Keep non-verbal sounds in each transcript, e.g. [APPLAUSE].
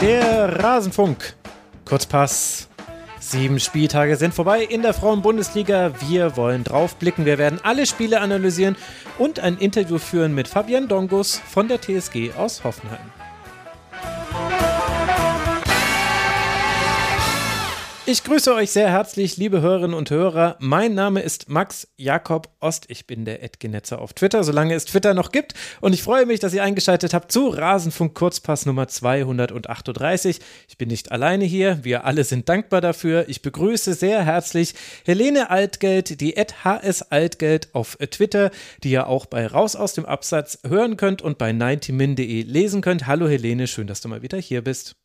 Der Rasenfunk. Kurzpass. Sieben Spieltage sind vorbei in der Frauenbundesliga. Wir wollen draufblicken. Wir werden alle Spiele analysieren und ein Interview führen mit Fabian Dongus von der TSG aus Hoffenheim. Ich grüße euch sehr herzlich, liebe Hörerinnen und Hörer. Mein Name ist Max Jakob Ost. Ich bin der Edgenetzer auf Twitter, solange es Twitter noch gibt. Und ich freue mich, dass ihr eingeschaltet habt zu Rasenfunk Kurzpass Nummer 238. Ich bin nicht alleine hier. Wir alle sind dankbar dafür. Ich begrüße sehr herzlich Helene Altgeld, die HS Altgeld auf Twitter, die ihr auch bei Raus aus dem Absatz hören könnt und bei 90min.de lesen könnt. Hallo Helene, schön, dass du mal wieder hier bist.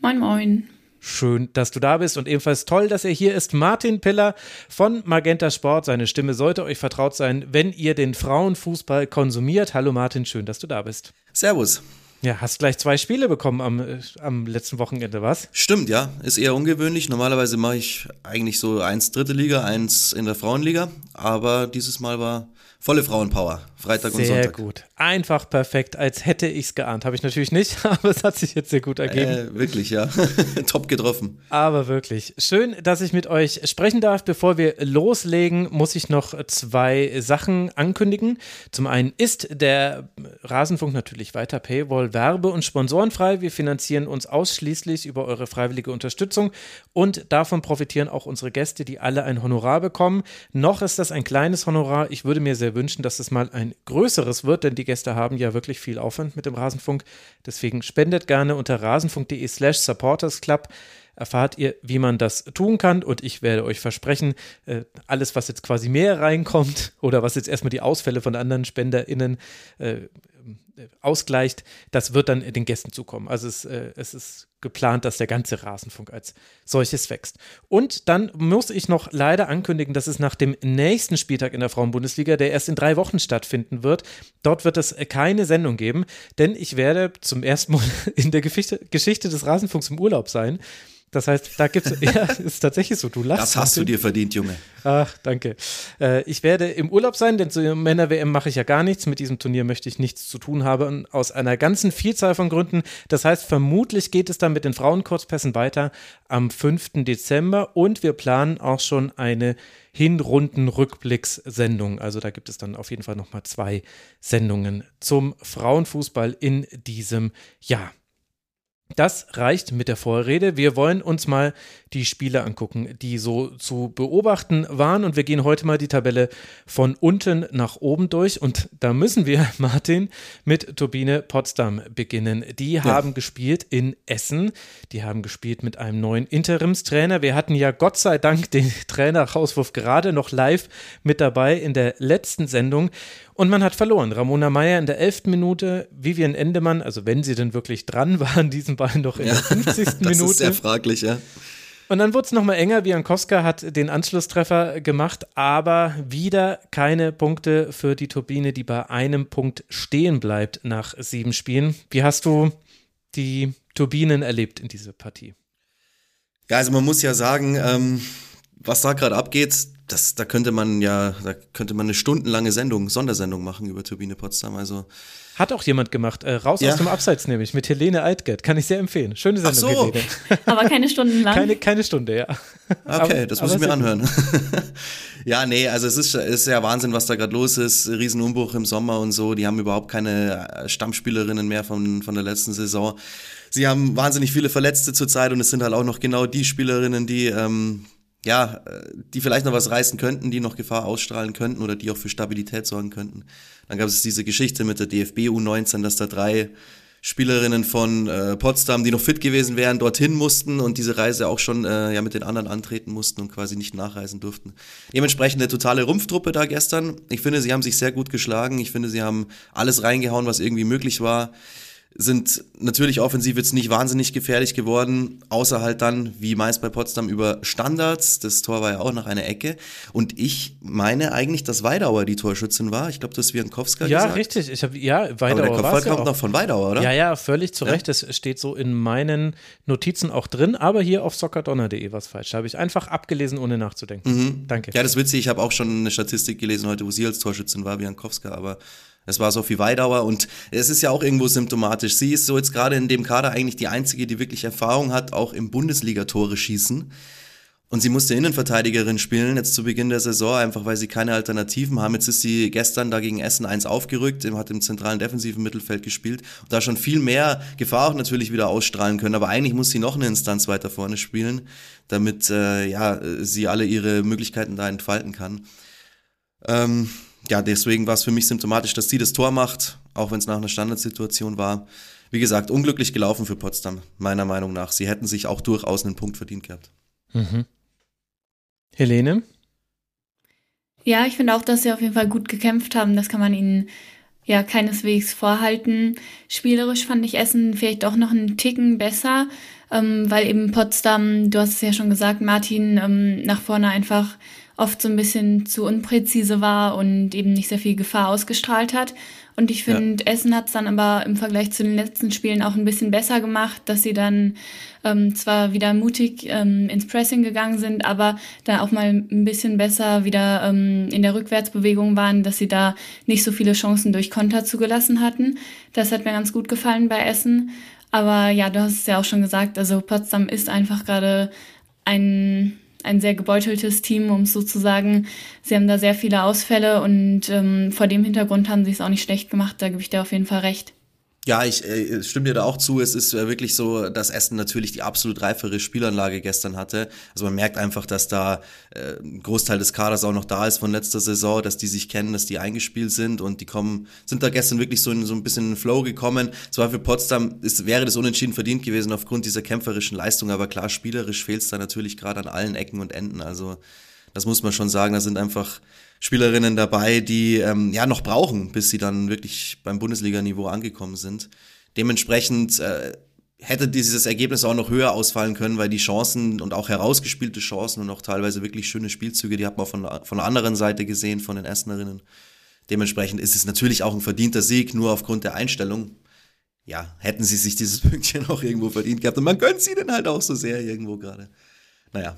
Moin, moin. Schön, dass du da bist und ebenfalls toll, dass er hier ist. Martin Piller von Magenta Sport. Seine Stimme sollte euch vertraut sein, wenn ihr den Frauenfußball konsumiert. Hallo Martin, schön, dass du da bist. Servus. Ja, hast gleich zwei Spiele bekommen am, äh, am letzten Wochenende, was? Stimmt, ja. Ist eher ungewöhnlich. Normalerweise mache ich eigentlich so eins dritte Liga, eins in der Frauenliga. Aber dieses Mal war volle Frauenpower. Freitag sehr und Sonntag. Sehr gut. Einfach perfekt, als hätte ich es geahnt. Habe ich natürlich nicht, [LAUGHS] aber es hat sich jetzt sehr gut ergeben. Äh, wirklich, ja. [LAUGHS] Top getroffen. Aber wirklich. Schön, dass ich mit euch sprechen darf. Bevor wir loslegen, muss ich noch zwei Sachen ankündigen. Zum einen ist der Rasenfunk natürlich weiter Paywall, Werbe- und Sponsorenfrei. Wir finanzieren uns ausschließlich über eure freiwillige Unterstützung und davon profitieren auch unsere Gäste, die alle ein Honorar bekommen. Noch ist das ein kleines Honorar. Ich würde mir sehr wünschen, dass es mal ein größeres wird, denn die Gäste haben ja wirklich viel Aufwand mit dem Rasenfunk. Deswegen spendet gerne unter rasenfunk.de slash supportersclub erfahrt ihr, wie man das tun kann. Und ich werde euch versprechen, äh, alles, was jetzt quasi mehr reinkommt [LAUGHS] oder was jetzt erstmal die Ausfälle von anderen SpenderInnen äh, ausgleicht, das wird dann den Gästen zukommen. Also es, äh, es ist geplant, dass der ganze Rasenfunk als solches wächst. Und dann muss ich noch leider ankündigen, dass es nach dem nächsten Spieltag in der Frauenbundesliga, der erst in drei Wochen stattfinden wird, dort wird es keine Sendung geben, denn ich werde zum ersten Mal [LAUGHS] in der Geschichte, des Rasenfunks im Urlaub sein. Das heißt, da gibt es, [LAUGHS] ja, ist tatsächlich so, du lachst. Das hast du dir verdient, Junge. Ach, danke. Äh, ich werde im Urlaub sein, denn zur Männer-WM mache ich ja gar nichts. Mit diesem Turnier möchte ich nichts zu tun haben, aus einer ganzen Vielzahl von Gründen. Das heißt, vermutlich geht es dann mit den Frauenkurzpässen weiter am 5. Dezember und wir planen auch schon eine Hinrunden-Rückblicks-Sendung. Also da gibt es dann auf jeden Fall nochmal zwei Sendungen zum Frauenfußball in diesem Jahr. Das reicht mit der Vorrede. Wir wollen uns mal die Spiele angucken, die so zu beobachten waren. Und wir gehen heute mal die Tabelle von unten nach oben durch. Und da müssen wir, [LAUGHS] Martin, mit Turbine Potsdam beginnen. Die ja. haben gespielt in Essen. Die haben gespielt mit einem neuen Interimstrainer. Wir hatten ja Gott sei Dank den [LAUGHS] Trainerauswurf gerade noch live mit dabei in der letzten Sendung. Und man hat verloren. Ramona Meyer in der 11. Minute, Vivian Endemann, also wenn sie denn wirklich dran waren, [LAUGHS] diesen Ball noch in ja, der 50. das Minute. Das ist sehr fraglich, ja. Und dann wurde es nochmal enger. Biankowska hat den Anschlusstreffer gemacht, aber wieder keine Punkte für die Turbine, die bei einem Punkt stehen bleibt nach sieben Spielen. Wie hast du die Turbinen erlebt in dieser Partie? Ja, also man muss ja sagen, ähm, was da gerade abgeht, das, da könnte man ja, da könnte man eine stundenlange Sendung, Sondersendung machen über Turbine Potsdam. Also hat auch jemand gemacht. Äh, raus ja. aus dem Abseits nämlich mit Helene Eitgert. Kann ich sehr empfehlen. Schöne Sendung, Ach so. Helene. [LAUGHS] Aber keine Stunden lang. Keine, keine Stunde, ja. Okay, aber, das muss ich mir anhören. [LAUGHS] ja, nee, also es ist, ist ja Wahnsinn, was da gerade los ist. Riesenumbruch im Sommer und so. Die haben überhaupt keine äh, Stammspielerinnen mehr von, von der letzten Saison. Sie haben wahnsinnig viele Verletzte zurzeit und es sind halt auch noch genau die Spielerinnen, die ähm, ja, äh, die vielleicht noch was reißen könnten, die noch Gefahr ausstrahlen könnten oder die auch für Stabilität sorgen könnten. Dann gab es diese Geschichte mit der DFB U19, dass da drei Spielerinnen von äh, Potsdam, die noch fit gewesen wären, dorthin mussten und diese Reise auch schon äh, ja mit den anderen antreten mussten und quasi nicht nachreisen durften. Dementsprechend eine totale Rumpftruppe da gestern. Ich finde, sie haben sich sehr gut geschlagen. Ich finde, sie haben alles reingehauen, was irgendwie möglich war sind natürlich offensiv jetzt nicht wahnsinnig gefährlich geworden, außer halt dann, wie meist bei Potsdam, über Standards. Das Tor war ja auch nach einer Ecke. Und ich meine eigentlich, dass Weidauer die Torschützin war. Ich glaube, das ist Wiankowska Ja, gesagt. richtig. Ich hab, ja, Weidauer Aber der Kopfball ja kommt noch von Weidauer, oder? Ja, ja, völlig zu Recht. Das steht so in meinen Notizen auch drin. Aber hier auf soccerdonner.de was falsch. Da habe ich einfach abgelesen, ohne nachzudenken. Mhm. Danke. Ja, das ist witzig. Ich habe auch schon eine Statistik gelesen heute, wo sie als Torschützin war, Wiankowska. Aber Es war Sophie Weidauer und es ist ja auch irgendwo symptomatisch. Sie ist so jetzt gerade in dem Kader eigentlich die einzige, die wirklich Erfahrung hat, auch im Bundesliga-Tore schießen. Und sie musste Innenverteidigerin spielen, jetzt zu Beginn der Saison, einfach weil sie keine Alternativen haben. Jetzt ist sie gestern da gegen Essen 1 aufgerückt, hat im zentralen defensiven Mittelfeld gespielt und da schon viel mehr Gefahr auch natürlich wieder ausstrahlen können. Aber eigentlich muss sie noch eine Instanz weiter vorne spielen, damit äh, ja, sie alle ihre Möglichkeiten da entfalten kann. Ähm, ja, deswegen war es für mich symptomatisch, dass sie das Tor macht, auch wenn es nach einer Standardsituation war. Wie gesagt, unglücklich gelaufen für Potsdam, meiner Meinung nach. Sie hätten sich auch durchaus einen Punkt verdient gehabt. Mhm. Helene? Ja, ich finde auch, dass sie auf jeden Fall gut gekämpft haben. Das kann man ihnen ja keineswegs vorhalten. Spielerisch fand ich Essen vielleicht auch noch einen Ticken besser, ähm, weil eben Potsdam, du hast es ja schon gesagt, Martin, ähm, nach vorne einfach oft so ein bisschen zu unpräzise war und eben nicht sehr viel Gefahr ausgestrahlt hat. Und ich finde, ja. Essen hat es dann aber im Vergleich zu den letzten Spielen auch ein bisschen besser gemacht, dass sie dann ähm, zwar wieder mutig ähm, ins Pressing gegangen sind, aber dann auch mal ein bisschen besser wieder ähm, in der Rückwärtsbewegung waren, dass sie da nicht so viele Chancen durch Konter zugelassen hatten. Das hat mir ganz gut gefallen bei Essen. Aber ja, du hast es ja auch schon gesagt, also Potsdam ist einfach gerade ein ein sehr gebeuteltes Team, um es so zu sagen. Sie haben da sehr viele Ausfälle und ähm, vor dem Hintergrund haben sie es auch nicht schlecht gemacht. Da gebe ich dir auf jeden Fall recht. Ja, ich äh, stimme dir da auch zu. Es ist äh, wirklich so, dass Essen natürlich die absolut reifere Spielanlage gestern hatte. Also man merkt einfach, dass da äh, ein Großteil des Kaders auch noch da ist von letzter Saison, dass die sich kennen, dass die eingespielt sind und die kommen, sind da gestern wirklich so in so ein bisschen in den Flow gekommen. Zwar für Potsdam ist, wäre das unentschieden verdient gewesen aufgrund dieser kämpferischen Leistung, aber klar, spielerisch fehlt es da natürlich gerade an allen Ecken und Enden. Also das muss man schon sagen. Da sind einfach Spielerinnen dabei, die ähm, ja noch brauchen, bis sie dann wirklich beim Bundesliga-Niveau angekommen sind. Dementsprechend äh, hätte dieses Ergebnis auch noch höher ausfallen können, weil die Chancen und auch herausgespielte Chancen und auch teilweise wirklich schöne Spielzüge, die hat man von, von der anderen Seite gesehen, von den Essenerinnen. Dementsprechend ist es natürlich auch ein verdienter Sieg, nur aufgrund der Einstellung. Ja, hätten sie sich dieses [LAUGHS] Pünktchen auch irgendwo verdient gehabt. Und man gönnt sie denn halt auch so sehr irgendwo gerade. Naja.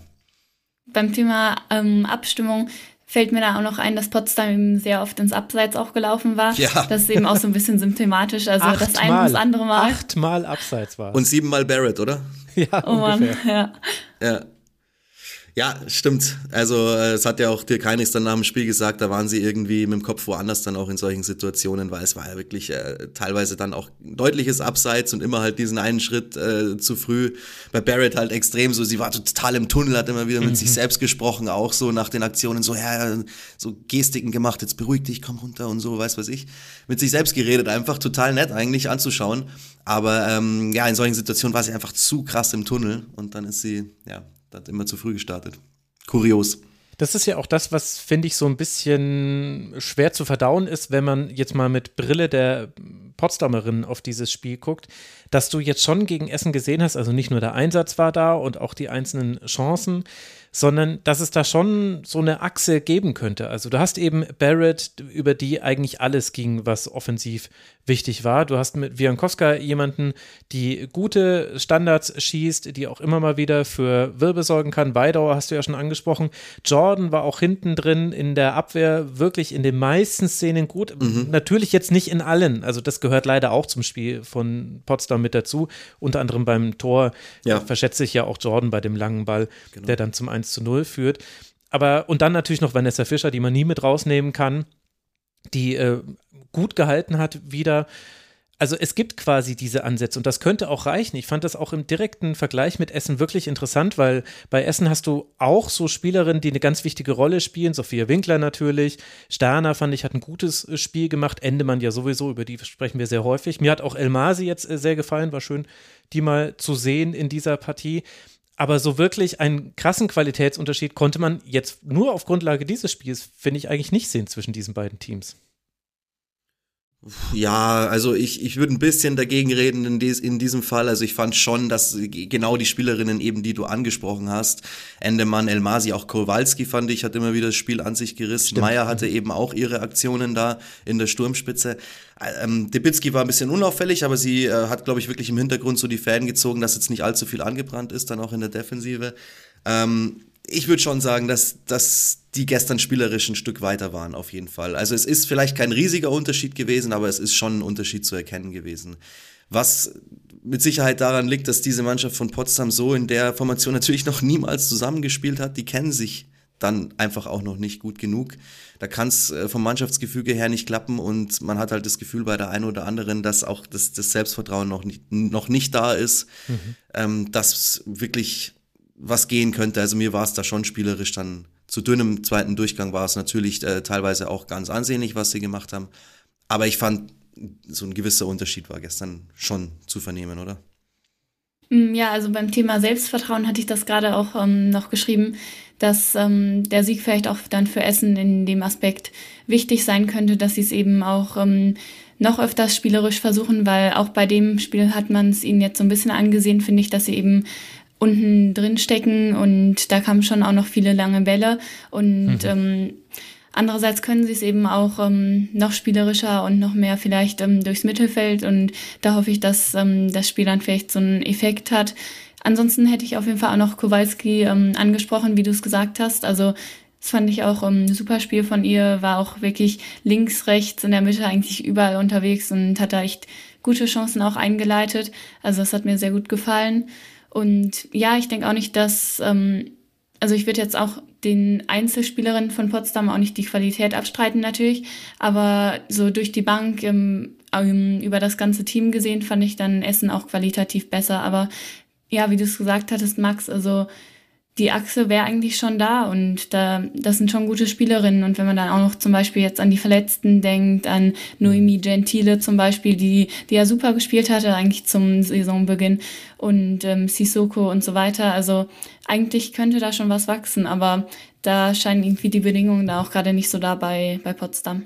Beim Thema ähm, Abstimmung fällt mir da auch noch ein, dass Potsdam eben sehr oft ins Abseits auch gelaufen war. Ja. Das ist eben auch so ein bisschen symptomatisch. Also Acht das eine und das andere Mal. Achtmal Abseits war. Und siebenmal Barrett, oder? Ja, oh ungefähr. Mann, ja. Ja. Ja, stimmt. Also äh, es hat ja auch Dirk Heinrichs dann nach dem Spiel gesagt, da waren sie irgendwie mit dem Kopf woanders dann auch in solchen Situationen, weil es war ja wirklich äh, teilweise dann auch deutliches Abseits und immer halt diesen einen Schritt äh, zu früh. Bei Barrett halt extrem so, sie war total im Tunnel, hat immer wieder mit mhm. sich selbst gesprochen, auch so nach den Aktionen so, ja, so Gestiken gemacht, jetzt beruhig dich, komm runter und so, weiß was ich. Mit sich selbst geredet, einfach total nett eigentlich anzuschauen. Aber ähm, ja, in solchen Situationen war sie einfach zu krass im Tunnel und dann ist sie, ja, hat immer zu früh gestartet. Kurios. Das ist ja auch das, was, finde ich, so ein bisschen schwer zu verdauen ist, wenn man jetzt mal mit Brille der Potsdamerin auf dieses Spiel guckt, dass du jetzt schon gegen Essen gesehen hast, also nicht nur der Einsatz war da und auch die einzelnen Chancen, sondern dass es da schon so eine Achse geben könnte. Also du hast eben Barrett, über die eigentlich alles ging, was offensiv wichtig war. Du hast mit Wiankowska jemanden, die gute Standards schießt, die auch immer mal wieder für Wirbel sorgen kann. Weidauer hast du ja schon angesprochen. Jordan war auch hinten drin in der Abwehr wirklich in den meisten Szenen gut. Mhm. Natürlich jetzt nicht in allen. Also das gehört leider auch zum Spiel von Potsdam mit dazu. Unter anderem beim Tor ja. verschätzt sich ja auch Jordan bei dem langen Ball, genau. der dann zum 1 zu 0 führt. Aber, und dann natürlich noch Vanessa Fischer, die man nie mit rausnehmen kann, die äh, gut gehalten hat wieder. Also es gibt quasi diese Ansätze und das könnte auch reichen. Ich fand das auch im direkten Vergleich mit Essen wirklich interessant, weil bei Essen hast du auch so Spielerinnen, die eine ganz wichtige Rolle spielen. Sophia Winkler natürlich. Sterner fand ich hat ein gutes äh, Spiel gemacht. Endemann ja sowieso, über die sprechen wir sehr häufig. Mir hat auch Elmasi jetzt äh, sehr gefallen. War schön, die mal zu sehen in dieser Partie. Aber so wirklich einen krassen Qualitätsunterschied konnte man jetzt nur auf Grundlage dieses Spiels, finde ich, eigentlich nicht sehen zwischen diesen beiden Teams. Ja, also ich, ich würde ein bisschen dagegen reden in, dies, in diesem Fall. Also ich fand schon, dass genau die Spielerinnen eben, die du angesprochen hast, Endemann, Elmasi, auch Kowalski fand ich, hat immer wieder das Spiel an sich gerissen. Stimmt. Meier hatte eben auch ihre Aktionen da in der Sturmspitze. Ähm, Debitski war ein bisschen unauffällig, aber sie äh, hat, glaube ich, wirklich im Hintergrund so die Fäden gezogen, dass jetzt nicht allzu viel angebrannt ist, dann auch in der Defensive. Ähm, ich würde schon sagen, dass, dass die gestern spielerisch ein Stück weiter waren, auf jeden Fall. Also es ist vielleicht kein riesiger Unterschied gewesen, aber es ist schon ein Unterschied zu erkennen gewesen. Was mit Sicherheit daran liegt, dass diese Mannschaft von Potsdam so in der Formation natürlich noch niemals zusammengespielt hat. Die kennen sich dann einfach auch noch nicht gut genug. Da kann es äh, vom Mannschaftsgefüge her nicht klappen und man hat halt das Gefühl bei der einen oder anderen, dass auch das, das Selbstvertrauen noch nicht, noch nicht da ist, mhm. ähm, dass wirklich was gehen könnte. Also mir war es da schon spielerisch dann zu dünnem zweiten Durchgang war es natürlich äh, teilweise auch ganz ansehnlich, was sie gemacht haben. Aber ich fand, so ein gewisser Unterschied war gestern schon zu vernehmen, oder? Mm, ja, also beim Thema Selbstvertrauen hatte ich das gerade auch ähm, noch geschrieben, dass ähm, der Sieg vielleicht auch dann für Essen in dem Aspekt wichtig sein könnte, dass sie es eben auch ähm, noch öfters spielerisch versuchen, weil auch bei dem Spiel hat man es ihnen jetzt so ein bisschen angesehen, finde ich, dass sie eben unten drin stecken und da kamen schon auch noch viele lange Bälle und mhm. ähm, Andererseits können sie es eben auch ähm, noch spielerischer und noch mehr vielleicht ähm, durchs Mittelfeld und da hoffe ich, dass ähm, das Spiel dann vielleicht so einen Effekt hat. Ansonsten hätte ich auf jeden Fall auch noch Kowalski ähm, angesprochen, wie du es gesagt hast. Also das fand ich auch ähm, ein super Spiel von ihr, war auch wirklich links, rechts, in der Mitte eigentlich überall unterwegs und hat da echt gute Chancen auch eingeleitet. Also das hat mir sehr gut gefallen. Und ja, ich denke auch nicht, dass, ähm, also ich würde jetzt auch den Einzelspielerinnen von Potsdam auch nicht die Qualität abstreiten natürlich, aber so durch die Bank ähm, über das ganze Team gesehen fand ich dann Essen auch qualitativ besser. Aber ja, wie du es gesagt hattest, Max, also die Achse wäre eigentlich schon da und da, das sind schon gute Spielerinnen. Und wenn man dann auch noch zum Beispiel jetzt an die Verletzten denkt, an Noemi Gentile zum Beispiel, die, die ja super gespielt hatte eigentlich zum Saisonbeginn und ähm, Sissoko und so weiter. Also eigentlich könnte da schon was wachsen, aber da scheinen irgendwie die Bedingungen da auch gerade nicht so da bei, bei Potsdam.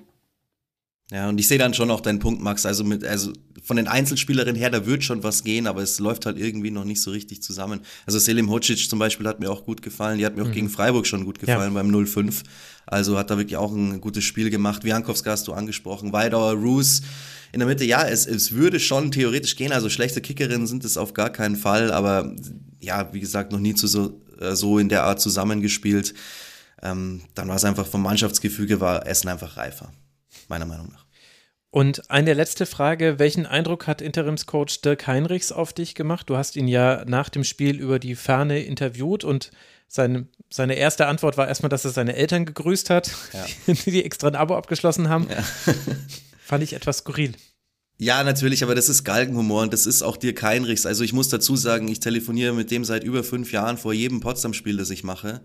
Ja, und ich sehe dann schon auch deinen Punkt, Max. Also mit, also von den Einzelspielerinnen her, da wird schon was gehen, aber es läuft halt irgendwie noch nicht so richtig zusammen. Also Selim Hocic zum Beispiel hat mir auch gut gefallen. Die hat mir auch mhm. gegen Freiburg schon gut gefallen ja. beim 0-5. Also hat da wirklich auch ein gutes Spiel gemacht. Wiankowska hast du angesprochen. Weidauer, Roos in der Mitte. Ja, es, es würde schon theoretisch gehen. Also schlechte Kickerinnen sind es auf gar keinen Fall. Aber ja, wie gesagt, noch nie zu so, äh, so in der Art zusammengespielt. Ähm, dann war es einfach vom Mannschaftsgefüge war Essen einfach reifer meiner Meinung nach. Und eine letzte Frage, welchen Eindruck hat Interimscoach Dirk Heinrichs auf dich gemacht? Du hast ihn ja nach dem Spiel über die Ferne interviewt und seine, seine erste Antwort war erstmal, dass er seine Eltern gegrüßt hat, ja. [LAUGHS] die extra ein Abo abgeschlossen haben. Ja. [LAUGHS] Fand ich etwas skurril. Ja, natürlich, aber das ist Galgenhumor und das ist auch Dirk Heinrichs. Also ich muss dazu sagen, ich telefoniere mit dem seit über fünf Jahren vor jedem Potsdam-Spiel, das ich mache.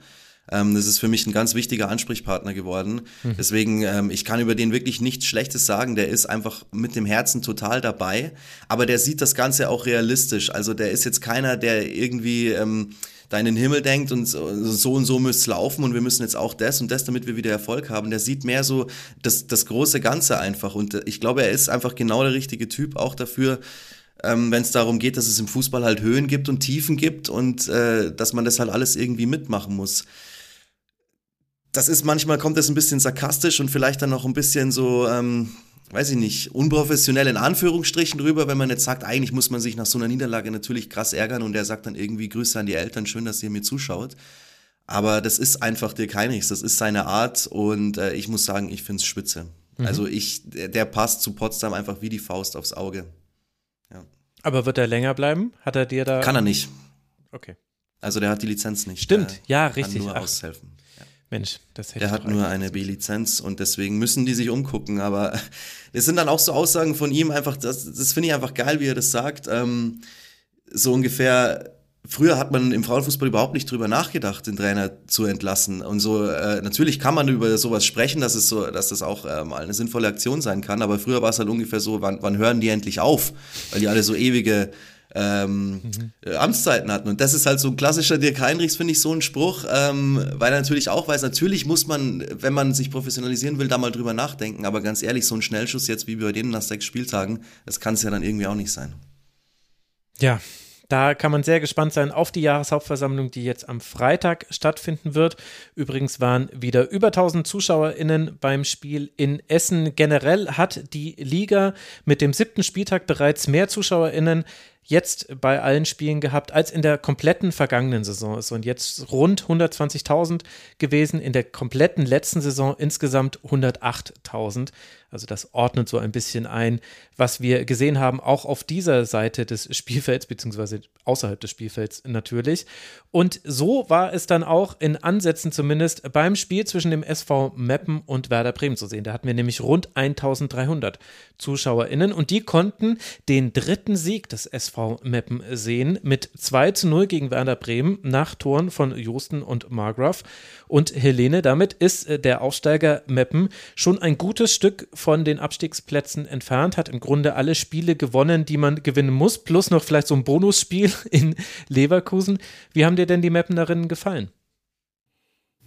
Ähm, das ist für mich ein ganz wichtiger Ansprechpartner geworden. Mhm. Deswegen, ähm, ich kann über den wirklich nichts Schlechtes sagen. Der ist einfach mit dem Herzen total dabei. Aber der sieht das Ganze auch realistisch. Also der ist jetzt keiner, der irgendwie ähm, da in den Himmel denkt und so, und so müsste es laufen und wir müssen jetzt auch das und das, damit wir wieder Erfolg haben. Der sieht mehr so das, das große Ganze einfach. Und äh, ich glaube, er ist einfach genau der richtige Typ auch dafür, ähm, wenn es darum geht, dass es im Fußball halt Höhen gibt und Tiefen gibt und äh, dass man das halt alles irgendwie mitmachen muss das ist manchmal kommt das ein bisschen sarkastisch und vielleicht dann noch ein bisschen so, ähm, weiß ich nicht, unprofessionell in Anführungsstrichen drüber, wenn man jetzt sagt, eigentlich muss man sich nach so einer Niederlage natürlich krass ärgern und der sagt dann irgendwie Grüße an die Eltern, schön, dass ihr mir zuschaut. Aber das ist einfach Dirk Heinrichs, das ist seine Art und äh, ich muss sagen, ich finde es spitze. Mhm. Also ich, der, passt zu Potsdam einfach wie die Faust aufs Auge. Ja. Aber wird er länger bleiben? Hat er dir da. Kann er nicht. Okay. Also der hat die Lizenz nicht. Stimmt, ja, richtig. Kann nur Ach. aushelfen. Mensch, das hätte Der hat nur eine B-Lizenz und deswegen müssen die sich umgucken. Aber [LAUGHS] es sind dann auch so Aussagen von ihm einfach, das, das finde ich einfach geil, wie er das sagt. Ähm, so ungefähr, früher hat man im Frauenfußball überhaupt nicht drüber nachgedacht, den Trainer zu entlassen. Und so, äh, natürlich kann man über sowas sprechen, dass es so, dass das auch äh, mal eine sinnvolle Aktion sein kann. Aber früher war es halt ungefähr so, wann, wann hören die endlich auf? Weil die alle so ewige ähm, mhm. Amtszeiten hatten. Und das ist halt so ein klassischer Dirk Heinrichs, finde ich, so ein Spruch, ähm, weil er natürlich auch weiß, natürlich muss man, wenn man sich professionalisieren will, da mal drüber nachdenken. Aber ganz ehrlich, so ein Schnellschuss jetzt wie bei denen nach sechs Spieltagen, das kann es ja dann irgendwie auch nicht sein. Ja, da kann man sehr gespannt sein auf die Jahreshauptversammlung, die jetzt am Freitag stattfinden wird. Übrigens waren wieder über 1000 ZuschauerInnen beim Spiel in Essen. Generell hat die Liga mit dem siebten Spieltag bereits mehr ZuschauerInnen jetzt bei allen Spielen gehabt, als in der kompletten vergangenen Saison ist. Und jetzt rund 120.000 gewesen, in der kompletten letzten Saison insgesamt 108.000. Also das ordnet so ein bisschen ein, was wir gesehen haben, auch auf dieser Seite des Spielfelds, beziehungsweise außerhalb des Spielfelds natürlich. Und so war es dann auch in Ansätzen zumindest beim Spiel zwischen dem SV Meppen und Werder Bremen zu sehen. Da hatten wir nämlich rund 1300 ZuschauerInnen und die konnten den dritten Sieg des SV Meppen sehen mit 2 zu 0 gegen Werder Bremen nach Toren von Josten und Margraf. Und Helene, damit ist äh, der Aufsteiger Meppen schon ein gutes Stück von den Abstiegsplätzen entfernt, hat im Grunde alle Spiele gewonnen, die man gewinnen muss, plus noch vielleicht so ein Bonusspiel [LAUGHS] in Leverkusen. Wie haben dir denn die Mappenerinnen gefallen?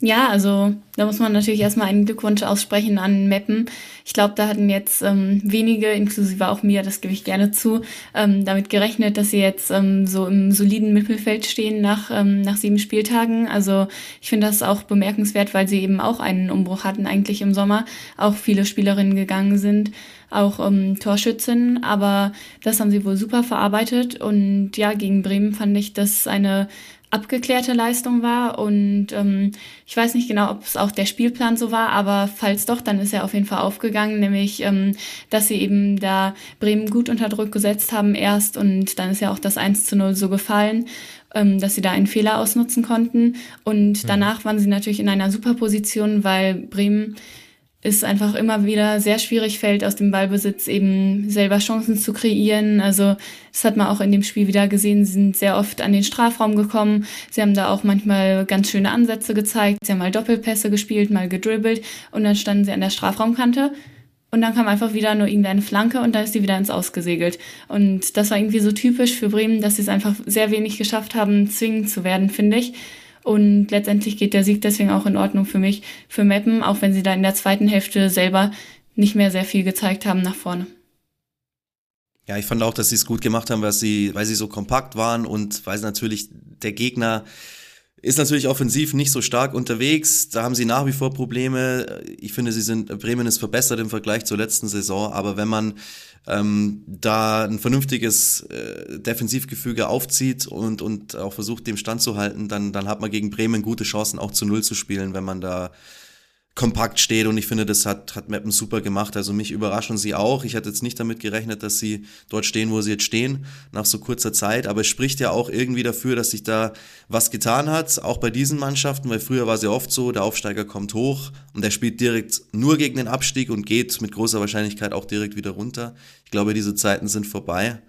Ja, also da muss man natürlich erstmal einen Glückwunsch aussprechen an Meppen. Ich glaube, da hatten jetzt ähm, wenige, inklusive auch mir, das gebe ich gerne zu, ähm, damit gerechnet, dass sie jetzt ähm, so im soliden Mittelfeld stehen nach, ähm, nach sieben Spieltagen. Also ich finde das auch bemerkenswert, weil sie eben auch einen Umbruch hatten eigentlich im Sommer. Auch viele Spielerinnen gegangen sind, auch ähm, Torschützen, aber das haben sie wohl super verarbeitet. Und ja, gegen Bremen fand ich das eine abgeklärte Leistung war. Und ähm, ich weiß nicht genau, ob es auch der Spielplan so war, aber falls doch, dann ist er auf jeden Fall aufgegangen, nämlich, ähm, dass sie eben da Bremen gut unter Druck gesetzt haben erst und dann ist ja auch das 1 zu 0 so gefallen ähm, dass sie da einen Fehler ausnutzen konnten. Und mhm. danach waren sie natürlich in einer super Position, weil Bremen ist einfach immer wieder sehr schwierig fällt, aus dem Ballbesitz eben selber Chancen zu kreieren. Also das hat man auch in dem Spiel wieder gesehen. Sie sind sehr oft an den Strafraum gekommen. Sie haben da auch manchmal ganz schöne Ansätze gezeigt. Sie haben mal Doppelpässe gespielt, mal gedribbelt und dann standen sie an der Strafraumkante. Und dann kam einfach wieder nur irgendeine Flanke und dann ist die wieder ins Ausgesegelt. Und das war irgendwie so typisch für Bremen, dass sie es einfach sehr wenig geschafft haben, zwingend zu werden, finde ich. Und letztendlich geht der Sieg deswegen auch in Ordnung für mich, für Meppen, auch wenn sie da in der zweiten Hälfte selber nicht mehr sehr viel gezeigt haben nach vorne. Ja, ich fand auch, dass sie es gut gemacht haben, weil sie, weil sie so kompakt waren und weil natürlich der Gegner ist natürlich offensiv nicht so stark unterwegs. Da haben sie nach wie vor Probleme. Ich finde, sie sind, Bremen ist verbessert im Vergleich zur letzten Saison. Aber wenn man ähm, da ein vernünftiges äh, Defensivgefüge aufzieht und, und auch versucht, dem Stand zu halten, dann, dann hat man gegen Bremen gute Chancen, auch zu Null zu spielen, wenn man da kompakt steht und ich finde, das hat, hat Meppen super gemacht. Also mich überraschen sie auch. Ich hatte jetzt nicht damit gerechnet, dass sie dort stehen, wo sie jetzt stehen, nach so kurzer Zeit. Aber es spricht ja auch irgendwie dafür, dass sich da was getan hat, auch bei diesen Mannschaften, weil früher war es ja oft so, der Aufsteiger kommt hoch und der spielt direkt nur gegen den Abstieg und geht mit großer Wahrscheinlichkeit auch direkt wieder runter. Ich glaube, diese Zeiten sind vorbei.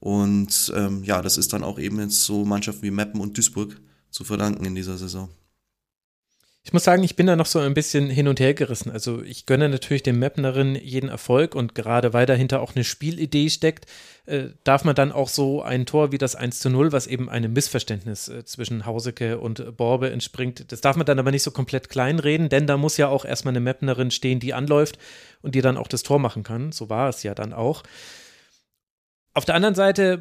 Und ähm, ja, das ist dann auch eben jetzt so Mannschaften wie Meppen und Duisburg zu verdanken in dieser Saison. Ich muss sagen, ich bin da noch so ein bisschen hin und her gerissen. Also ich gönne natürlich dem Mapnerin jeden Erfolg und gerade weil dahinter auch eine Spielidee steckt, äh, darf man dann auch so ein Tor wie das 1 zu 0, was eben einem Missverständnis äh, zwischen Hauseke und Borbe entspringt, das darf man dann aber nicht so komplett kleinreden, denn da muss ja auch erstmal eine Mapnerin stehen, die anläuft und die dann auch das Tor machen kann. So war es ja dann auch. Auf der anderen Seite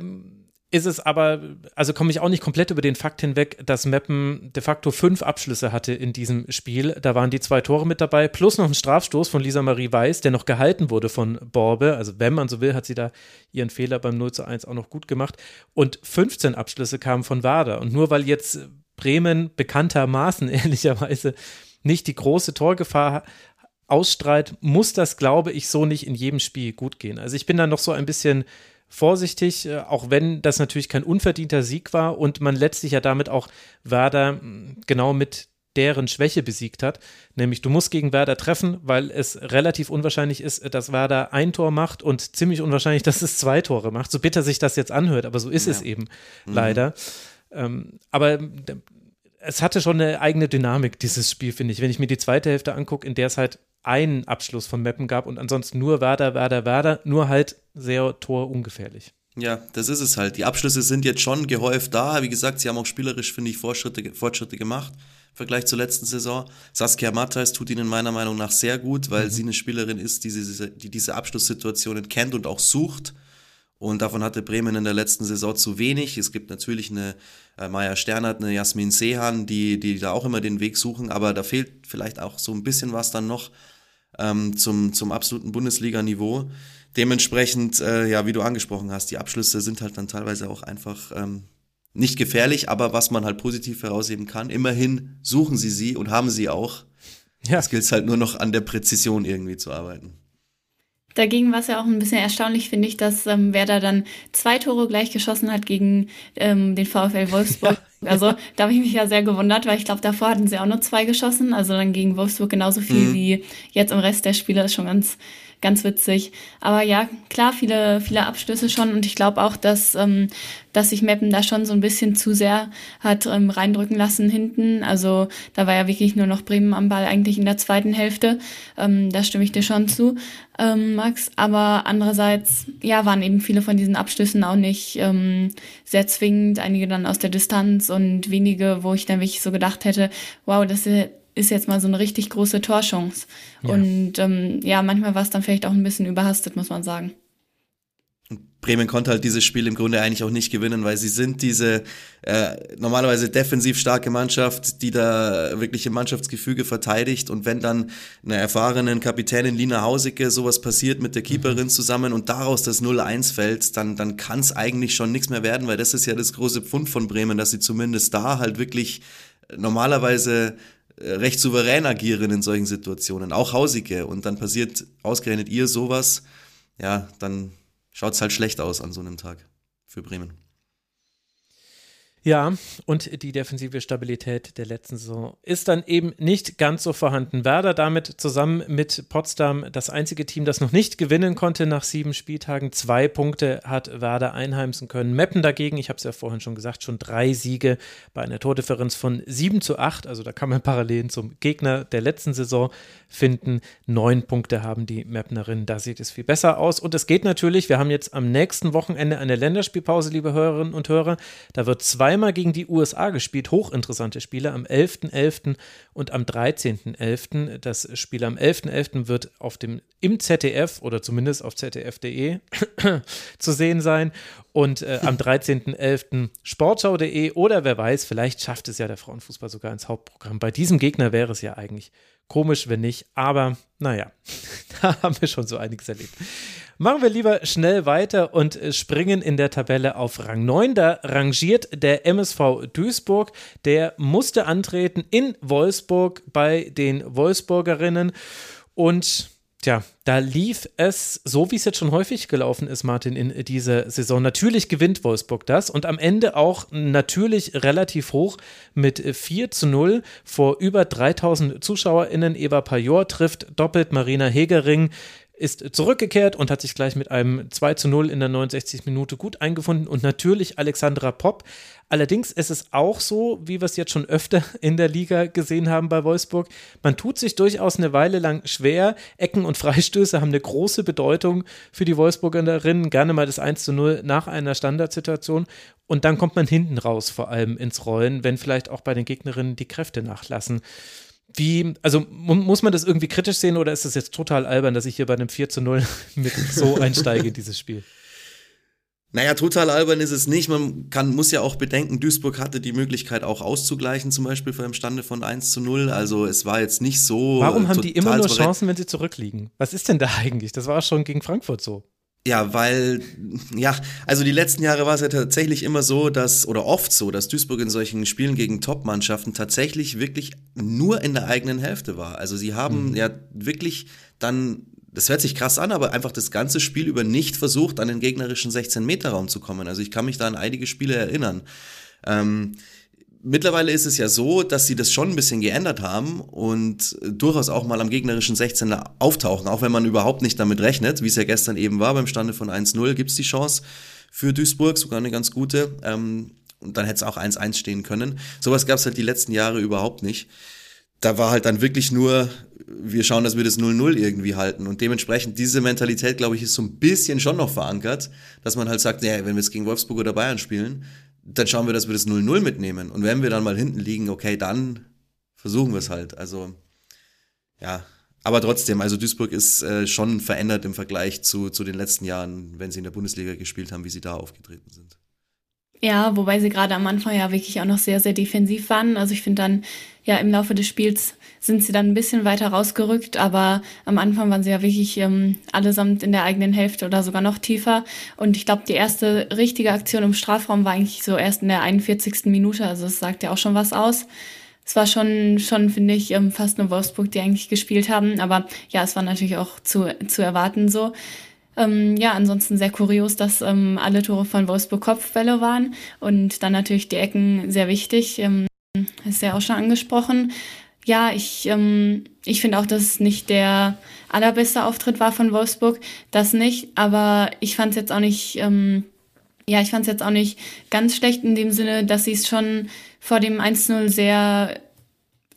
ist es aber, also komme ich auch nicht komplett über den Fakt hinweg, dass Meppen de facto fünf Abschlüsse hatte in diesem Spiel. Da waren die zwei Tore mit dabei, plus noch ein Strafstoß von Lisa Marie Weiß, der noch gehalten wurde von Borbe. Also, wenn man so will, hat sie da ihren Fehler beim 0 zu 1 auch noch gut gemacht. Und 15 Abschlüsse kamen von Wader. Und nur weil jetzt Bremen bekanntermaßen, [LAUGHS] ehrlicherweise, nicht die große Torgefahr ausstrahlt, muss das, glaube ich, so nicht in jedem Spiel gut gehen. Also, ich bin da noch so ein bisschen vorsichtig, äh, auch wenn das natürlich kein unverdienter Sieg war und man letztlich ja damit auch Werder mm, genau mit deren Schwäche besiegt hat. Nämlich, du musst gegen Werder treffen, weil es relativ unwahrscheinlich ist, dass Werder ein Tor macht und ziemlich unwahrscheinlich, [LAUGHS] dass es zwei Tore macht. So bitter sich das jetzt anhört, aber so ist ja. es eben mhm. leider. Ähm, aber es hatte schon eine eigene Dynamik, dieses Spiel, finde ich. Wenn ich mir die zweite Hälfte angucke, in der es halt einen Abschluss von Meppen gab und ansonsten nur Werder, Werder, Werder, nur halt sehr torungefährlich. Ja, das ist es halt. Die Abschlüsse sind jetzt schon gehäuft da. Wie gesagt, sie haben auch spielerisch, finde ich, Fortschritte, Fortschritte gemacht im Vergleich zur letzten Saison. Saskia Matthijs tut ihnen meiner Meinung nach sehr gut, weil mhm. sie eine Spielerin ist, die diese, die diese Abschlusssituationen kennt und auch sucht. Und davon hatte Bremen in der letzten Saison zu wenig. Es gibt natürlich eine äh, Maya Sternert, eine Jasmin Sehan, die, die da auch immer den Weg suchen, aber da fehlt vielleicht auch so ein bisschen was dann noch. Ähm, zum, zum absoluten Bundesliga-Niveau. Dementsprechend, äh, ja, wie du angesprochen hast, die Abschlüsse sind halt dann teilweise auch einfach ähm, nicht gefährlich, aber was man halt positiv herausheben kann, immerhin suchen sie sie und haben sie auch. Ja. Es gilt halt nur noch an der Präzision irgendwie zu arbeiten. Dagegen war es ja auch ein bisschen erstaunlich, finde ich, dass ähm, Werder dann zwei Tore gleich geschossen hat gegen ähm, den VfL Wolfsburg. [LAUGHS] Also da habe ich mich ja sehr gewundert, weil ich glaube, davor hatten sie auch nur zwei geschossen. Also dann gegen Wolfsburg genauso viel mhm. wie jetzt im Rest der Spieler. Ist schon ganz ganz witzig. Aber ja, klar, viele, viele Abstöße schon und ich glaube auch, dass, ähm, dass sich Meppen da schon so ein bisschen zu sehr hat ähm, reindrücken lassen hinten. Also da war ja wirklich nur noch Bremen am Ball eigentlich in der zweiten Hälfte. Ähm, da stimme ich dir schon zu, ähm, Max. Aber andererseits, ja, waren eben viele von diesen Abstößen auch nicht ähm, sehr zwingend. Einige dann aus der Distanz und wenige, wo ich dann wirklich so gedacht hätte, wow, das ist ist jetzt mal so eine richtig große Torchance. Ja. Und ähm, ja, manchmal war es dann vielleicht auch ein bisschen überhastet, muss man sagen. Bremen konnte halt dieses Spiel im Grunde eigentlich auch nicht gewinnen, weil sie sind diese äh, normalerweise defensiv starke Mannschaft, die da wirklich im Mannschaftsgefüge verteidigt und wenn dann eine erfahrenen Kapitänin Lina Hausicke sowas passiert mit der Keeperin zusammen und daraus das 0-1 fällt, dann, dann kann es eigentlich schon nichts mehr werden, weil das ist ja das große Pfund von Bremen, dass sie zumindest da halt wirklich normalerweise recht souverän agieren in solchen Situationen, auch Hausige. Und dann passiert ausgerechnet ihr sowas, ja, dann schaut es halt schlecht aus an so einem Tag für Bremen. Ja, und die defensive Stabilität der letzten Saison ist dann eben nicht ganz so vorhanden. Werder damit zusammen mit Potsdam das einzige Team, das noch nicht gewinnen konnte nach sieben Spieltagen. Zwei Punkte hat Werder einheimsen können. Meppen dagegen, ich habe es ja vorhin schon gesagt, schon drei Siege bei einer Tordifferenz von 7 zu 8. Also da kann man Parallelen zum Gegner der letzten Saison finden. Neun Punkte haben die Mepnerinnen. Da sieht es viel besser aus. Und es geht natürlich, wir haben jetzt am nächsten Wochenende eine Länderspielpause, liebe Hörerinnen und Hörer. Da wird zwei zweimal gegen die USA gespielt, hochinteressante Spiele, am 11.11. .11. und am 13.11. Das Spiel am 11.11. .11. wird auf dem, im ZDF oder zumindest auf zdf.de [COUGHS] zu sehen sein und äh, am 13.11. sportschau.de oder wer weiß, vielleicht schafft es ja der Frauenfußball sogar ins Hauptprogramm. Bei diesem Gegner wäre es ja eigentlich komisch, wenn nicht, aber naja, [LAUGHS] da haben wir schon so einiges erlebt. Machen wir lieber schnell weiter und äh, springen in der Tabelle auf Rang 9. Da rangiert der MSV Duisburg. Der musste antreten in Wolfsburg bei den Wolfsburgerinnen. Und Tja, da lief es so, wie es jetzt schon häufig gelaufen ist, Martin, in dieser Saison. Natürlich gewinnt Wolfsburg das und am Ende auch natürlich relativ hoch mit 4 zu 0 vor über 3000 ZuschauerInnen. Eva Pajor trifft doppelt Marina Hegering ist zurückgekehrt und hat sich gleich mit einem 2 zu 0 in der 69. Minute gut eingefunden und natürlich Alexandra Popp. Allerdings ist es auch so, wie wir es jetzt schon öfter [LAUGHS] in der Liga gesehen haben bei Wolfsburg, man tut sich durchaus eine Weile lang schwer. Ecken und Freistöße haben eine große Bedeutung für die Wolfsburgerinnen, gerne mal das 1 zu 0 nach einer Standardsituation und dann kommt man hinten raus vor allem ins Rollen, wenn vielleicht auch bei den Gegnerinnen die Kräfte nachlassen. Wie, also muss man das irgendwie kritisch sehen oder ist das jetzt total albern, dass ich hier bei einem 4 zu 0 [LAUGHS] mit so einsteige in dieses Spiel? Naja, total albern ist es nicht. Man kann, muss ja auch bedenken, Duisburg hatte die Möglichkeit auch auszugleichen, zum Beispiel vor einem Stande von 1 zu 0. Also es war jetzt nicht so. Warum haben die immer nur Chancen, wenn sie zurückliegen? Was ist denn da [LAUGHS] eigentlich? Das war schon gegen Frankfurt so. Ja, weil, ja, also die letzten Jahre war es ja tatsächlich immer so, dass, oder oft so, dass Duisburg in solchen Spielen gegen Top-Mannschaften tatsächlich wirklich nur in der eigenen Hälfte war. Also sie haben mhm. ja wirklich dann, das hört sich krass an, aber einfach das ganze Spiel über nicht versucht, an den gegnerischen 16-Meter-Raum zu kommen. Also ich kann mich da an einige Spiele erinnern. Ähm, Mittlerweile ist es ja so, dass sie das schon ein bisschen geändert haben und durchaus auch mal am gegnerischen 16er auftauchen, auch wenn man überhaupt nicht damit rechnet, wie es ja gestern eben war, beim Stande von 1-0 gibt es die Chance für Duisburg, sogar eine ganz gute. Ähm, und dann hätte es auch 1-1 stehen können. Sowas gab es halt die letzten Jahre überhaupt nicht. Da war halt dann wirklich nur, wir schauen, dass wir das 0-0 irgendwie halten. Und dementsprechend, diese Mentalität, glaube ich, ist so ein bisschen schon noch verankert, dass man halt sagt, ja, wenn wir es gegen Wolfsburg oder Bayern spielen, dann schauen wir, dass wir das 0-0 mitnehmen. Und wenn wir dann mal hinten liegen, okay, dann versuchen wir es halt. Also, ja. Aber trotzdem, also Duisburg ist äh, schon verändert im Vergleich zu, zu den letzten Jahren, wenn sie in der Bundesliga gespielt haben, wie sie da aufgetreten sind. Ja, wobei sie gerade am Anfang ja wirklich auch noch sehr, sehr defensiv waren. Also ich finde dann, ja, im Laufe des Spiels sind sie dann ein bisschen weiter rausgerückt, aber am Anfang waren sie ja wirklich ähm, allesamt in der eigenen Hälfte oder sogar noch tiefer. Und ich glaube, die erste richtige Aktion im Strafraum war eigentlich so erst in der 41. Minute. Also es sagt ja auch schon was aus. Es war schon, schon finde ich, ähm, fast nur Wolfsburg, die eigentlich gespielt haben. Aber ja, es war natürlich auch zu, zu erwarten so. Ähm, ja, ansonsten sehr kurios, dass ähm, alle Tore von Wolfsburg Kopfbälle waren und dann natürlich die Ecken sehr wichtig. Ähm, ist ja auch schon angesprochen. Ja, ich, ähm, ich finde auch, dass es nicht der allerbeste Auftritt war von Wolfsburg. Das nicht, aber ich fand es jetzt auch nicht, ähm, ja, ich fand es jetzt auch nicht ganz schlecht in dem Sinne, dass sie es schon vor dem 1-0 sehr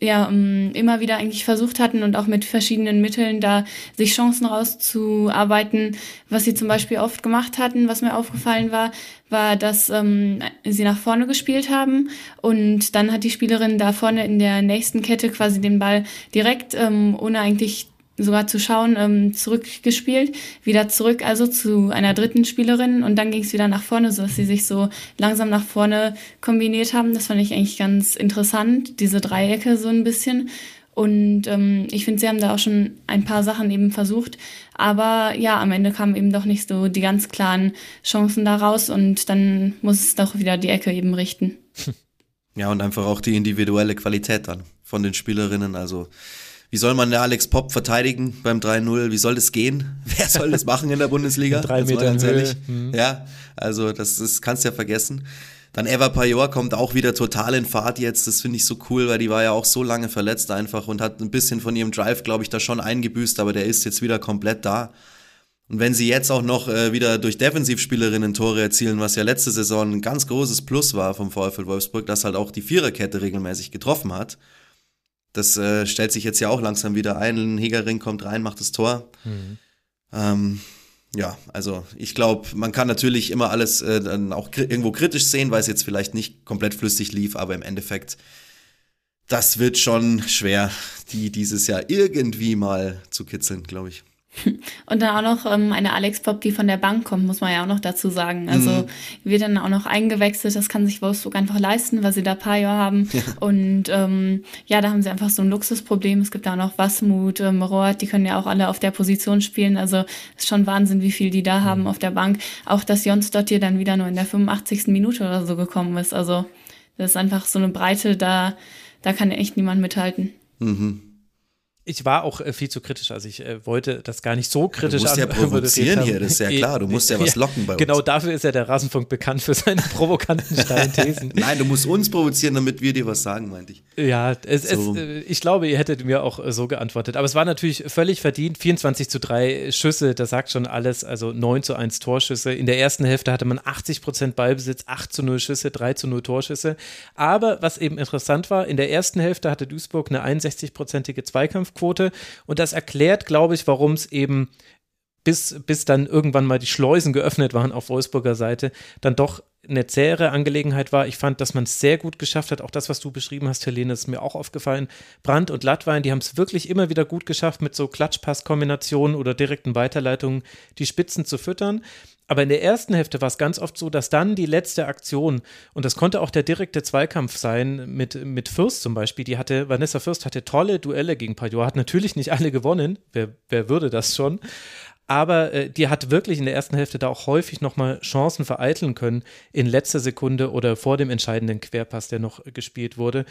ja ähm, immer wieder eigentlich versucht hatten und auch mit verschiedenen Mitteln da sich Chancen rauszuarbeiten. Was sie zum Beispiel oft gemacht hatten, was mir aufgefallen war, war, dass ähm, sie nach vorne gespielt haben und dann hat die Spielerin da vorne in der nächsten Kette quasi den Ball direkt, ähm, ohne eigentlich sogar zu schauen, ähm, zurückgespielt, wieder zurück, also zu einer dritten Spielerin und dann ging es wieder nach vorne, so dass sie sich so langsam nach vorne kombiniert haben. Das fand ich eigentlich ganz interessant, diese Dreiecke so ein bisschen. Und ähm, ich finde, sie haben da auch schon ein paar Sachen eben versucht. Aber ja, am Ende kamen eben doch nicht so die ganz klaren Chancen daraus und dann muss es doch wieder die Ecke eben richten. [LAUGHS] Ja, und einfach auch die individuelle Qualität dann von den Spielerinnen. Also wie soll man der Alex Pop verteidigen beim 3-0? Wie soll das gehen? [LAUGHS] Wer soll das machen in der Bundesliga? Drei Meter ganz ehrlich. Hm. Ja, also das, das kannst du ja vergessen. Dann Eva Pajor kommt auch wieder total in Fahrt jetzt. Das finde ich so cool, weil die war ja auch so lange verletzt einfach und hat ein bisschen von ihrem Drive, glaube ich, da schon eingebüßt, aber der ist jetzt wieder komplett da. Und wenn sie jetzt auch noch äh, wieder durch Defensivspielerinnen Tore erzielen, was ja letzte Saison ein ganz großes Plus war vom VfL Wolfsburg, dass halt auch die Viererkette regelmäßig getroffen hat, das äh, stellt sich jetzt ja auch langsam wieder ein. Hegering kommt rein, macht das Tor. Mhm. Ähm, ja, also ich glaube, man kann natürlich immer alles äh, dann auch irgendwo kritisch sehen, weil es jetzt vielleicht nicht komplett flüssig lief, aber im Endeffekt, das wird schon schwer, die dieses Jahr irgendwie mal zu kitzeln, glaube ich. Und dann auch noch ähm, eine Alex Pop, die von der Bank kommt, muss man ja auch noch dazu sagen. Also mhm. wird dann auch noch eingewechselt, das kann sich Wolfsburg einfach leisten, weil sie da Pajo haben. Ja. Und ähm, ja, da haben sie einfach so ein Luxusproblem. Es gibt da auch noch Wasmut, ähm, Roth, die können ja auch alle auf der Position spielen. Also ist schon Wahnsinn, wie viel die da mhm. haben auf der Bank. Auch, dass Jons dort hier dann wieder nur in der 85. Minute oder so gekommen ist. Also das ist einfach so eine Breite, da, da kann echt niemand mithalten. Mhm ich war auch äh, viel zu kritisch, also ich äh, wollte das gar nicht so kritisch Du musst ja provozieren hier, das ist ja [LAUGHS] klar, du musst ja was [LAUGHS] locken bei uns. Genau dafür ist ja der Rasenfunk bekannt, für seine [LAUGHS] provokanten steilen Thesen. Nein, du musst uns provozieren, damit wir dir was sagen, meinte ich. Ja, es, so. es, äh, ich glaube, ihr hättet mir auch äh, so geantwortet, aber es war natürlich völlig verdient, 24 zu 3 Schüsse, das sagt schon alles, also 9 zu 1 Torschüsse. In der ersten Hälfte hatte man 80 Prozent Ballbesitz, 8 zu 0 Schüsse, 3 zu 0 Torschüsse, aber was eben interessant war, in der ersten Hälfte hatte Duisburg eine 61-prozentige Zweikampfquote und das erklärt, glaube ich, warum es eben bis, bis dann irgendwann mal die Schleusen geöffnet waren auf Wolfsburger Seite, dann doch eine zähere Angelegenheit war. Ich fand, dass man es sehr gut geschafft hat. Auch das, was du beschrieben hast, Helene, ist mir auch aufgefallen. Brandt und Lattwein, die haben es wirklich immer wieder gut geschafft, mit so Klatschpass-Kombinationen oder direkten Weiterleitungen die Spitzen zu füttern. Aber in der ersten Hälfte war es ganz oft so, dass dann die letzte Aktion, und das konnte auch der direkte Zweikampf sein, mit, mit Fürst zum Beispiel, die hatte, Vanessa Fürst hatte tolle Duelle gegen Pajot, hat natürlich nicht alle gewonnen, wer, wer würde das schon, aber äh, die hat wirklich in der ersten Hälfte da auch häufig nochmal Chancen vereiteln können in letzter Sekunde oder vor dem entscheidenden Querpass, der noch gespielt wurde.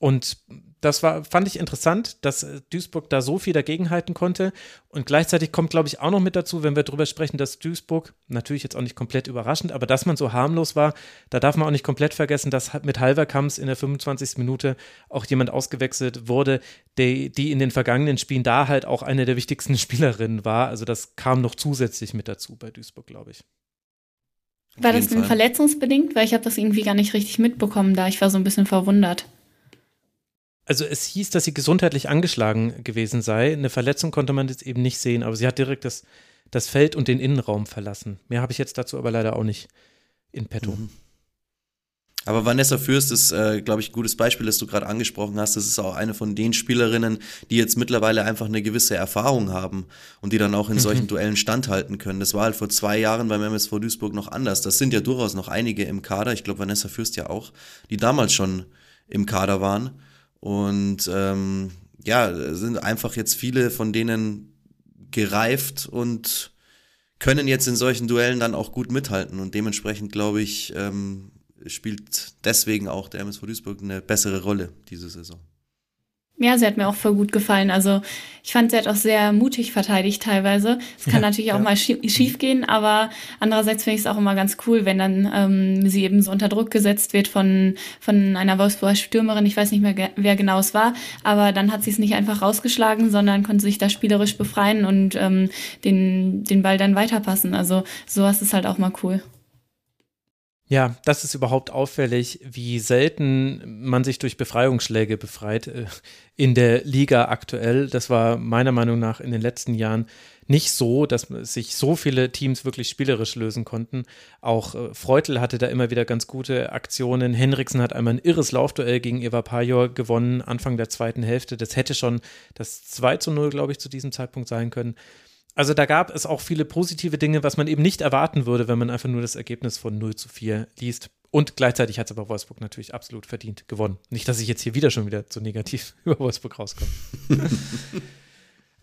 Und das war, fand ich interessant, dass äh, Duisburg da so viel dagegenhalten konnte. Und gleichzeitig kommt, glaube ich, auch noch mit dazu, wenn wir darüber sprechen, dass Duisburg, natürlich jetzt auch nicht komplett überraschend, aber dass man so harmlos war, da darf man auch nicht komplett vergessen, dass mit Halverkamps in der 25. Minute auch jemand ausgewechselt wurde, die, die in den vergangenen Spielen da halt auch eine der wichtigsten [LAUGHS] Spielerinnen war. Also das kam noch zusätzlich mit dazu bei Duisburg, glaube ich. War das denn verletzungsbedingt? Weil ich habe das irgendwie gar nicht richtig mitbekommen da. Ich war so ein bisschen verwundert also es hieß, dass sie gesundheitlich angeschlagen gewesen sei. Eine Verletzung konnte man jetzt eben nicht sehen, aber sie hat direkt das, das Feld und den Innenraum verlassen. Mehr habe ich jetzt dazu aber leider auch nicht in petto. Mhm. Aber Vanessa Fürst ist, äh, glaube ich, ein gutes Beispiel, das du gerade angesprochen hast. Das ist auch eine von den Spielerinnen, die jetzt mittlerweile einfach eine gewisse Erfahrung haben und die dann auch in mhm. solchen Duellen standhalten können. Das war halt vor zwei Jahren beim MSV Duisburg noch anders. Das sind ja durchaus noch einige im Kader. Ich glaube, Vanessa Fürst ja auch, die damals schon im Kader waren. Und ähm, ja, sind einfach jetzt viele von denen gereift und können jetzt in solchen Duellen dann auch gut mithalten. Und dementsprechend, glaube ich, ähm, spielt deswegen auch der MSV Duisburg eine bessere Rolle diese Saison. Ja, sie hat mir auch voll gut gefallen. Also ich fand, sie hat auch sehr mutig verteidigt teilweise. Es kann ja, natürlich auch ja. mal schief gehen, aber andererseits finde ich es auch immer ganz cool, wenn dann ähm, sie eben so unter Druck gesetzt wird von, von einer Wolfsburger Stürmerin. Ich weiß nicht mehr, wer genau es war, aber dann hat sie es nicht einfach rausgeschlagen, sondern konnte sich da spielerisch befreien und ähm, den, den Ball dann weiterpassen. Also sowas ist halt auch mal cool. Ja, das ist überhaupt auffällig, wie selten man sich durch Befreiungsschläge befreit äh, in der Liga aktuell. Das war meiner Meinung nach in den letzten Jahren nicht so, dass sich so viele Teams wirklich spielerisch lösen konnten. Auch äh, Freutel hatte da immer wieder ganz gute Aktionen. Henriksen hat einmal ein irres Laufduell gegen Eva Pajor gewonnen, Anfang der zweiten Hälfte. Das hätte schon das 2 zu 0, glaube ich, zu diesem Zeitpunkt sein können. Also da gab es auch viele positive Dinge, was man eben nicht erwarten würde, wenn man einfach nur das Ergebnis von 0 zu 4 liest. Und gleichzeitig hat es aber Wolfsburg natürlich absolut verdient gewonnen. Nicht, dass ich jetzt hier wieder schon wieder zu negativ [LAUGHS] über Wolfsburg rauskomme. [LAUGHS]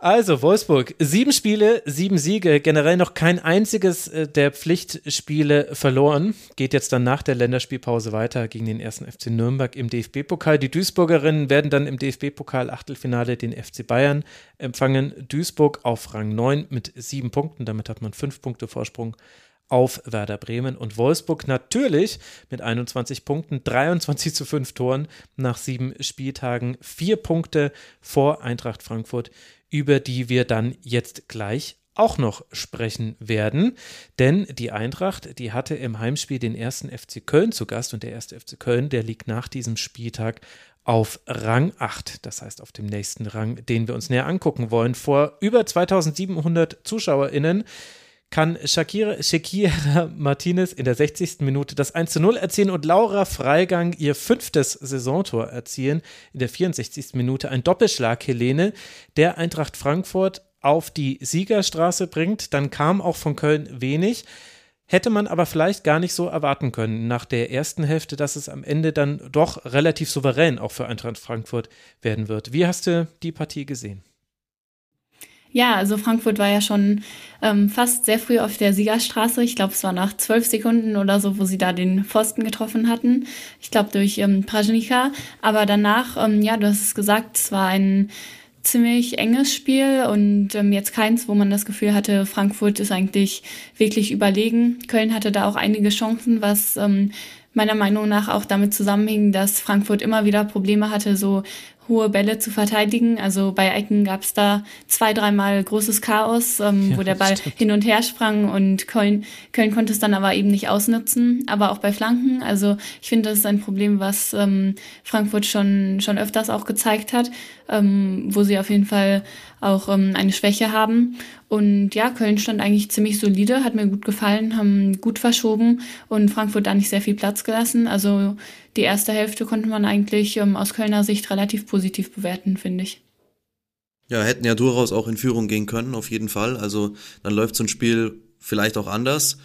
Also, Wolfsburg, sieben Spiele, sieben Siege, generell noch kein einziges äh, der Pflichtspiele verloren. Geht jetzt dann nach der Länderspielpause weiter gegen den ersten FC Nürnberg im DFB-Pokal. Die Duisburgerinnen werden dann im DFB-Pokal Achtelfinale den FC Bayern empfangen. Duisburg auf Rang 9 mit sieben Punkten. Damit hat man fünf Punkte Vorsprung auf Werder Bremen und Wolfsburg natürlich mit 21 Punkten, 23 zu 5 Toren nach sieben Spieltagen, vier Punkte vor Eintracht Frankfurt über die wir dann jetzt gleich auch noch sprechen werden. Denn die Eintracht, die hatte im Heimspiel den ersten FC Köln zu Gast und der erste FC Köln, der liegt nach diesem Spieltag auf Rang 8, das heißt auf dem nächsten Rang, den wir uns näher angucken wollen. Vor über 2700 ZuschauerInnen kann Shakira, Shakira Martinez in der 60. Minute das 1 zu 0 erzielen und Laura Freigang ihr fünftes Saisontor erzielen. In der 64. Minute ein Doppelschlag Helene, der Eintracht Frankfurt auf die Siegerstraße bringt. Dann kam auch von Köln wenig. Hätte man aber vielleicht gar nicht so erwarten können nach der ersten Hälfte, dass es am Ende dann doch relativ souverän auch für Eintracht Frankfurt werden wird. Wie hast du die Partie gesehen? Ja, also Frankfurt war ja schon ähm, fast sehr früh auf der Siegerstraße. Ich glaube, es war nach zwölf Sekunden oder so, wo sie da den Pfosten getroffen hatten. Ich glaube, durch ähm, Prajnika. Aber danach, ähm, ja, du hast es gesagt, es war ein ziemlich enges Spiel und ähm, jetzt keins, wo man das Gefühl hatte, Frankfurt ist eigentlich wirklich überlegen. Köln hatte da auch einige Chancen, was ähm, meiner Meinung nach auch damit zusammenhing, dass Frankfurt immer wieder Probleme hatte, so hohe Bälle zu verteidigen. Also bei Ecken gab es da zwei, dreimal großes Chaos, ähm, ja, wo der Ball stimmt. hin und her sprang und Köln, Köln konnte es dann aber eben nicht ausnutzen, aber auch bei Flanken. Also ich finde, das ist ein Problem, was ähm, Frankfurt schon, schon öfters auch gezeigt hat, ähm, wo sie auf jeden Fall auch ähm, eine Schwäche haben. Und ja, Köln stand eigentlich ziemlich solide, hat mir gut gefallen, haben gut verschoben und Frankfurt da nicht sehr viel Platz gelassen. Also die erste Hälfte konnte man eigentlich ähm, aus Kölner Sicht relativ positiv bewerten, finde ich. Ja, hätten ja durchaus auch in Führung gehen können, auf jeden Fall. Also dann läuft so ein Spiel vielleicht auch anders.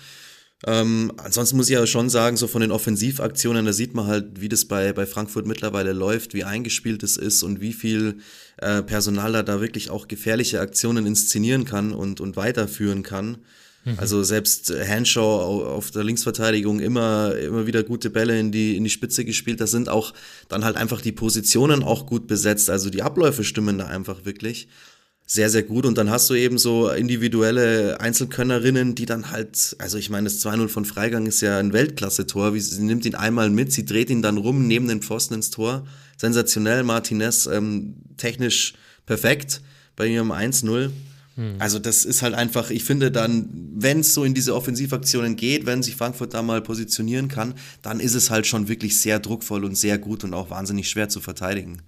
Ähm, ansonsten muss ich ja schon sagen, so von den Offensivaktionen, da sieht man halt, wie das bei, bei Frankfurt mittlerweile läuft, wie eingespielt es ist und wie viel äh, Personal da, da wirklich auch gefährliche Aktionen inszenieren kann und, und weiterführen kann. Mhm. Also selbst Hanshaw auf der Linksverteidigung immer, immer wieder gute Bälle in die, in die Spitze gespielt. Da sind auch dann halt einfach die Positionen auch gut besetzt. Also die Abläufe stimmen da einfach wirklich sehr, sehr gut. Und dann hast du eben so individuelle Einzelkönnerinnen, die dann halt, also ich meine, das 2-0 von Freigang ist ja ein Weltklasse-Tor. Sie nimmt ihn einmal mit, sie dreht ihn dann rum neben den Pfosten ins Tor. Sensationell, Martinez ähm, technisch perfekt bei ihrem 1-0. Hm. Also das ist halt einfach, ich finde dann, wenn es so in diese Offensivaktionen geht, wenn sich Frankfurt da mal positionieren kann, dann ist es halt schon wirklich sehr druckvoll und sehr gut und auch wahnsinnig schwer zu verteidigen.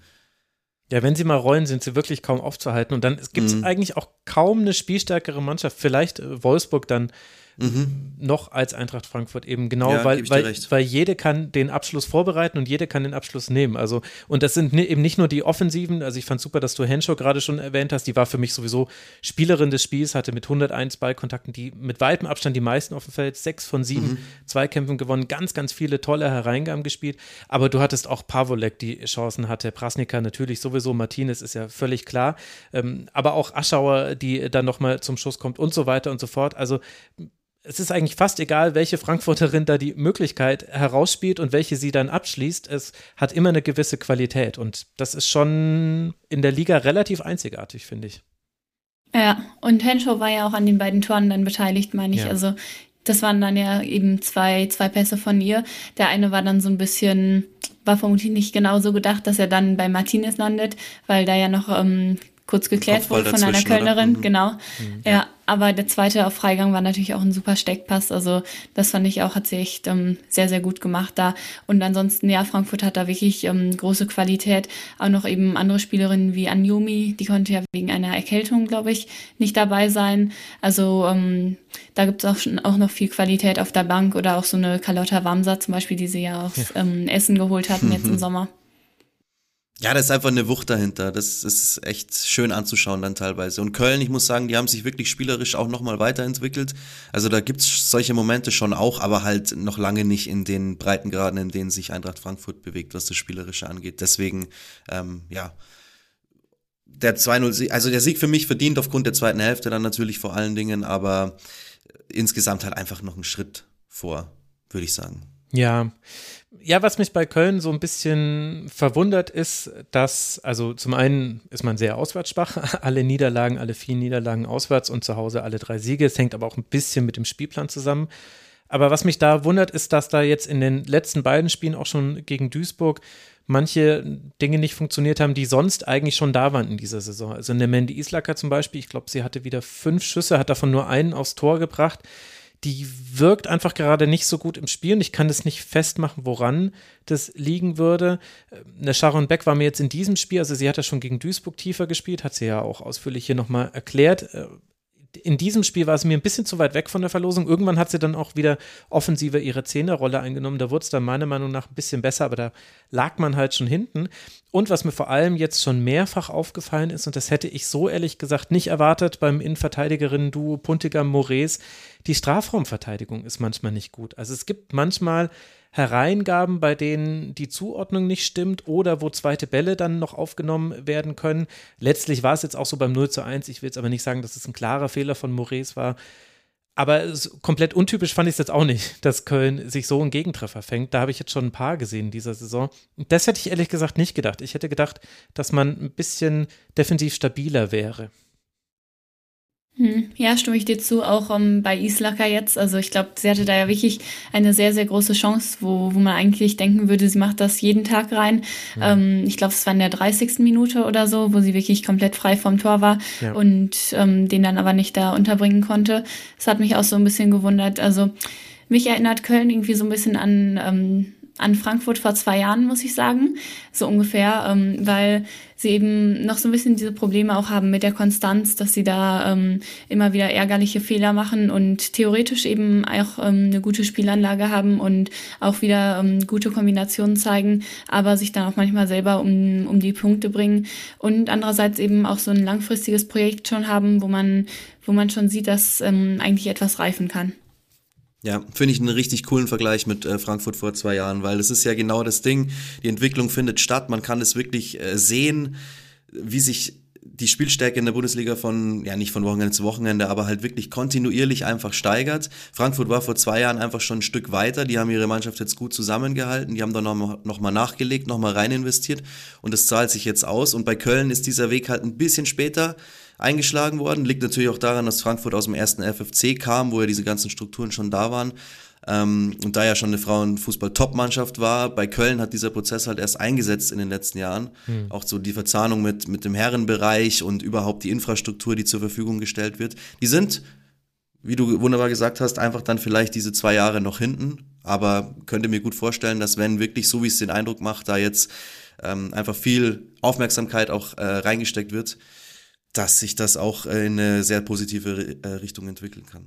Ja, wenn sie mal rollen, sind sie wirklich kaum aufzuhalten. Und dann gibt es mhm. eigentlich auch kaum eine spielstärkere Mannschaft. Vielleicht äh, Wolfsburg dann mhm. noch als Eintracht Frankfurt eben genau, ja, weil, weil, weil jede kann den Abschluss vorbereiten und jede kann den Abschluss nehmen. Also, und das sind eben nicht nur die Offensiven, also ich fand super, dass du Henshaw gerade schon erwähnt hast, die war für mich sowieso Spielerin des Spiels, hatte mit 101 Ballkontakten, die mit weitem Abstand die meisten auf dem Feld, sechs von sieben mhm. Zweikämpfen gewonnen, ganz, ganz viele tolle Hereingaben gespielt, aber du hattest auch Pavolek, die Chancen hatte, Prasnika natürlich sowieso, Martinez ist ja völlig klar, ähm, aber auch Aschauer, die dann nochmal zum Schuss kommt und so weiter und so fort. Also es ist eigentlich fast egal, welche Frankfurterin da die Möglichkeit herausspielt und welche sie dann abschließt. Es hat immer eine gewisse Qualität und das ist schon in der Liga relativ einzigartig, finde ich. Ja, und Henshaw war ja auch an den beiden Toren dann beteiligt, meine ich. Ja. Also das waren dann ja eben zwei, zwei Pässe von ihr. Der eine war dann so ein bisschen, war vermutlich nicht genau so gedacht, dass er dann bei Martinez landet, weil da ja noch ähm, kurz geklärt wurde von einer Kölnerin, mhm. genau. Mhm. Ja, aber der zweite auf Freigang war natürlich auch ein super Steckpass. Also das fand ich auch, hat sie echt ähm, sehr, sehr gut gemacht da. Und ansonsten, ja, Frankfurt hat da wirklich ähm, große Qualität. Auch noch eben andere Spielerinnen wie Anjomi, die konnte ja wegen einer Erkältung, glaube ich, nicht dabei sein. Also ähm, da gibt es auch, schon, auch noch viel Qualität auf der Bank oder auch so eine Carlotta Wamser zum Beispiel, die sie ja aus ja. Ähm, Essen geholt hatten jetzt im [LAUGHS] Sommer. Ja, das ist einfach eine Wucht dahinter. Das ist echt schön anzuschauen dann teilweise. Und Köln, ich muss sagen, die haben sich wirklich spielerisch auch nochmal weiterentwickelt. Also da gibt's solche Momente schon auch, aber halt noch lange nicht in den Breitengraden, in denen sich Eintracht Frankfurt bewegt, was das Spielerische angeht. Deswegen, ähm, ja, der 2-0, also der Sieg für mich verdient aufgrund der zweiten Hälfte dann natürlich vor allen Dingen, aber insgesamt halt einfach noch einen Schritt vor, würde ich sagen. Ja, ja, was mich bei Köln so ein bisschen verwundert ist, dass, also zum einen ist man sehr auswärtsschwach, [LAUGHS] alle Niederlagen, alle vier Niederlagen auswärts und zu Hause alle drei Siege. Es hängt aber auch ein bisschen mit dem Spielplan zusammen. Aber was mich da wundert, ist, dass da jetzt in den letzten beiden Spielen auch schon gegen Duisburg manche Dinge nicht funktioniert haben, die sonst eigentlich schon da waren in dieser Saison. Also in der Mandy Islacker zum Beispiel, ich glaube, sie hatte wieder fünf Schüsse, hat davon nur einen aufs Tor gebracht die wirkt einfach gerade nicht so gut im Spiel und ich kann das nicht festmachen, woran das liegen würde. Eine Sharon Beck war mir jetzt in diesem Spiel, also sie hat ja schon gegen Duisburg tiefer gespielt, hat sie ja auch ausführlich hier nochmal erklärt. In diesem Spiel war es mir ein bisschen zu weit weg von der Verlosung. Irgendwann hat sie dann auch wieder offensiver ihre Zehnerrolle eingenommen. Da wurde es dann meiner Meinung nach ein bisschen besser, aber da lag man halt schon hinten. Und was mir vor allem jetzt schon mehrfach aufgefallen ist, und das hätte ich so ehrlich gesagt nicht erwartet beim Innenverteidigerinnen-Duo Puntigam-Mores, die Strafraumverteidigung ist manchmal nicht gut. Also es gibt manchmal Hereingaben, bei denen die Zuordnung nicht stimmt oder wo zweite Bälle dann noch aufgenommen werden können. Letztlich war es jetzt auch so beim 0 zu 1. Ich will jetzt aber nicht sagen, dass es ein klarer Fehler von Maurice war. Aber komplett untypisch fand ich es jetzt auch nicht, [LAUGHS] dass Köln sich so einen Gegentreffer fängt. Da habe ich jetzt schon ein paar gesehen in dieser Saison. Das hätte ich ehrlich gesagt nicht gedacht. Ich hätte gedacht, dass man ein bisschen defensiv stabiler wäre. Hm. Ja, stimme ich dir zu, auch um, ähm, bei Islaka jetzt. Also ich glaube, sie hatte da ja wirklich eine sehr, sehr große Chance, wo, wo man eigentlich denken würde, sie macht das jeden Tag rein. Ja. Ähm, ich glaube, es war in der 30. Minute oder so, wo sie wirklich komplett frei vom Tor war ja. und ähm, den dann aber nicht da unterbringen konnte. Das hat mich auch so ein bisschen gewundert. Also mich erinnert Köln irgendwie so ein bisschen an ähm, an Frankfurt vor zwei Jahren, muss ich sagen, so ungefähr, ähm, weil sie eben noch so ein bisschen diese Probleme auch haben mit der Konstanz, dass sie da ähm, immer wieder ärgerliche Fehler machen und theoretisch eben auch ähm, eine gute Spielanlage haben und auch wieder ähm, gute Kombinationen zeigen, aber sich dann auch manchmal selber um, um die Punkte bringen und andererseits eben auch so ein langfristiges Projekt schon haben, wo man, wo man schon sieht, dass ähm, eigentlich etwas reifen kann. Ja, finde ich einen richtig coolen Vergleich mit äh, Frankfurt vor zwei Jahren, weil das ist ja genau das Ding. Die Entwicklung findet statt. Man kann es wirklich äh, sehen, wie sich die Spielstärke in der Bundesliga von, ja nicht von Wochenende zu Wochenende, aber halt wirklich kontinuierlich einfach steigert. Frankfurt war vor zwei Jahren einfach schon ein Stück weiter. Die haben ihre Mannschaft jetzt gut zusammengehalten. Die haben da nochmal noch mal nachgelegt, nochmal rein investiert und das zahlt sich jetzt aus. Und bei Köln ist dieser Weg halt ein bisschen später eingeschlagen worden. Liegt natürlich auch daran, dass Frankfurt aus dem ersten FFC kam, wo ja diese ganzen Strukturen schon da waren. Ähm, und da ja schon eine Frauenfußball-Top-Mannschaft war, bei Köln hat dieser Prozess halt erst eingesetzt in den letzten Jahren. Mhm. Auch so die Verzahnung mit, mit dem Herrenbereich und überhaupt die Infrastruktur, die zur Verfügung gestellt wird. Die sind, wie du wunderbar gesagt hast, einfach dann vielleicht diese zwei Jahre noch hinten. Aber könnte mir gut vorstellen, dass wenn wirklich, so wie es den Eindruck macht, da jetzt ähm, einfach viel Aufmerksamkeit auch äh, reingesteckt wird, dass sich das auch in eine sehr positive äh, Richtung entwickeln kann.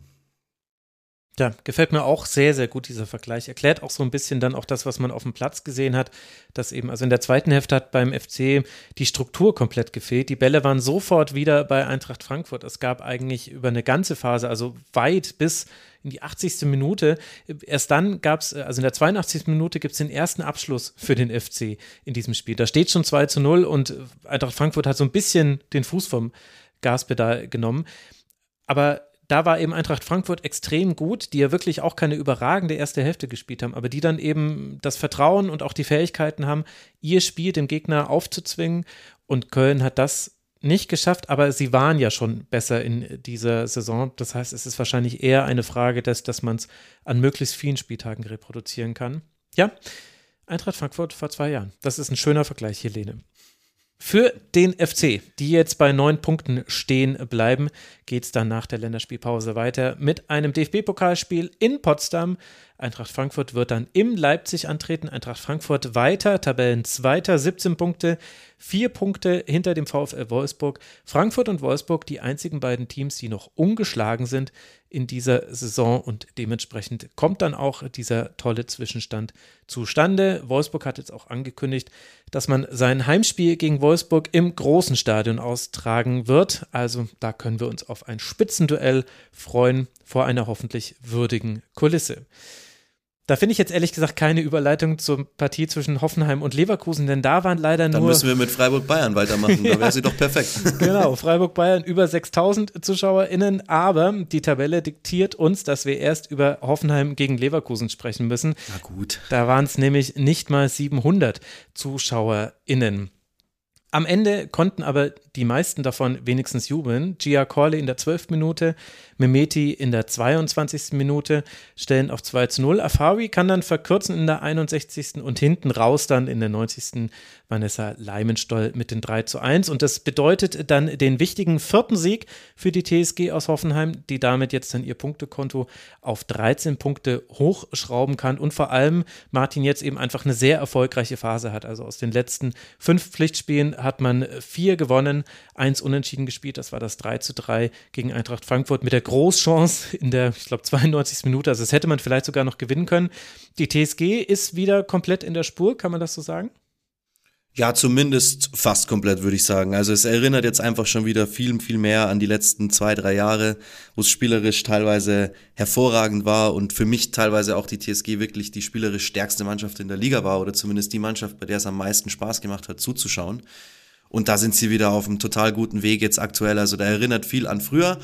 Ja, gefällt mir auch sehr, sehr gut, dieser Vergleich. Erklärt auch so ein bisschen dann auch das, was man auf dem Platz gesehen hat, dass eben, also in der zweiten Hälfte hat beim FC die Struktur komplett gefehlt. Die Bälle waren sofort wieder bei Eintracht Frankfurt. Es gab eigentlich über eine ganze Phase, also weit bis in die 80. Minute. Erst dann gab es, also in der 82. Minute gibt es den ersten Abschluss für den FC in diesem Spiel. Da steht schon 2 zu 0 und Eintracht Frankfurt hat so ein bisschen den Fuß vom Gaspedal genommen. Aber da war eben Eintracht Frankfurt extrem gut, die ja wirklich auch keine überragende erste Hälfte gespielt haben, aber die dann eben das Vertrauen und auch die Fähigkeiten haben, ihr Spiel dem Gegner aufzuzwingen. Und Köln hat das nicht geschafft, aber sie waren ja schon besser in dieser Saison. Das heißt, es ist wahrscheinlich eher eine Frage, des, dass man es an möglichst vielen Spieltagen reproduzieren kann. Ja, Eintracht Frankfurt vor zwei Jahren. Das ist ein schöner Vergleich, Helene. Für den FC, die jetzt bei neun Punkten stehen bleiben, geht es dann nach der Länderspielpause weiter mit einem DFB-Pokalspiel in Potsdam. Eintracht Frankfurt wird dann im Leipzig antreten. Eintracht Frankfurt weiter, Tabellenzweiter, 17 Punkte, vier Punkte hinter dem VfL Wolfsburg. Frankfurt und Wolfsburg die einzigen beiden Teams, die noch ungeschlagen sind in dieser Saison und dementsprechend kommt dann auch dieser tolle Zwischenstand zustande. Wolfsburg hat jetzt auch angekündigt, dass man sein Heimspiel gegen Wolfsburg im großen Stadion austragen wird. Also da können wir uns auf ein Spitzenduell freuen vor einer hoffentlich würdigen Kulisse. Da finde ich jetzt ehrlich gesagt keine Überleitung zur Partie zwischen Hoffenheim und Leverkusen, denn da waren leider nur. Dann müssen wir mit Freiburg-Bayern weitermachen, da wäre [LAUGHS] sie doch perfekt. genau, Freiburg-Bayern über 6000 ZuschauerInnen, aber die Tabelle diktiert uns, dass wir erst über Hoffenheim gegen Leverkusen sprechen müssen. Na gut. Da waren es nämlich nicht mal 700 ZuschauerInnen. Am Ende konnten aber die meisten davon wenigstens jubeln. Gia Corley in der 12. Minute, Mehmeti in der 22. Minute stellen auf 2 zu 0. Afawi kann dann verkürzen in der 61. und hinten raus dann in der 90. Vanessa Leimenstoll mit den 3 zu 1. Und das bedeutet dann den wichtigen vierten Sieg für die TSG aus Hoffenheim, die damit jetzt dann ihr Punktekonto auf 13 Punkte hochschrauben kann und vor allem Martin jetzt eben einfach eine sehr erfolgreiche Phase hat. Also aus den letzten fünf Pflichtspielen hat man vier gewonnen, eins unentschieden gespielt. Das war das 3 zu 3 gegen Eintracht Frankfurt mit der Großchance in der, ich glaube, 92. Minute. Also das hätte man vielleicht sogar noch gewinnen können. Die TSG ist wieder komplett in der Spur, kann man das so sagen? Ja, zumindest fast komplett, würde ich sagen. Also es erinnert jetzt einfach schon wieder viel, viel mehr an die letzten zwei, drei Jahre, wo es spielerisch teilweise hervorragend war und für mich teilweise auch die TSG wirklich die spielerisch stärkste Mannschaft in der Liga war oder zumindest die Mannschaft, bei der es am meisten Spaß gemacht hat, zuzuschauen. Und da sind sie wieder auf einem total guten Weg jetzt aktuell. Also da erinnert viel an früher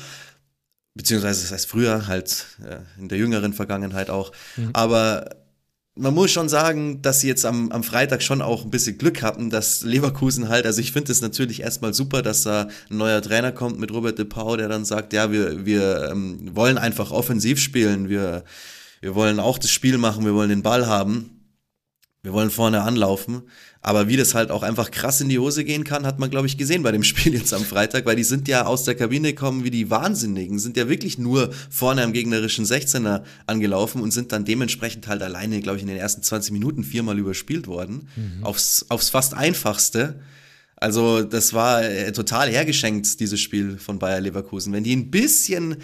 beziehungsweise das heißt früher halt äh, in der jüngeren Vergangenheit auch. Mhm. Aber man muss schon sagen, dass sie jetzt am, am Freitag schon auch ein bisschen Glück hatten, dass Leverkusen halt, also ich finde es natürlich erstmal super, dass da ein neuer Trainer kommt mit Robert de Pau, der dann sagt, ja, wir, wir ähm, wollen einfach offensiv spielen, wir, wir wollen auch das Spiel machen, wir wollen den Ball haben, wir wollen vorne anlaufen. Aber wie das halt auch einfach krass in die Hose gehen kann, hat man, glaube ich, gesehen bei dem [LAUGHS] Spiel jetzt am Freitag, weil die sind ja aus der Kabine gekommen wie die Wahnsinnigen, sind ja wirklich nur vorne am gegnerischen 16er angelaufen und sind dann dementsprechend halt alleine, glaube ich, in den ersten 20 Minuten viermal überspielt worden. Mhm. Aufs, aufs fast einfachste. Also, das war äh, total hergeschenkt, dieses Spiel von Bayer Leverkusen. Wenn die ein bisschen,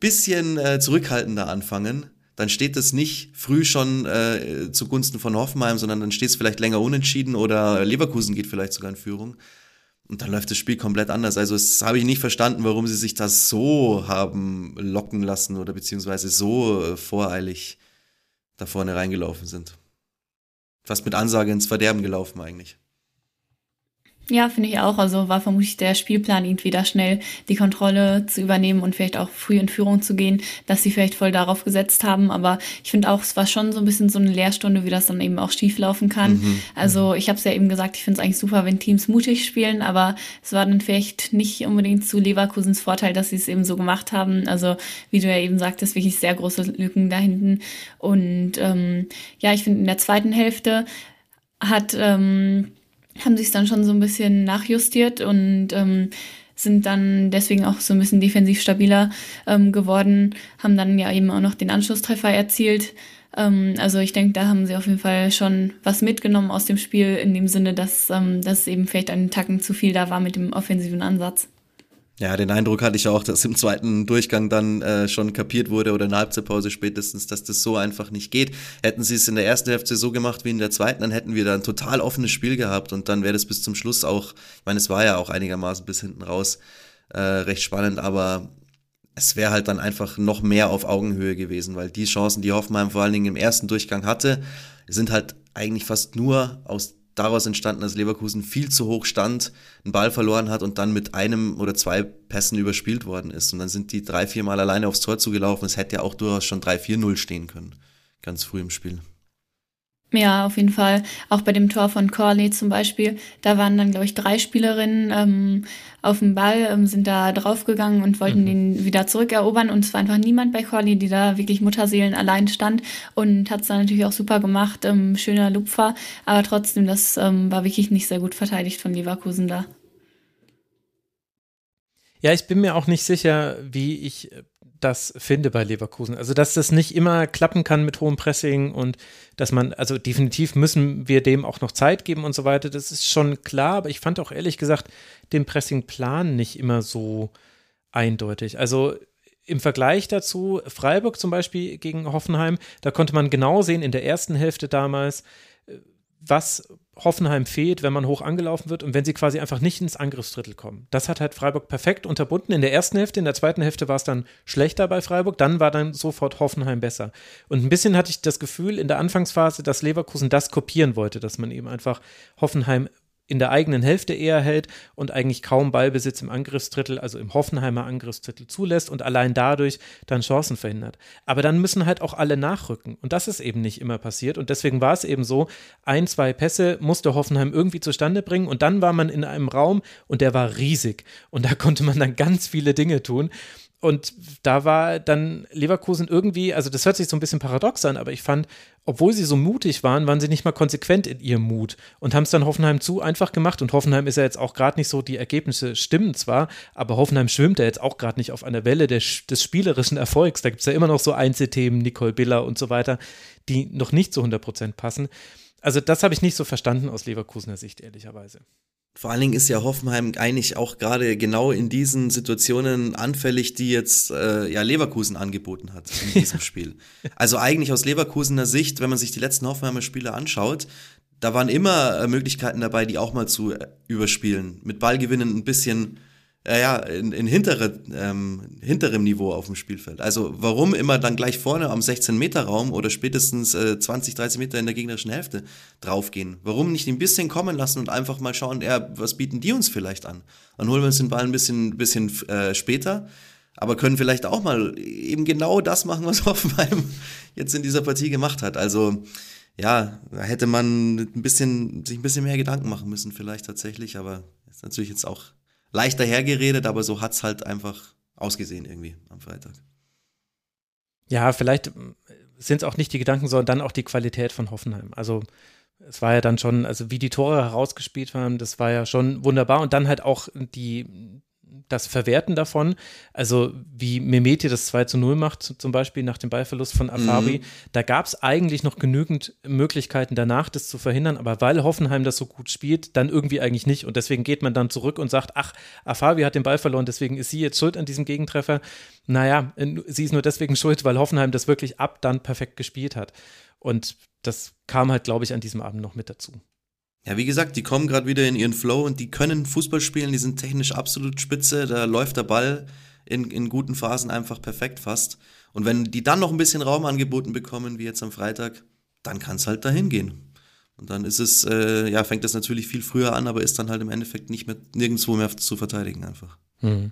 bisschen äh, zurückhaltender anfangen, dann steht es nicht früh schon äh, zugunsten von Hoffenheim, sondern dann steht es vielleicht länger unentschieden oder Leverkusen geht vielleicht sogar in Führung. Und dann läuft das Spiel komplett anders. Also das habe ich nicht verstanden, warum sie sich das so haben locken lassen oder beziehungsweise so äh, voreilig da vorne reingelaufen sind. Fast mit Ansage ins Verderben gelaufen eigentlich. Ja, finde ich auch. Also war vermutlich der Spielplan, irgendwie da schnell die Kontrolle zu übernehmen und vielleicht auch früh in Führung zu gehen, dass sie vielleicht voll darauf gesetzt haben. Aber ich finde auch, es war schon so ein bisschen so eine Lehrstunde, wie das dann eben auch schief laufen kann. Mhm. Also ich habe es ja eben gesagt, ich finde es eigentlich super, wenn Teams mutig spielen, aber es war dann vielleicht nicht unbedingt zu Leverkusens Vorteil, dass sie es eben so gemacht haben. Also wie du ja eben sagtest, wirklich sehr große Lücken da hinten. Und ähm, ja, ich finde in der zweiten Hälfte hat ähm, haben sich dann schon so ein bisschen nachjustiert und ähm, sind dann deswegen auch so ein bisschen defensiv stabiler ähm, geworden, haben dann ja eben auch noch den Anschlusstreffer erzielt. Ähm, also ich denke, da haben sie auf jeden Fall schon was mitgenommen aus dem Spiel, in dem Sinne, dass, ähm, dass eben vielleicht ein Tacken zu viel da war mit dem offensiven Ansatz. Ja, den Eindruck hatte ich auch, dass im zweiten Durchgang dann äh, schon kapiert wurde oder in der Halbzeitpause spätestens, dass das so einfach nicht geht. Hätten sie es in der ersten Hälfte so gemacht wie in der zweiten, dann hätten wir da ein total offenes Spiel gehabt und dann wäre das bis zum Schluss auch, ich meine, es war ja auch einigermaßen bis hinten raus äh, recht spannend, aber es wäre halt dann einfach noch mehr auf Augenhöhe gewesen, weil die Chancen, die Hoffenheim vor allen Dingen im ersten Durchgang hatte, sind halt eigentlich fast nur aus daraus entstanden, dass Leverkusen viel zu hoch stand, einen Ball verloren hat und dann mit einem oder zwei Pässen überspielt worden ist. Und dann sind die drei, vier Mal alleine aufs Tor zugelaufen. Es hätte ja auch durchaus schon 3-4-0 stehen können, ganz früh im Spiel. Ja, auf jeden Fall. Auch bei dem Tor von Corley zum Beispiel, da waren dann, glaube ich, drei Spielerinnen ähm, auf dem Ball, ähm, sind da draufgegangen und wollten mhm. den wieder zurückerobern. Und es war einfach niemand bei Corley, die da wirklich Mutterseelen allein stand und hat es dann natürlich auch super gemacht. Ähm, schöner Lupfer, aber trotzdem, das ähm, war wirklich nicht sehr gut verteidigt von Leverkusen da. Ja, ich bin mir auch nicht sicher, wie ich das finde bei Leverkusen. Also, dass das nicht immer klappen kann mit hohem Pressing und dass man, also definitiv müssen wir dem auch noch Zeit geben und so weiter. Das ist schon klar, aber ich fand auch ehrlich gesagt den Pressingplan nicht immer so eindeutig. Also, im Vergleich dazu, Freiburg zum Beispiel gegen Hoffenheim, da konnte man genau sehen in der ersten Hälfte damals, was Hoffenheim fehlt, wenn man hoch angelaufen wird und wenn sie quasi einfach nicht ins Angriffsdrittel kommen. Das hat halt Freiburg perfekt unterbunden. In der ersten Hälfte, in der zweiten Hälfte war es dann schlechter bei Freiburg, dann war dann sofort Hoffenheim besser. Und ein bisschen hatte ich das Gefühl in der Anfangsphase, dass Leverkusen das kopieren wollte, dass man eben einfach Hoffenheim in der eigenen Hälfte eher hält und eigentlich kaum Ballbesitz im Angriffsdrittel, also im Hoffenheimer Angriffsdrittel zulässt und allein dadurch dann Chancen verhindert. Aber dann müssen halt auch alle nachrücken. Und das ist eben nicht immer passiert. Und deswegen war es eben so, ein, zwei Pässe musste Hoffenheim irgendwie zustande bringen und dann war man in einem Raum und der war riesig. Und da konnte man dann ganz viele Dinge tun und da war dann Leverkusen irgendwie, also das hört sich so ein bisschen paradox an, aber ich fand, obwohl sie so mutig waren, waren sie nicht mal konsequent in ihrem Mut und haben es dann Hoffenheim zu einfach gemacht. Und Hoffenheim ist ja jetzt auch gerade nicht so, die Ergebnisse stimmen zwar, aber Hoffenheim schwimmt ja jetzt auch gerade nicht auf einer Welle des, des spielerischen Erfolgs. Da gibt es ja immer noch so Einzelthemen, Nicole Biller und so weiter, die noch nicht zu 100 Prozent passen. Also das habe ich nicht so verstanden aus Leverkusener Sicht, ehrlicherweise. Vor allen Dingen ist ja Hoffenheim eigentlich auch gerade genau in diesen Situationen anfällig, die jetzt äh, ja Leverkusen angeboten hat in [LAUGHS] diesem Spiel. Also eigentlich aus Leverkusener Sicht, wenn man sich die letzten Hoffenheimer Spiele anschaut, da waren immer äh, Möglichkeiten dabei, die auch mal zu äh, überspielen. Mit Ballgewinnen ein bisschen äh, ja, in, in hintere, ähm, hinterem Niveau auf dem Spielfeld. Also warum immer dann gleich vorne am 16-Meter-Raum oder spätestens äh, 20, 30 Meter in der gegnerischen Hälfte draufgehen? Warum nicht ein bisschen kommen lassen und einfach mal schauen, ja, was bieten die uns vielleicht an? Dann holen wir uns den Ball ein bisschen, bisschen äh, später, aber können vielleicht auch mal eben genau das machen, was [LAUGHS] Hoffenheim jetzt in dieser Partie gemacht hat. Also ja, da hätte man ein bisschen, sich ein bisschen mehr Gedanken machen müssen, vielleicht tatsächlich, aber ist natürlich jetzt auch leicht dahergeredet, aber so hat es halt einfach ausgesehen irgendwie am Freitag. Ja, vielleicht sind es auch nicht die Gedanken, sondern dann auch die Qualität von Hoffenheim. Also es war ja dann schon, also wie die Tore herausgespielt waren, das war ja schon wunderbar. Und dann halt auch die, das Verwerten davon, also wie Mehmeti das 2 zu 0 macht, zum Beispiel nach dem Ballverlust von Afabi, mhm. da gab es eigentlich noch genügend Möglichkeiten danach, das zu verhindern, aber weil Hoffenheim das so gut spielt, dann irgendwie eigentlich nicht. Und deswegen geht man dann zurück und sagt, ach, Afabi hat den Ball verloren, deswegen ist sie jetzt schuld an diesem Gegentreffer. Naja, sie ist nur deswegen schuld, weil Hoffenheim das wirklich ab dann perfekt gespielt hat. Und das kam halt, glaube ich, an diesem Abend noch mit dazu. Ja, wie gesagt, die kommen gerade wieder in ihren Flow und die können Fußball spielen, die sind technisch absolut spitze, da läuft der Ball in, in guten Phasen einfach perfekt fast. Und wenn die dann noch ein bisschen Raum angeboten bekommen, wie jetzt am Freitag, dann kann es halt dahin gehen. Und dann ist es, äh, ja, fängt das natürlich viel früher an, aber ist dann halt im Endeffekt nicht mehr nirgendwo mehr zu verteidigen einfach. Mhm.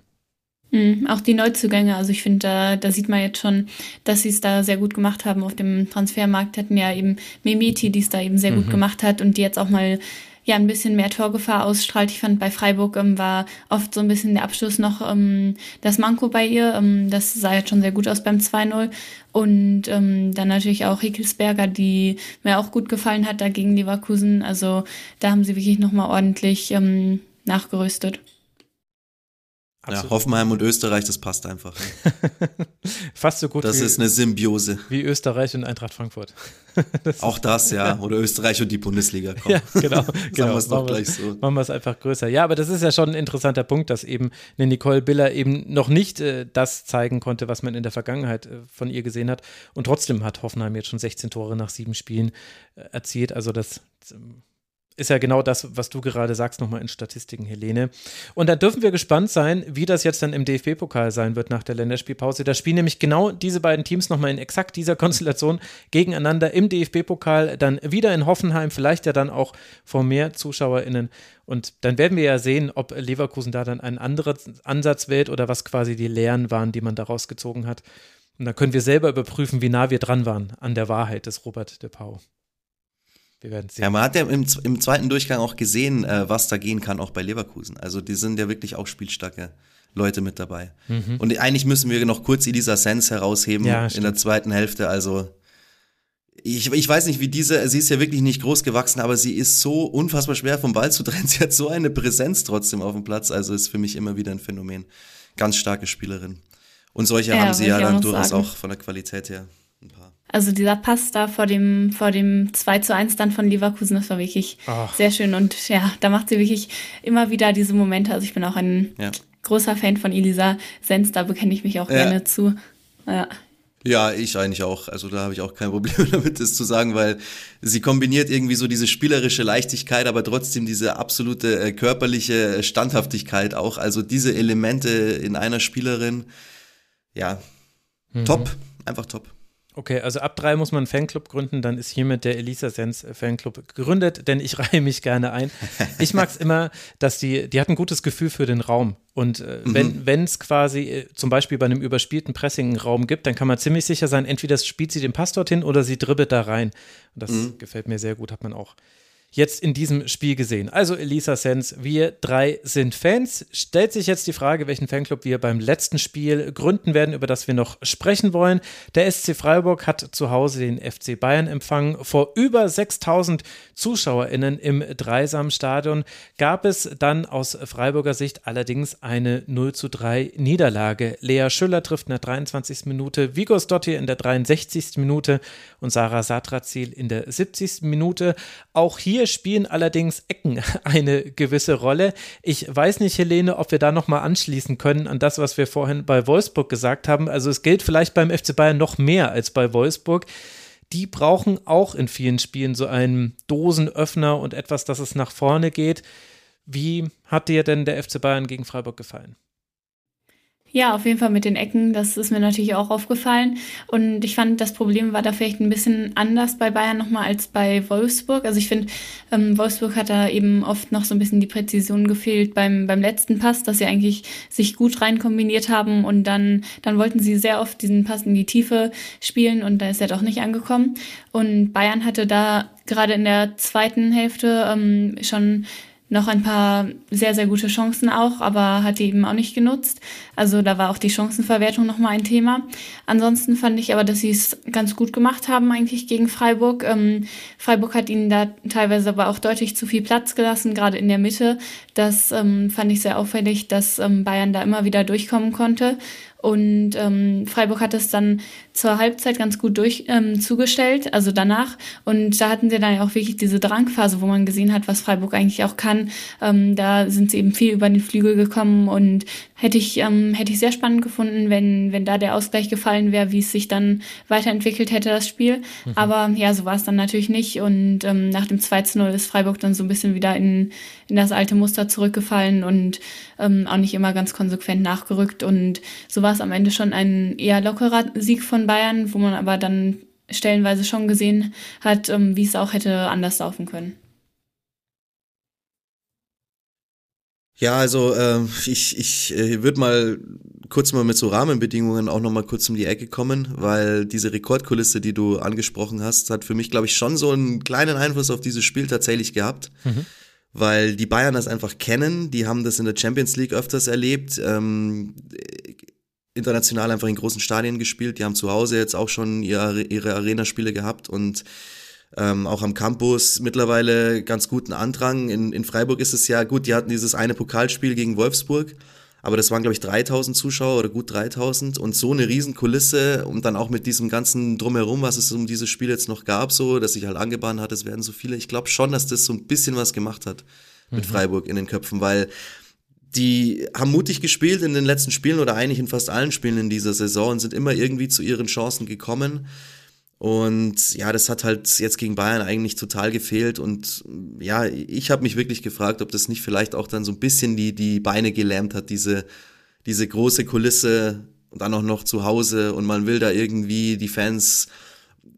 Mhm, auch die Neuzugänge, also ich finde, da, da sieht man jetzt schon, dass sie es da sehr gut gemacht haben. Auf dem Transfermarkt hatten ja eben Memeti, die es da eben sehr mhm. gut gemacht hat und die jetzt auch mal ja ein bisschen mehr Torgefahr ausstrahlt. Ich fand bei Freiburg ähm, war oft so ein bisschen der Abschluss noch ähm, das Manko bei ihr. Ähm, das sah jetzt schon sehr gut aus beim 2-0. Und ähm, dann natürlich auch Hickelsberger, die mir auch gut gefallen hat da gegen Leverkusen. Also da haben sie wirklich nochmal ordentlich ähm, nachgerüstet. Absolut. Ja, Hoffenheim und Österreich, das passt einfach. [LAUGHS] Fast so gut. Das wie, ist eine Symbiose. Wie Österreich und Eintracht Frankfurt. [LAUGHS] Das Auch das, ja. Oder Österreich und die Bundesliga. Komm. Ja, genau. [LAUGHS] Sagen genau. wir es doch gleich so. Machen wir es einfach größer. Ja, aber das ist ja schon ein interessanter Punkt, dass eben eine Nicole Biller eben noch nicht äh, das zeigen konnte, was man in der Vergangenheit äh, von ihr gesehen hat. Und trotzdem hat Hoffenheim jetzt schon 16 Tore nach sieben Spielen äh, erzielt. Also das ist ja genau das, was du gerade sagst, nochmal in Statistiken, Helene. Und da dürfen wir gespannt sein, wie das jetzt dann im DFB-Pokal sein wird nach der Länderspielpause. Da spielen nämlich genau diese beiden Teams nochmal in exakt dieser Konstellation gegeneinander im DFB-Pokal, dann wieder in Hoffenheim, vielleicht ja dann auch vor mehr ZuschauerInnen. Und dann werden wir ja sehen, ob Leverkusen da dann einen anderen Ansatz wählt oder was quasi die Lehren waren, die man daraus gezogen hat. Und dann können wir selber überprüfen, wie nah wir dran waren an der Wahrheit des Robert de Pau. Wir werden sehen. Ja, man hat ja im, im zweiten Durchgang auch gesehen, äh, was da gehen kann, auch bei Leverkusen. Also die sind ja wirklich auch spielstarke Leute mit dabei. Mhm. Und eigentlich müssen wir noch kurz Elisa Sens herausheben ja, in der zweiten Hälfte. Also ich, ich weiß nicht, wie diese, sie ist ja wirklich nicht groß gewachsen, aber sie ist so unfassbar schwer vom Ball zu trennen. [LAUGHS] Sie hat so eine Präsenz trotzdem auf dem Platz. Also ist für mich immer wieder ein Phänomen. Ganz starke Spielerin. Und solche ja, haben sie ja dann durchaus auch von der Qualität her. Also dieser Pass da vor dem, vor dem 2 zu 1 dann von Leverkusen, das war wirklich Ach. sehr schön. Und ja, da macht sie wirklich immer wieder diese Momente. Also ich bin auch ein ja. großer Fan von Elisa Sens, da bekenne ich mich auch ja. gerne zu. Ja. Ja, ich eigentlich auch. Also da habe ich auch kein Problem [LAUGHS] damit, das zu sagen, weil sie kombiniert irgendwie so diese spielerische Leichtigkeit, aber trotzdem diese absolute äh, körperliche Standhaftigkeit auch. Also diese Elemente in einer Spielerin, ja, mhm. top, einfach top. Okay, also ab drei muss man einen Fanclub gründen, dann ist hiermit der Elisa Sens Fanclub gegründet, denn ich [LAUGHS] reihe mich gerne ein. Ich mag es [LAUGHS] immer, dass die, die hat ein gutes Gefühl für den Raum. Und äh, mhm. wenn es quasi äh, zum Beispiel bei einem überspielten Pressing einen Raum gibt, dann kann man ziemlich sicher sein, entweder spielt sie den Pass dorthin oder sie dribbelt da rein. Und das mhm. gefällt mir sehr gut, hat man auch jetzt in diesem Spiel gesehen. Also Elisa Sens, wir drei sind Fans. Stellt sich jetzt die Frage, welchen Fanclub wir beim letzten Spiel gründen werden, über das wir noch sprechen wollen. Der SC Freiburg hat zu Hause den FC Bayern empfangen. Vor über 6000 ZuschauerInnen im Dreisamstadion gab es dann aus Freiburger Sicht allerdings eine 0 zu 3 Niederlage. Lea Schüller trifft in der 23. Minute, Vigos Dottir in der 63. Minute und Sarah Satrazil in der 70. Minute. Auch hier hier spielen allerdings Ecken [LAUGHS] eine gewisse Rolle. Ich weiß nicht, Helene, ob wir da nochmal anschließen können an das, was wir vorhin bei Wolfsburg gesagt haben. Also es gilt vielleicht beim FC Bayern noch mehr als bei Wolfsburg. Die brauchen auch in vielen Spielen so einen Dosenöffner und etwas, dass es nach vorne geht. Wie hat dir denn der FC Bayern gegen Freiburg gefallen? Ja, auf jeden Fall mit den Ecken. Das ist mir natürlich auch aufgefallen. Und ich fand, das Problem war da vielleicht ein bisschen anders bei Bayern nochmal als bei Wolfsburg. Also ich finde, ähm, Wolfsburg hat da eben oft noch so ein bisschen die Präzision gefehlt beim, beim letzten Pass, dass sie eigentlich sich gut rein kombiniert haben und dann, dann wollten sie sehr oft diesen Pass in die Tiefe spielen und da ist er doch nicht angekommen. Und Bayern hatte da gerade in der zweiten Hälfte ähm, schon noch ein paar sehr, sehr gute Chancen auch, aber hat die eben auch nicht genutzt. Also da war auch die Chancenverwertung nochmal ein Thema. Ansonsten fand ich aber, dass sie es ganz gut gemacht haben eigentlich gegen Freiburg. Ähm, Freiburg hat ihnen da teilweise aber auch deutlich zu viel Platz gelassen, gerade in der Mitte. Das ähm, fand ich sehr auffällig, dass ähm, Bayern da immer wieder durchkommen konnte. Und ähm, Freiburg hat es dann zur Halbzeit ganz gut durch ähm, zugestellt, also danach. Und da hatten sie dann ja auch wirklich diese Drangphase, wo man gesehen hat, was Freiburg eigentlich auch kann. Ähm, da sind sie eben viel über den Flügel gekommen und hätte ich, ähm, hätte ich sehr spannend gefunden, wenn, wenn da der Ausgleich gefallen wäre, wie es sich dann weiterentwickelt hätte, das Spiel. Mhm. Aber ja, so war es dann natürlich nicht. Und ähm, nach dem 2 zu 0 ist Freiburg dann so ein bisschen wieder in, in das alte Muster zurückgefallen und ähm, auch nicht immer ganz konsequent nachgerückt. Und so war es am Ende schon ein eher lockerer Sieg von Bayern, wo man aber dann stellenweise schon gesehen hat, ähm, wie es auch hätte anders laufen können. Ja, also äh, ich, ich äh, würde mal kurz mal mit so Rahmenbedingungen auch nochmal kurz um die Ecke kommen, weil diese Rekordkulisse, die du angesprochen hast, hat für mich, glaube ich, schon so einen kleinen Einfluss auf dieses Spiel tatsächlich gehabt. Mhm. Weil die Bayern das einfach kennen, die haben das in der Champions League öfters erlebt, ähm, international einfach in großen Stadien gespielt, die haben zu Hause jetzt auch schon ihre, ihre Arena-Spiele gehabt und ähm, auch am Campus mittlerweile ganz guten Andrang. In, in Freiburg ist es ja gut, die hatten dieses eine Pokalspiel gegen Wolfsburg, aber das waren, glaube ich, 3000 Zuschauer oder gut 3000 und so eine Riesenkulisse und dann auch mit diesem ganzen Drumherum, was es um dieses Spiel jetzt noch gab, so, dass sich halt angebahnt hat, es werden so viele. Ich glaube schon, dass das so ein bisschen was gemacht hat mit mhm. Freiburg in den Köpfen, weil die haben mutig gespielt in den letzten Spielen oder eigentlich in fast allen Spielen in dieser Saison und sind immer irgendwie zu ihren Chancen gekommen. Und ja, das hat halt jetzt gegen Bayern eigentlich total gefehlt. Und ja, ich habe mich wirklich gefragt, ob das nicht vielleicht auch dann so ein bisschen die, die Beine gelähmt hat, diese, diese große Kulisse und dann auch noch zu Hause und man will da irgendwie die Fans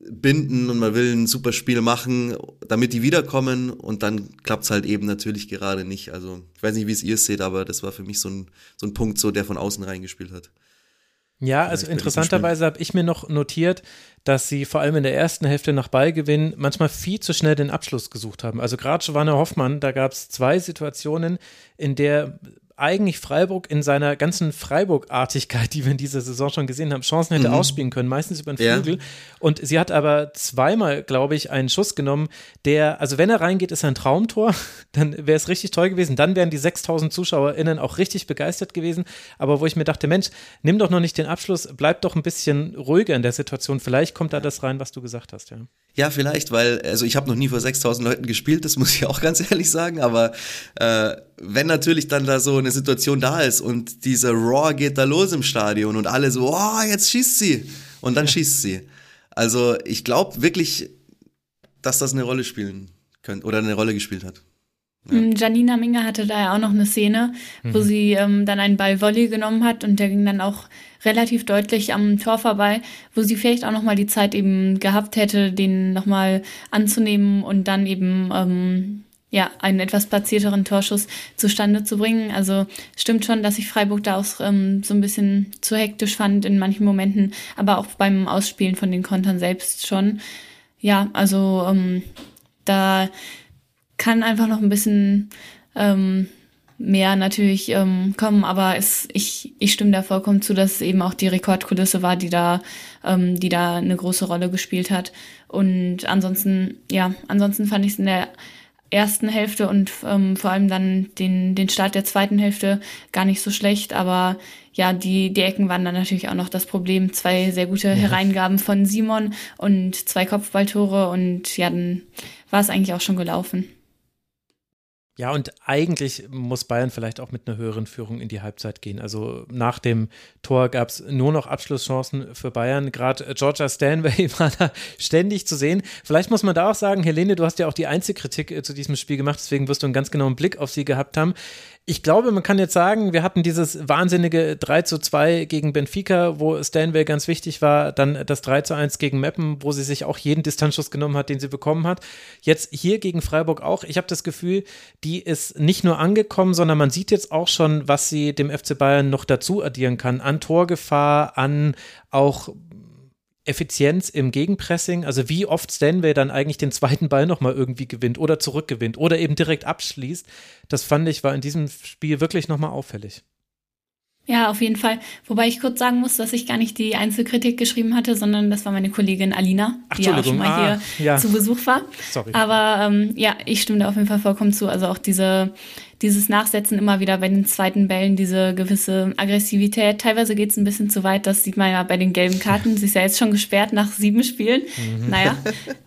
binden und man will ein super Spiel machen, damit die wiederkommen und dann klappt's halt eben natürlich gerade nicht. Also ich weiß nicht, wie es ihr seht, aber das war für mich so ein, so ein Punkt, so der von außen reingespielt hat. Ja, also interessanterweise habe ich mir noch notiert, dass sie vor allem in der ersten Hälfte nach Ballgewinn manchmal viel zu schnell den Abschluss gesucht haben. Also gerade Giovanna Hoffmann, da gab es zwei Situationen, in der eigentlich Freiburg in seiner ganzen Freiburg-Artigkeit, die wir in dieser Saison schon gesehen haben, Chancen hätte mhm. ausspielen können, meistens über den Flügel. Ja. Und sie hat aber zweimal, glaube ich, einen Schuss genommen, der, also wenn er reingeht, ist er ein Traumtor, [LAUGHS] dann wäre es richtig toll gewesen. Dann wären die 6000 ZuschauerInnen auch richtig begeistert gewesen. Aber wo ich mir dachte, Mensch, nimm doch noch nicht den Abschluss, bleib doch ein bisschen ruhiger in der Situation. Vielleicht kommt da das rein, was du gesagt hast, ja. Ja, vielleicht, weil, also ich habe noch nie vor 6000 Leuten gespielt, das [LAUGHS] muss ich auch ganz ehrlich sagen, aber äh, wenn natürlich dann da so eine Situation da ist und dieser Raw geht da los im Stadion und alle so, oh, jetzt schießt sie und dann schießt sie. Also ich glaube wirklich, dass das eine Rolle spielen könnte oder eine Rolle gespielt hat. Ja. Mm, Janina Minger hatte da ja auch noch eine Szene, mhm. wo sie ähm, dann einen Ball Volley genommen hat und der ging dann auch relativ deutlich am Tor vorbei, wo sie vielleicht auch nochmal die Zeit eben gehabt hätte, den nochmal anzunehmen und dann eben ähm, ja, einen etwas platzierteren Torschuss zustande zu bringen. Also stimmt schon, dass ich Freiburg da auch ähm, so ein bisschen zu hektisch fand in manchen Momenten, aber auch beim Ausspielen von den Kontern selbst schon. Ja, also ähm, da kann einfach noch ein bisschen ähm, mehr natürlich ähm, kommen, aber es, ich, ich stimme da vollkommen zu, dass es eben auch die Rekordkulisse war, die da, ähm, die da eine große Rolle gespielt hat. Und ansonsten, ja, ansonsten fand ich es in der ersten Hälfte und ähm, vor allem dann den, den Start der zweiten Hälfte gar nicht so schlecht, aber ja, die, die Ecken waren dann natürlich auch noch das Problem. Zwei sehr gute ja. Hereingaben von Simon und zwei Kopfballtore und ja, dann war es eigentlich auch schon gelaufen. Ja, und eigentlich muss Bayern vielleicht auch mit einer höheren Führung in die Halbzeit gehen. Also nach dem Tor gab es nur noch Abschlusschancen für Bayern. Gerade Georgia Stanway [LAUGHS] war da ständig zu sehen. Vielleicht muss man da auch sagen, Helene, du hast ja auch die Einzelkritik äh, zu diesem Spiel gemacht, deswegen wirst du einen ganz genauen Blick auf sie gehabt haben ich glaube, man kann jetzt sagen, wir hatten dieses wahnsinnige 3 zu 2 gegen Benfica, wo Stanway ganz wichtig war, dann das 3 zu 1 gegen Meppen, wo sie sich auch jeden Distanzschuss genommen hat, den sie bekommen hat. Jetzt hier gegen Freiburg auch. Ich habe das Gefühl, die ist nicht nur angekommen, sondern man sieht jetzt auch schon, was sie dem FC Bayern noch dazu addieren kann. An Torgefahr, an auch Effizienz im Gegenpressing, also wie oft Stanway dann eigentlich den zweiten Ball nochmal irgendwie gewinnt oder zurückgewinnt oder eben direkt abschließt, das fand ich war in diesem Spiel wirklich nochmal auffällig. Ja, auf jeden Fall. Wobei ich kurz sagen muss, dass ich gar nicht die Einzelkritik geschrieben hatte, sondern das war meine Kollegin Alina, Ach, die ja auch schon mal ah, hier ja. zu Besuch war. Sorry. Aber ähm, ja, ich stimme da auf jeden Fall vollkommen zu. Also auch diese dieses Nachsetzen immer wieder bei den zweiten Bällen, diese gewisse Aggressivität. Teilweise geht es ein bisschen zu weit, das sieht man ja bei den gelben Karten. Sie ist ja jetzt schon gesperrt nach sieben Spielen. Mhm. Naja. [LAUGHS]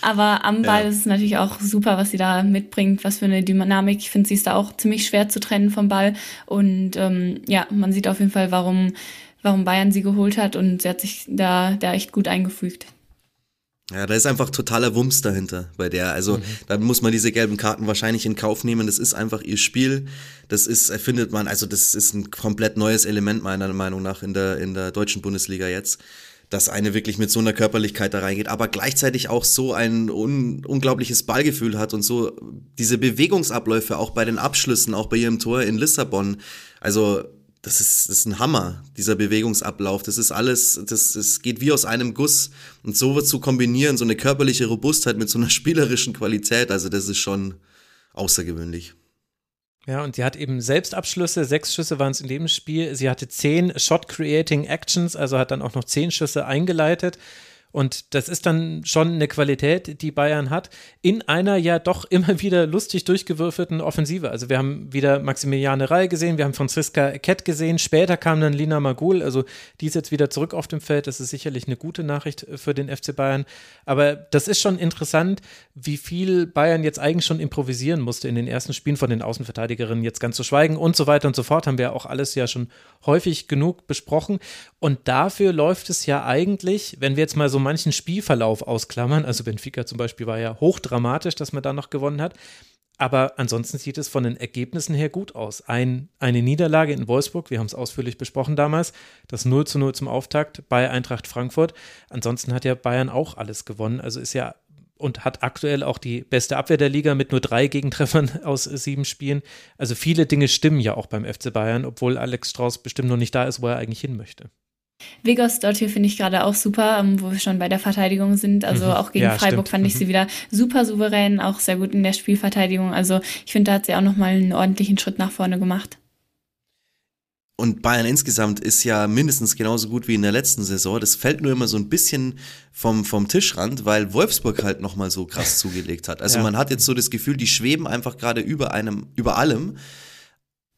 Aber am Ball ja. ist es natürlich auch super, was sie da mitbringt, was für eine Dynamik. Ich finde, sie ist da auch ziemlich schwer zu trennen vom Ball. Und ähm, ja, man sieht auf jeden Fall, warum, warum Bayern sie geholt hat und sie hat sich da, da echt gut eingefügt. Ja, da ist einfach totaler Wumms dahinter bei der. Also mhm. da muss man diese gelben Karten wahrscheinlich in Kauf nehmen. Das ist einfach ihr Spiel. Das ist, erfindet man, also das ist ein komplett neues Element meiner Meinung nach in der, in der deutschen Bundesliga jetzt. Dass eine wirklich mit so einer Körperlichkeit da reingeht, aber gleichzeitig auch so ein un unglaubliches Ballgefühl hat und so diese Bewegungsabläufe auch bei den Abschlüssen, auch bei ihrem Tor in Lissabon. Also das ist, das ist ein Hammer, dieser Bewegungsablauf. Das ist alles, das, das geht wie aus einem Guss. Und so zu kombinieren, so eine körperliche Robustheit mit so einer [LAUGHS] spielerischen Qualität, also das ist schon außergewöhnlich. Ja, und sie hat eben Selbstabschlüsse, sechs Schüsse waren es in dem Spiel. Sie hatte zehn Shot-Creating Actions, also hat dann auch noch zehn Schüsse eingeleitet. Und das ist dann schon eine Qualität, die Bayern hat, in einer ja doch [LAUGHS] immer wieder lustig durchgewürfelten Offensive. Also wir haben wieder Maximiliane Rey gesehen, wir haben Franziska Kett gesehen, später kam dann Lina Magul, also die ist jetzt wieder zurück auf dem Feld. Das ist sicherlich eine gute Nachricht für den FC Bayern. Aber das ist schon interessant, wie viel Bayern jetzt eigentlich schon improvisieren musste in den ersten Spielen von den Außenverteidigerinnen, jetzt ganz zu schweigen und so weiter und so fort. Haben wir auch alles ja schon häufig genug besprochen. Und dafür läuft es ja eigentlich, wenn wir jetzt mal so manchen Spielverlauf ausklammern, also Benfica zum Beispiel war ja hochdramatisch, dass man da noch gewonnen hat, aber ansonsten sieht es von den Ergebnissen her gut aus. Ein, eine Niederlage in Wolfsburg, wir haben es ausführlich besprochen damals, das 0 zu 0 zum Auftakt bei Eintracht Frankfurt. Ansonsten hat ja Bayern auch alles gewonnen, also ist ja und hat aktuell auch die beste Abwehr der Liga mit nur drei Gegentreffern [LAUGHS] aus sieben Spielen. Also viele Dinge stimmen ja auch beim FC Bayern, obwohl Alex Strauß bestimmt noch nicht da ist, wo er eigentlich hin möchte. Vigos dort hier finde ich gerade auch super, ähm, wo wir schon bei der Verteidigung sind. Also mhm. auch gegen ja, Freiburg stimmt. fand ich mhm. sie wieder super souverän, auch sehr gut in der Spielverteidigung. Also ich finde, da hat sie auch nochmal einen ordentlichen Schritt nach vorne gemacht. Und Bayern insgesamt ist ja mindestens genauso gut wie in der letzten Saison. Das fällt nur immer so ein bisschen vom, vom Tischrand, weil Wolfsburg halt nochmal so krass zugelegt hat. Also ja. man hat jetzt so das Gefühl, die schweben einfach gerade über einem, über allem.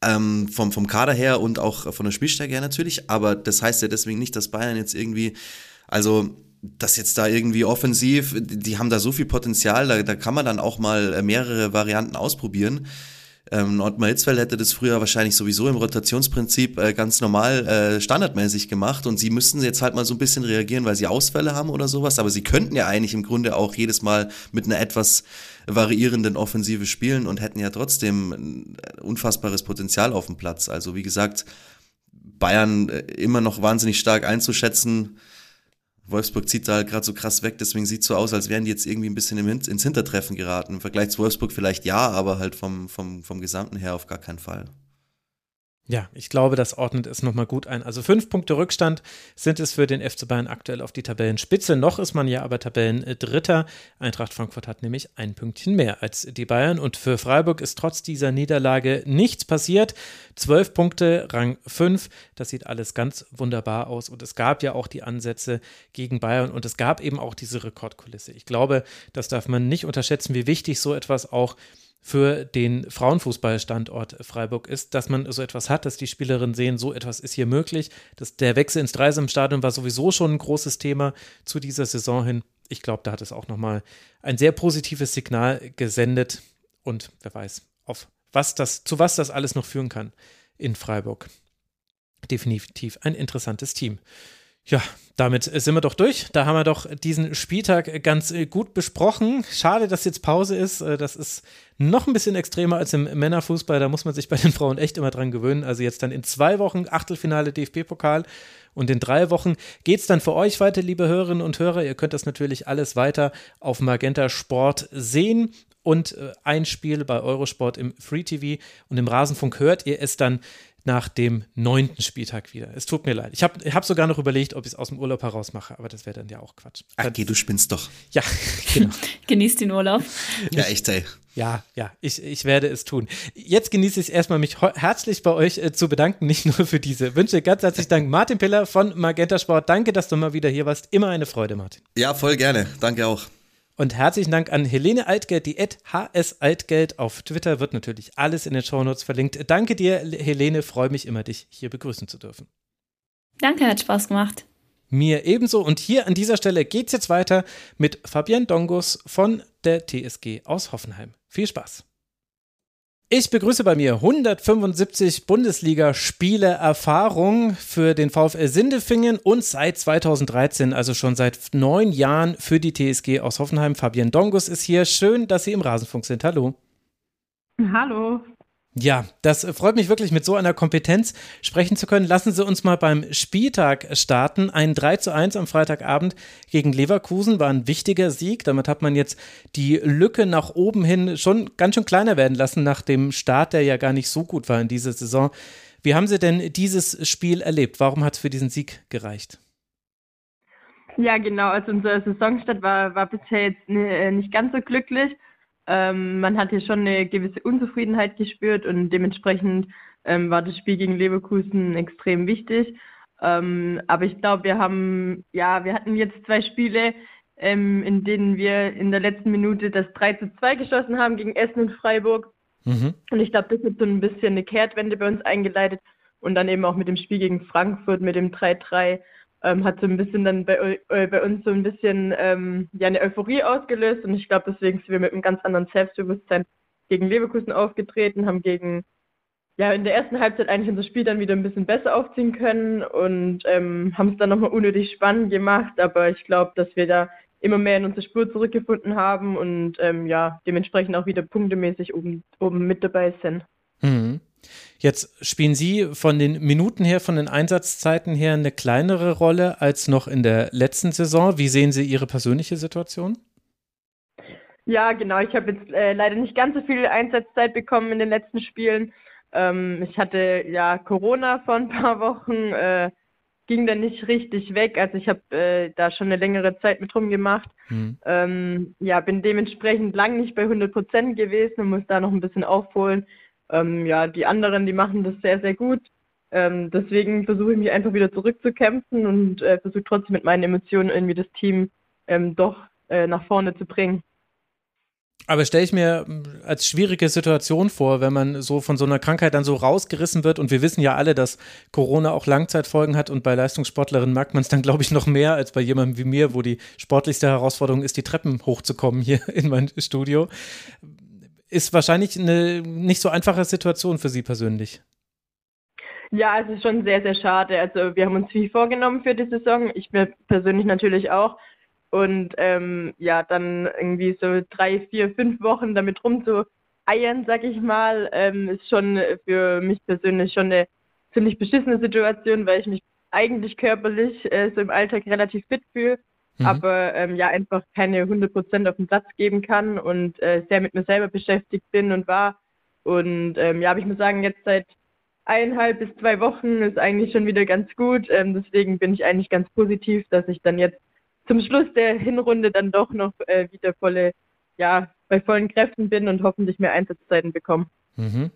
Ähm, vom, vom Kader her und auch von der Spielstärke her natürlich. Aber das heißt ja deswegen nicht, dass Bayern jetzt irgendwie, also das jetzt da irgendwie offensiv, die haben da so viel Potenzial, da, da kann man dann auch mal mehrere Varianten ausprobieren. Ähm, Ottmar Hitzfeld hätte das früher wahrscheinlich sowieso im Rotationsprinzip äh, ganz normal äh, standardmäßig gemacht und sie müssten jetzt halt mal so ein bisschen reagieren, weil sie Ausfälle haben oder sowas, aber sie könnten ja eigentlich im Grunde auch jedes Mal mit einer etwas variierenden Offensive spielen und hätten ja trotzdem ein unfassbares Potenzial auf dem Platz. Also wie gesagt, Bayern äh, immer noch wahnsinnig stark einzuschätzen Wolfsburg zieht da halt gerade so krass weg, deswegen sieht es so aus, als wären die jetzt irgendwie ein bisschen ins Hintertreffen geraten. Im Vergleich zu Wolfsburg vielleicht ja, aber halt vom, vom, vom Gesamten her auf gar keinen Fall. Ja, ich glaube, das ordnet es nochmal gut ein. Also fünf Punkte Rückstand sind es für den FC Bayern aktuell auf die Tabellenspitze. Noch ist man ja aber Tabellendritter. Eintracht Frankfurt hat nämlich ein Pünktchen mehr als die Bayern. Und für Freiburg ist trotz dieser Niederlage nichts passiert. Zwölf Punkte, Rang fünf. Das sieht alles ganz wunderbar aus. Und es gab ja auch die Ansätze gegen Bayern und es gab eben auch diese Rekordkulisse. Ich glaube, das darf man nicht unterschätzen, wie wichtig so etwas auch ist für den Frauenfußballstandort Freiburg ist, dass man so etwas hat, dass die Spielerinnen sehen, so etwas ist hier möglich. Das, der Wechsel ins Dreisamstadion war sowieso schon ein großes Thema zu dieser Saison hin. Ich glaube, da hat es auch nochmal ein sehr positives Signal gesendet und wer weiß, auf was das, zu was das alles noch führen kann in Freiburg. Definitiv ein interessantes Team. Ja, damit sind wir doch durch. Da haben wir doch diesen Spieltag ganz äh, gut besprochen. Schade, dass jetzt Pause ist. Äh, das ist noch ein bisschen extremer als im Männerfußball. Da muss man sich bei den Frauen echt immer dran gewöhnen. Also jetzt dann in zwei Wochen Achtelfinale DFB-Pokal. Und in drei Wochen geht es dann für euch weiter, liebe Hörerinnen und Hörer. Ihr könnt das natürlich alles weiter auf Magenta Sport sehen und äh, ein Spiel bei Eurosport im Free TV und im Rasenfunk hört ihr es dann nach dem neunten Spieltag wieder. Es tut mir leid. Ich habe hab sogar noch überlegt, ob ich es aus dem Urlaub heraus mache, aber das wäre dann ja auch Quatsch. Ach, geh, du spinnst doch. Ja, [LAUGHS] genau. [LAUGHS] Genießt den Urlaub. Ja, echt, ey. Ja, ja, ich, ich werde es tun. Jetzt genieße ich es erstmal, mich herzlich bei euch äh, zu bedanken, nicht nur für diese Wünsche. Ganz herzlichen Dank, Martin Piller von Magenta Sport. Danke, dass du mal wieder hier warst. Immer eine Freude, Martin. Ja, voll gerne. Danke auch. Und herzlichen Dank an Helene Altgeld, die HS Altgeld auf Twitter wird natürlich alles in den Shownotes verlinkt. Danke dir, Helene, freue mich immer, dich hier begrüßen zu dürfen. Danke, hat Spaß gemacht. Mir ebenso. Und hier an dieser Stelle geht es jetzt weiter mit Fabienne Dongos von der TSG aus Hoffenheim. Viel Spaß. Ich begrüße bei mir 175 Bundesliga-Spiele Erfahrung für den VfL Sindelfingen und seit 2013, also schon seit neun Jahren für die TSG aus Hoffenheim. Fabian Dongus ist hier. Schön, dass Sie im Rasenfunk sind. Hallo. Hallo. Ja, das freut mich wirklich, mit so einer Kompetenz sprechen zu können. Lassen Sie uns mal beim Spieltag starten. Ein 3 zu 1 am Freitagabend gegen Leverkusen war ein wichtiger Sieg. Damit hat man jetzt die Lücke nach oben hin schon ganz schön kleiner werden lassen, nach dem Start, der ja gar nicht so gut war in dieser Saison. Wie haben Sie denn dieses Spiel erlebt? Warum hat es für diesen Sieg gereicht? Ja, genau. Also unser Saisonstart war, war bisher jetzt äh, nicht ganz so glücklich. Ähm, man hat hier schon eine gewisse Unzufriedenheit gespürt und dementsprechend ähm, war das Spiel gegen Leverkusen extrem wichtig. Ähm, aber ich glaube, wir haben, ja, wir hatten jetzt zwei Spiele, ähm, in denen wir in der letzten Minute das 3 zu 2 geschossen haben gegen Essen und Freiburg. Mhm. Und ich glaube, das hat so ein bisschen eine Kehrtwende bei uns eingeleitet. Und dann eben auch mit dem Spiel gegen Frankfurt, mit dem 3-3, ähm, hat so ein bisschen dann bei, äh, bei uns so ein bisschen ähm, ja, eine Euphorie ausgelöst. Und ich glaube, deswegen sind wir mit einem ganz anderen Selbstbewusstsein gegen Leverkusen aufgetreten, haben gegen ja, in der ersten Halbzeit eigentlich unser Spiel dann wieder ein bisschen besser aufziehen können und ähm, haben es dann nochmal unnötig spannend gemacht. Aber ich glaube, dass wir da immer mehr in unsere Spur zurückgefunden haben und ähm, ja, dementsprechend auch wieder punktemäßig oben, oben mit dabei sind. Mhm. Jetzt spielen Sie von den Minuten her, von den Einsatzzeiten her eine kleinere Rolle als noch in der letzten Saison. Wie sehen Sie Ihre persönliche Situation? Ja, genau. Ich habe jetzt äh, leider nicht ganz so viel Einsatzzeit bekommen in den letzten Spielen. Ähm, ich hatte ja Corona vor ein paar Wochen, äh, ging dann nicht richtig weg. Also ich habe äh, da schon eine längere Zeit mit rumgemacht. Mhm. Ähm, ja, bin dementsprechend lang nicht bei 100 Prozent gewesen und muss da noch ein bisschen aufholen. Ähm, ja, die anderen, die machen das sehr, sehr gut. Ähm, deswegen versuche ich mich einfach wieder zurückzukämpfen und äh, versuche trotzdem mit meinen Emotionen irgendwie das Team ähm, doch äh, nach vorne zu bringen. Aber stelle ich mir hm, als schwierige Situation vor, wenn man so von so einer Krankheit dann so rausgerissen wird. Und wir wissen ja alle, dass Corona auch Langzeitfolgen hat. Und bei Leistungssportlerinnen merkt man es dann, glaube ich, noch mehr als bei jemandem wie mir, wo die sportlichste Herausforderung ist, die Treppen hochzukommen hier [LAUGHS] in mein Studio. Ist wahrscheinlich eine nicht so einfache Situation für Sie persönlich. Ja, es ist schon sehr, sehr schade. Also wir haben uns viel vorgenommen für die Saison. Ich mir persönlich natürlich auch. Und ähm, ja, dann irgendwie so drei, vier, fünf Wochen damit rumzueiern, sag ich mal, ähm, ist schon für mich persönlich schon eine ziemlich beschissene Situation, weil ich mich eigentlich körperlich äh, so im Alltag relativ fit fühle, mhm. aber ähm, ja einfach keine 100 Prozent auf den Platz geben kann und äh, sehr mit mir selber beschäftigt bin und war. Und ähm, ja, aber ich muss sagen, jetzt seit eineinhalb bis zwei Wochen ist eigentlich schon wieder ganz gut. Ähm, deswegen bin ich eigentlich ganz positiv, dass ich dann jetzt zum Schluss der Hinrunde dann doch noch äh, wieder volle, ja, bei vollen Kräften bin und hoffentlich mehr Einsatzzeiten bekomme. Mhm.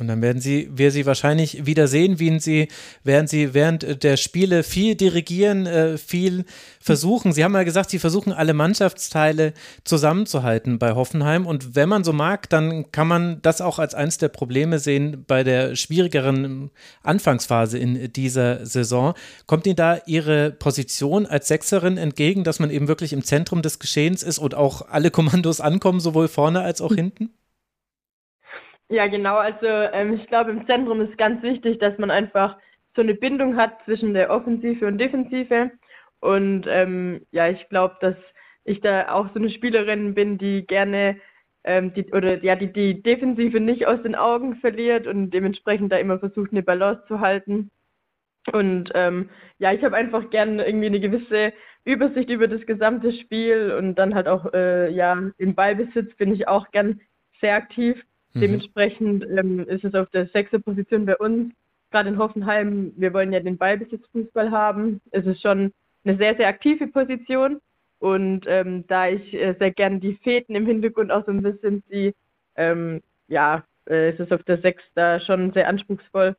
Und dann werden Sie, wir Sie wahrscheinlich wieder sehen, wie Sie, während Sie während der Spiele viel dirigieren, äh, viel versuchen. Sie haben ja gesagt, Sie versuchen alle Mannschaftsteile zusammenzuhalten bei Hoffenheim. Und wenn man so mag, dann kann man das auch als eines der Probleme sehen bei der schwierigeren Anfangsphase in dieser Saison. Kommt Ihnen da Ihre Position als Sechserin entgegen, dass man eben wirklich im Zentrum des Geschehens ist und auch alle Kommandos ankommen, sowohl vorne als auch hinten? Ja, genau. Also ähm, ich glaube, im Zentrum ist ganz wichtig, dass man einfach so eine Bindung hat zwischen der Offensive und Defensive. Und ähm, ja, ich glaube, dass ich da auch so eine Spielerin bin, die gerne ähm, die, oder ja, die die Defensive nicht aus den Augen verliert und dementsprechend da immer versucht, eine Balance zu halten. Und ähm, ja, ich habe einfach gerne irgendwie eine gewisse Übersicht über das gesamte Spiel und dann halt auch äh, ja im Ballbesitz bin ich auch gern sehr aktiv. Mhm. Dementsprechend ähm, ist es auf der sechste Position bei uns. Gerade in Hoffenheim, wir wollen ja den Ballbesitzfußball haben. Es ist schon eine sehr, sehr aktive Position. Und ähm, da ich äh, sehr gerne die Fäden im Hintergrund auch so ein bisschen die, ähm, ja, äh, es ist auf der Sechs da schon sehr anspruchsvoll.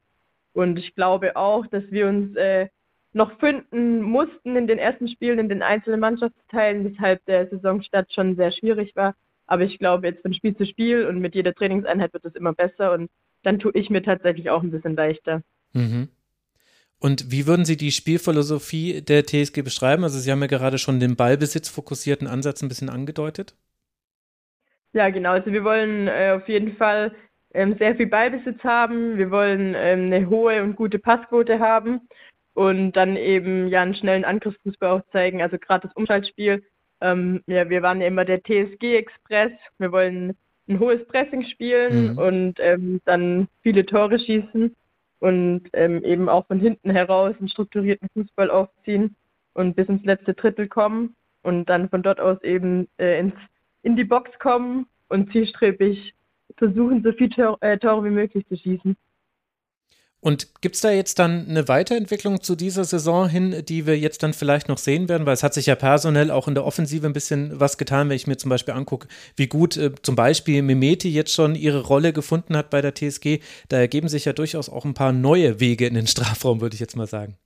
Und ich glaube auch, dass wir uns äh, noch finden mussten in den ersten Spielen in den einzelnen Mannschaftsteilen, weshalb der Saisonstart schon sehr schwierig war. Aber ich glaube, jetzt von Spiel zu Spiel und mit jeder Trainingseinheit wird es immer besser und dann tue ich mir tatsächlich auch ein bisschen leichter. Mhm. Und wie würden Sie die Spielphilosophie der TSG beschreiben? Also Sie haben ja gerade schon den Ballbesitz fokussierten Ansatz ein bisschen angedeutet. Ja, genau. Also wir wollen äh, auf jeden Fall ähm, sehr viel Ballbesitz haben. Wir wollen ähm, eine hohe und gute Passquote haben und dann eben ja einen schnellen Angriffsfußball auch zeigen. Also gerade das Umschaltspiel ähm, ja, wir waren ja immer der TSG-Express. Wir wollen ein hohes Pressing spielen mhm. und ähm, dann viele Tore schießen und ähm, eben auch von hinten heraus einen strukturierten Fußball aufziehen und bis ins letzte Drittel kommen und dann von dort aus eben äh, ins, in die Box kommen und zielstrebig versuchen, so viele äh, Tore wie möglich zu schießen. Und gibt es da jetzt dann eine Weiterentwicklung zu dieser Saison hin, die wir jetzt dann vielleicht noch sehen werden? Weil es hat sich ja personell auch in der Offensive ein bisschen was getan, wenn ich mir zum Beispiel angucke, wie gut äh, zum Beispiel Mimeti jetzt schon ihre Rolle gefunden hat bei der TSG. Da ergeben sich ja durchaus auch ein paar neue Wege in den [LAUGHS] Strafraum, würde ich jetzt mal sagen.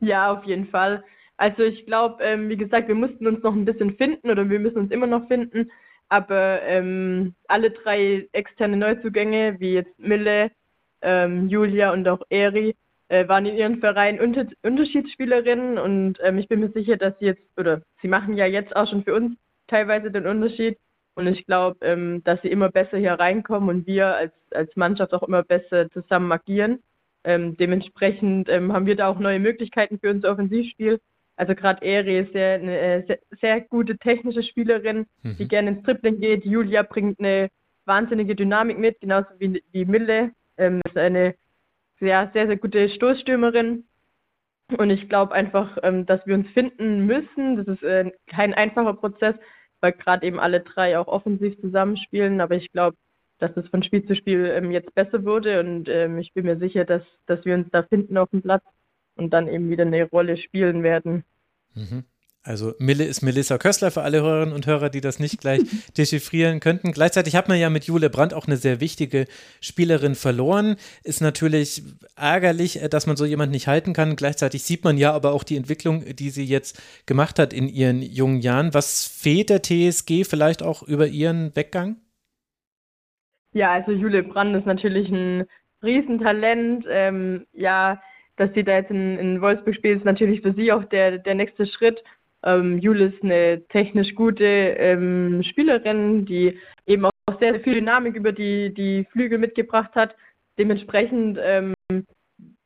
Ja, auf jeden Fall. Also ich glaube, ähm, wie gesagt, wir mussten uns noch ein bisschen finden oder wir müssen uns immer noch finden. Aber ähm, alle drei externe Neuzugänge, wie jetzt Mille, ähm, Julia und auch Eri, äh, waren in ihren Vereinen unter Unterschiedsspielerinnen und ähm, ich bin mir sicher, dass sie jetzt, oder sie machen ja jetzt auch schon für uns teilweise den Unterschied und ich glaube, ähm, dass sie immer besser hier reinkommen und wir als, als Mannschaft auch immer besser zusammen agieren. Ähm, dementsprechend ähm, haben wir da auch neue Möglichkeiten für unser Offensivspiel. Also gerade Eri ist sehr, eine äh, sehr, sehr, gute technische Spielerin, mhm. die gerne ins Tripling geht. Julia bringt eine wahnsinnige Dynamik mit, genauso wie, wie Mille. Ähm, ist eine sehr, sehr, sehr gute Stoßstürmerin. Und ich glaube einfach, ähm, dass wir uns finden müssen. Das ist äh, kein einfacher Prozess, weil gerade eben alle drei auch offensiv zusammenspielen. Aber ich glaube, dass es von Spiel zu Spiel ähm, jetzt besser wurde und ähm, ich bin mir sicher, dass, dass wir uns da finden auf dem Platz und dann eben wieder eine Rolle spielen werden. Mhm. Also Mille ist Melissa Kössler für alle Hörerinnen und Hörer, die das nicht gleich [LAUGHS] dechiffrieren könnten. Gleichzeitig hat man ja mit Jule Brandt auch eine sehr wichtige Spielerin verloren. Ist natürlich ärgerlich, äh, dass man so jemanden nicht halten kann. Gleichzeitig sieht man ja aber auch die Entwicklung, die sie jetzt gemacht hat in ihren jungen Jahren. Was fehlt der TSG vielleicht auch über ihren Weggang? Ja, also Jule Brandt ist natürlich ein Riesentalent. Ähm, ja, dass sie da jetzt in, in Wolfsburg spielt, ist natürlich für sie auch der, der nächste Schritt. Ähm, Jule ist eine technisch gute ähm, Spielerin, die eben auch sehr, sehr viel Dynamik über die, die Flügel mitgebracht hat. Dementsprechend ähm,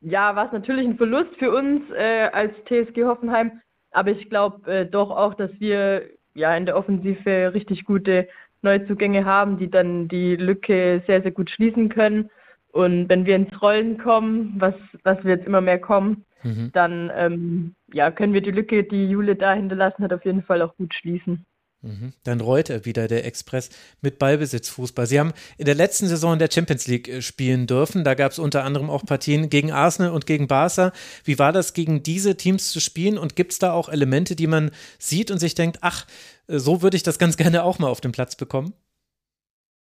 ja, war es natürlich ein Verlust für uns äh, als TSG Hoffenheim, aber ich glaube äh, doch auch, dass wir ja in der Offensive richtig gute Neuzugänge haben, die dann die Lücke sehr, sehr gut schließen können. Und wenn wir ins Rollen kommen, was, was wir jetzt immer mehr kommen, mhm. dann ähm, ja, können wir die Lücke, die Jule da hinterlassen hat, auf jeden Fall auch gut schließen. Mhm. Dann rollt er wieder der Express mit Ballbesitzfußball. Sie haben in der letzten Saison in der Champions League äh, spielen dürfen. Da gab es unter anderem auch Partien gegen Arsenal und gegen Barca. Wie war das, gegen diese Teams zu spielen? Und gibt es da auch Elemente, die man sieht und sich denkt, ach, äh, so würde ich das ganz [LAUGHS] gerne auch mal auf dem Platz bekommen?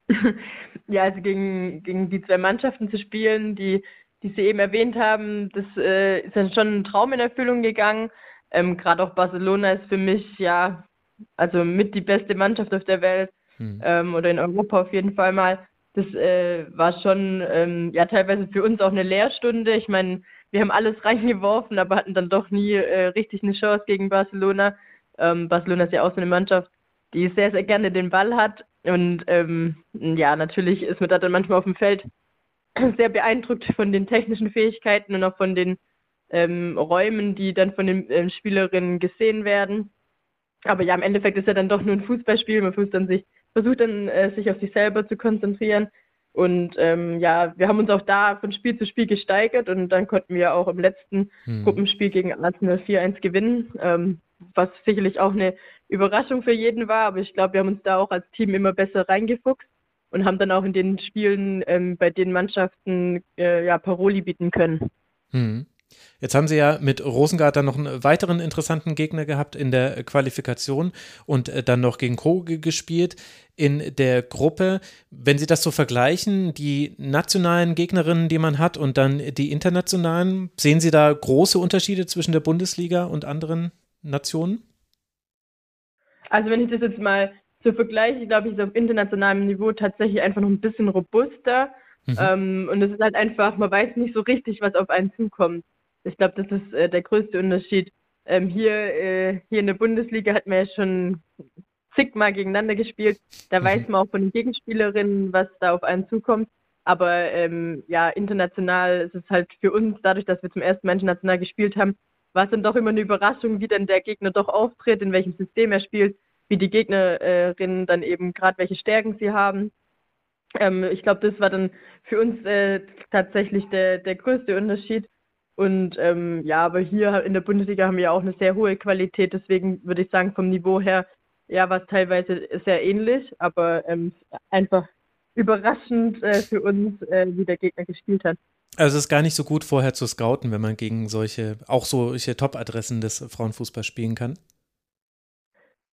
[LAUGHS] ja, also gegen, gegen die zwei Mannschaften zu spielen, die, die Sie eben erwähnt haben, das äh, ist dann schon ein Traum in Erfüllung gegangen. Ähm, Gerade auch Barcelona ist für mich ja, also mit die beste Mannschaft auf der Welt hm. ähm, oder in Europa auf jeden Fall mal. Das äh, war schon ähm, ja teilweise für uns auch eine Lehrstunde. Ich meine, wir haben alles [LAUGHS] reingeworfen, aber hatten dann doch nie äh, richtig eine Chance gegen Barcelona. Ähm, Barcelona ist ja auch so eine Mannschaft, die sehr, sehr gerne den Ball hat. Und ähm, ja, natürlich ist man da dann manchmal auf dem Feld [CLEARS THROAT] sehr beeindruckt von den technischen Fähigkeiten und auch von den ähm, Räumen, die dann von den ähm, Spielerinnen gesehen werden. Aber ja, im Endeffekt ist ja dann doch nur ein Fußballspiel. Man versucht dann sich, versucht dann äh, sich auf sich selber zu konzentrieren. Und ähm, ja, wir haben uns auch da von Spiel zu Spiel gesteigert und dann konnten wir auch im letzten hm. Gruppenspiel gegen Arsenal 4-1 gewinnen. Ähm, was sicherlich auch eine Überraschung für jeden war, aber ich glaube, wir haben uns da auch als Team immer besser reingefuchst und haben dann auch in den Spielen ähm, bei den Mannschaften äh, ja, Paroli bieten können. Hm. Jetzt haben Sie ja mit Rosengart dann noch einen weiteren interessanten Gegner gehabt in der Qualifikation und äh, dann noch gegen Koge gespielt in der Gruppe. Wenn Sie das so vergleichen, die nationalen Gegnerinnen, die man hat und dann die internationalen, sehen Sie da große Unterschiede zwischen der Bundesliga und anderen Nationen? Also wenn ich das jetzt mal so vergleiche, glaube ich, ist auf internationalem Niveau tatsächlich einfach noch ein bisschen robuster. Mhm. Ähm, und es ist halt einfach, man weiß nicht so richtig, was auf einen zukommt. Ich glaube, das ist äh, der größte Unterschied. Ähm, hier, äh, hier in der Bundesliga hat man ja schon zigmal gegeneinander gespielt. Da mhm. weiß man auch von den Gegenspielerinnen, was da auf einen zukommt. Aber ähm, ja, international ist es halt für uns, dadurch, dass wir zum ersten Mal international gespielt haben, war es dann doch immer eine Überraschung, wie dann der Gegner doch auftritt, in welchem System er spielt, wie die Gegnerinnen dann eben gerade welche Stärken sie haben. Ähm, ich glaube, das war dann für uns äh, tatsächlich der, der größte Unterschied. Und ähm, ja, aber hier in der Bundesliga haben wir auch eine sehr hohe Qualität, deswegen würde ich sagen, vom Niveau her, ja, war es teilweise sehr ähnlich, aber ähm, einfach überraschend äh, für uns, äh, wie der Gegner gespielt hat. Also es ist gar nicht so gut vorher zu scouten, wenn man gegen solche, auch solche Top-Adressen des Frauenfußballs spielen kann.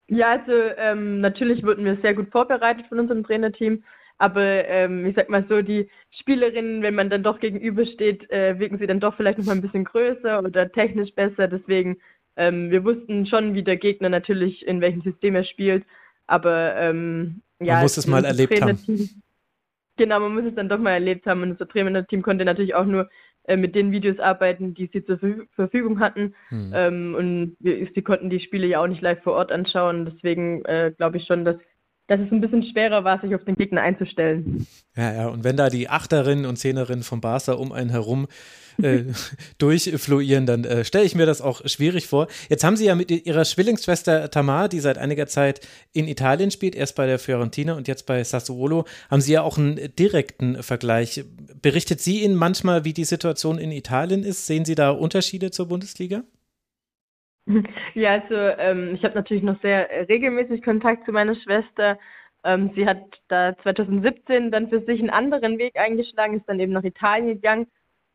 Ja, also ähm, natürlich wurden wir sehr gut vorbereitet von unserem Trainerteam, Aber ähm, ich sag mal so, die Spielerinnen, wenn man dann doch gegenübersteht, äh, wirken sie dann doch vielleicht noch mal ein bisschen größer oder technisch besser. Deswegen, ähm, wir wussten schon, wie der Gegner natürlich in welchem System er spielt. Aber ähm, ja, man muss es mal erlebt haben. Genau, man muss es dann doch mal erlebt haben. Und unser Trainerteam konnte natürlich auch nur äh, mit den Videos arbeiten, die sie zur Verfügung hatten. Hm. Ähm, und wir, sie konnten die Spiele ja auch nicht live vor Ort anschauen. Deswegen äh, glaube ich schon, dass dass es ein bisschen schwerer war, sich auf den Gegner einzustellen. Ja, ja, und wenn da die Achterinnen und Zehnerinnen vom Barca um einen herum äh, durchfluieren, dann äh, stelle ich mir das auch schwierig vor. Jetzt haben Sie ja mit Ihrer Zwillingsschwester Tamar, die seit einiger Zeit in Italien spielt, erst bei der Fiorentina und jetzt bei Sassuolo, haben Sie ja auch einen direkten Vergleich. Berichtet sie Ihnen manchmal, wie die Situation in Italien ist? Sehen Sie da Unterschiede zur Bundesliga? Ja, also ähm, ich habe natürlich noch sehr regelmäßig Kontakt zu meiner Schwester. Ähm, sie hat da 2017 dann für sich einen anderen Weg eingeschlagen, ist dann eben nach Italien gegangen.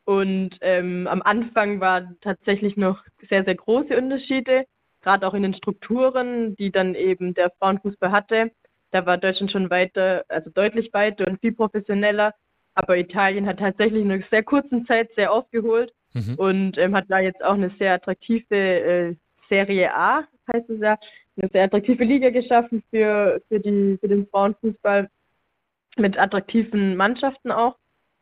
Und ähm, am Anfang waren tatsächlich noch sehr, sehr große Unterschiede, gerade auch in den Strukturen, die dann eben der Frauenfußball hatte. Da war Deutschland schon weiter, also deutlich weiter und viel professioneller. Aber Italien hat tatsächlich in einer sehr kurzen Zeit sehr aufgeholt mhm. und ähm, hat da jetzt auch eine sehr attraktive äh, Serie A, heißt es ja, eine sehr attraktive Liga geschaffen für, für, die, für den Frauenfußball mit attraktiven Mannschaften auch.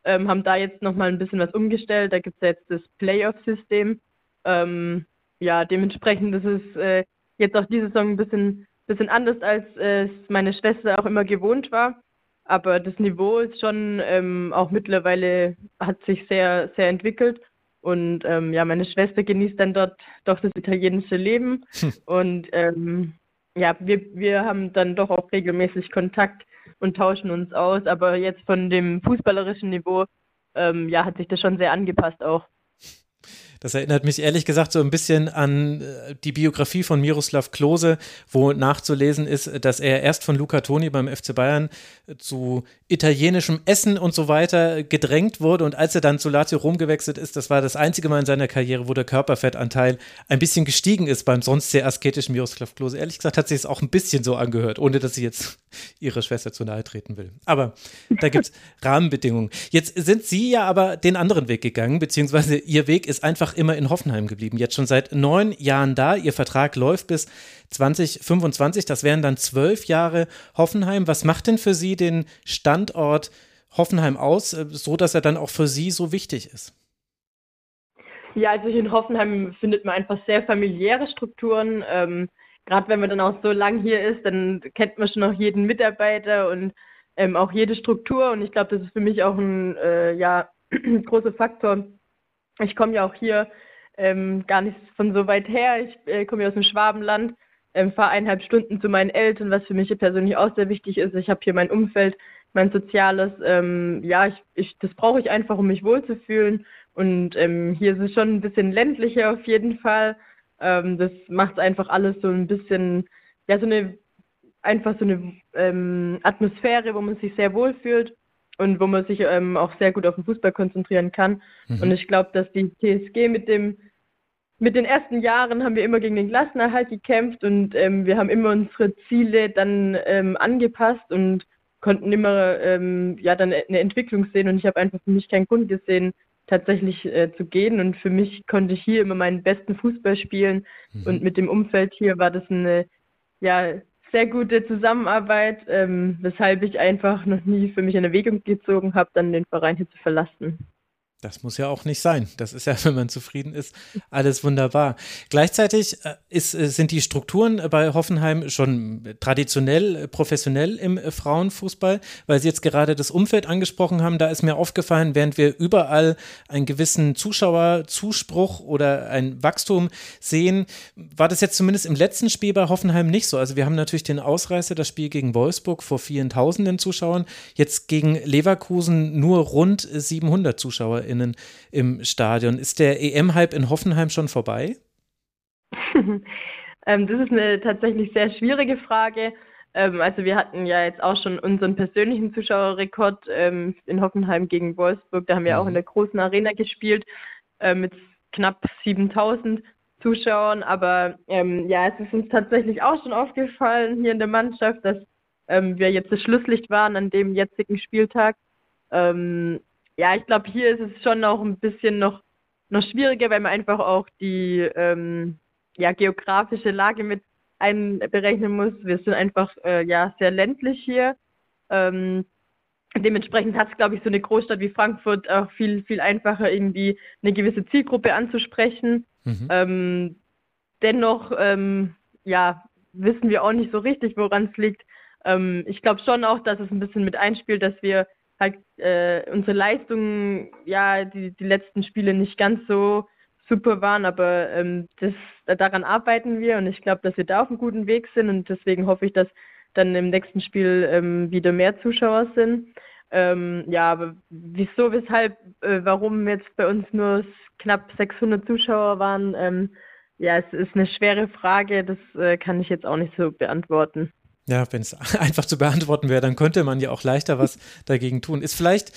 Ähm, haben da jetzt nochmal ein bisschen was umgestellt. Da gibt es ja jetzt das Playoff-System. Ähm, ja, dementsprechend ist es äh, jetzt auch diese Saison ein bisschen, bisschen anders, als äh, es meine Schwester auch immer gewohnt war. Aber das Niveau ist schon ähm, auch mittlerweile, hat sich sehr, sehr entwickelt. Und ähm, ja, meine Schwester genießt dann dort doch das italienische Leben. Hm. Und ähm, ja, wir, wir haben dann doch auch regelmäßig Kontakt und tauschen uns aus. Aber jetzt von dem fußballerischen Niveau, ähm, ja, hat sich das schon sehr angepasst auch. Das erinnert mich ehrlich gesagt so ein bisschen an äh, die Biografie von Miroslav Klose, wo nachzulesen ist, dass er erst von Luca Toni beim FC Bayern zu italienischem Essen und so weiter gedrängt wurde und als er dann zu Lazio Rom gewechselt ist, das war das einzige Mal in seiner Karriere, wo der Körperfettanteil ein bisschen gestiegen ist beim sonst sehr asketischen Miroslav Klose. Ehrlich gesagt hat sich es auch ein bisschen so angehört, ohne dass ich jetzt [LAUGHS] ihre Schwester zu nahe treten will. Aber da gibt es [LAUGHS] Rahmenbedingungen. Jetzt sind Sie ja aber den anderen Weg gegangen, beziehungsweise Ihr Weg ist einfach immer in Hoffenheim geblieben. Jetzt schon seit neun Jahren da. Ihr Vertrag läuft bis 2025. Das wären dann zwölf Jahre Hoffenheim. Was macht denn für Sie den Standort Hoffenheim aus, äh, so dass er dann auch für Sie so wichtig ist? Ja, also in Hoffenheim findet man einfach sehr familiäre Strukturen. Ähm, Gerade wenn man dann auch so lang hier ist, dann kennt man schon noch jeden Mitarbeiter und ähm, auch jede Struktur. Und ich glaube, das ist für mich auch ein äh, ja, [CLEARS THROAT] großer Faktor. Ich komme ja auch hier ähm, gar nicht von so weit her. Ich äh, komme ja aus dem Schwabenland ähm, fahre eineinhalb Stunden zu meinen Eltern, was für mich persönlich auch sehr wichtig ist. Ich habe hier mein Umfeld, mein Soziales. Ähm, ja, ich, ich, das brauche ich einfach, um mich wohlzufühlen. Und ähm, hier ist es schon ein bisschen ländlicher auf jeden Fall. Ähm, das macht einfach alles so ein bisschen, ja, so eine, einfach so eine ähm, Atmosphäre, wo man sich sehr wohlfühlt und wo man sich ähm, auch sehr gut auf den Fußball konzentrieren kann. Mhm. Und ich glaube, dass die TSG mit dem mit den ersten Jahren haben wir immer gegen den Klassenerhalt gekämpft und ähm, wir haben immer unsere Ziele dann ähm, angepasst und konnten immer ähm, ja dann eine Entwicklung sehen und ich habe einfach für mich keinen Grund gesehen, tatsächlich äh, zu gehen und für mich konnte ich hier immer meinen besten Fußball spielen mhm. und mit dem Umfeld hier war das eine ja sehr gute Zusammenarbeit, ähm, weshalb ich einfach noch nie für mich eine Erwägung gezogen habe, dann den Verein hier zu verlassen. Das muss ja auch nicht sein. Das ist ja, [LAUGHS] wenn man zufrieden ist, alles wunderbar. Gleichzeitig äh, ist, äh, sind die Strukturen bei Hoffenheim schon traditionell, äh, professionell im Frauenfußball, weil Sie jetzt gerade das Umfeld angesprochen haben. Da ist mir aufgefallen, während wir überall einen gewissen Zuschauerzuspruch oder ein Wachstum sehen, war das jetzt zumindest im letzten Spiel bei Hoffenheim nicht so. Also wir haben natürlich den Ausreißer, das Spiel gegen Wolfsburg vor vielen Tausenden Zuschauern, jetzt gegen Leverkusen nur rund 700 Zuschauer ZuschauerInnen im Stadion. Ist der EM-Hype in Hoffenheim schon vorbei? [LAUGHS] ähm, das ist eine tatsächlich sehr schwierige Frage. Ähm, also wir hatten ja jetzt auch schon unseren persönlichen Zuschauerrekord ähm, in Hoffenheim gegen Wolfsburg. Da haben wir mhm. auch in der großen Arena gespielt äh, mit knapp 7000 Zuschauern. Aber ähm, ja, es ist uns tatsächlich auch schon aufgefallen hier in der Mannschaft, dass wir jetzt das Schlusslicht waren an dem jetzigen Spieltag. Ähm, ja, ich glaube, hier ist es schon auch ein bisschen noch, noch schwieriger, weil man einfach auch die ähm, ja, geografische Lage mit einberechnen muss. Wir sind einfach äh, ja sehr ländlich hier. Ähm, dementsprechend hat es, glaube ich, so eine Großstadt wie Frankfurt auch viel, viel einfacher, irgendwie eine gewisse Zielgruppe anzusprechen. Mhm. Ähm, dennoch, ähm, ja, wissen wir auch nicht so richtig, woran es liegt. Ähm, ich glaube schon auch, dass es ein bisschen mit einspielt, dass wir äh, unsere Leistungen, ja, die, die letzten Spiele nicht ganz so super waren, aber ähm, das, daran arbeiten wir und ich glaube, dass wir da auf einem guten Weg sind und deswegen hoffe ich, dass dann im nächsten Spiel ähm, wieder mehr Zuschauer sind. Ähm, ja, aber wieso, weshalb, äh, warum jetzt bei uns nur knapp 600 Zuschauer waren, ähm, ja, es ist eine schwere Frage, das äh, kann ich jetzt auch nicht so beantworten. Ja, wenn es [LAUGHS] einfach zu beantworten wäre, dann könnte man ja auch leichter was [LAUGHS] dagegen tun. Ist vielleicht,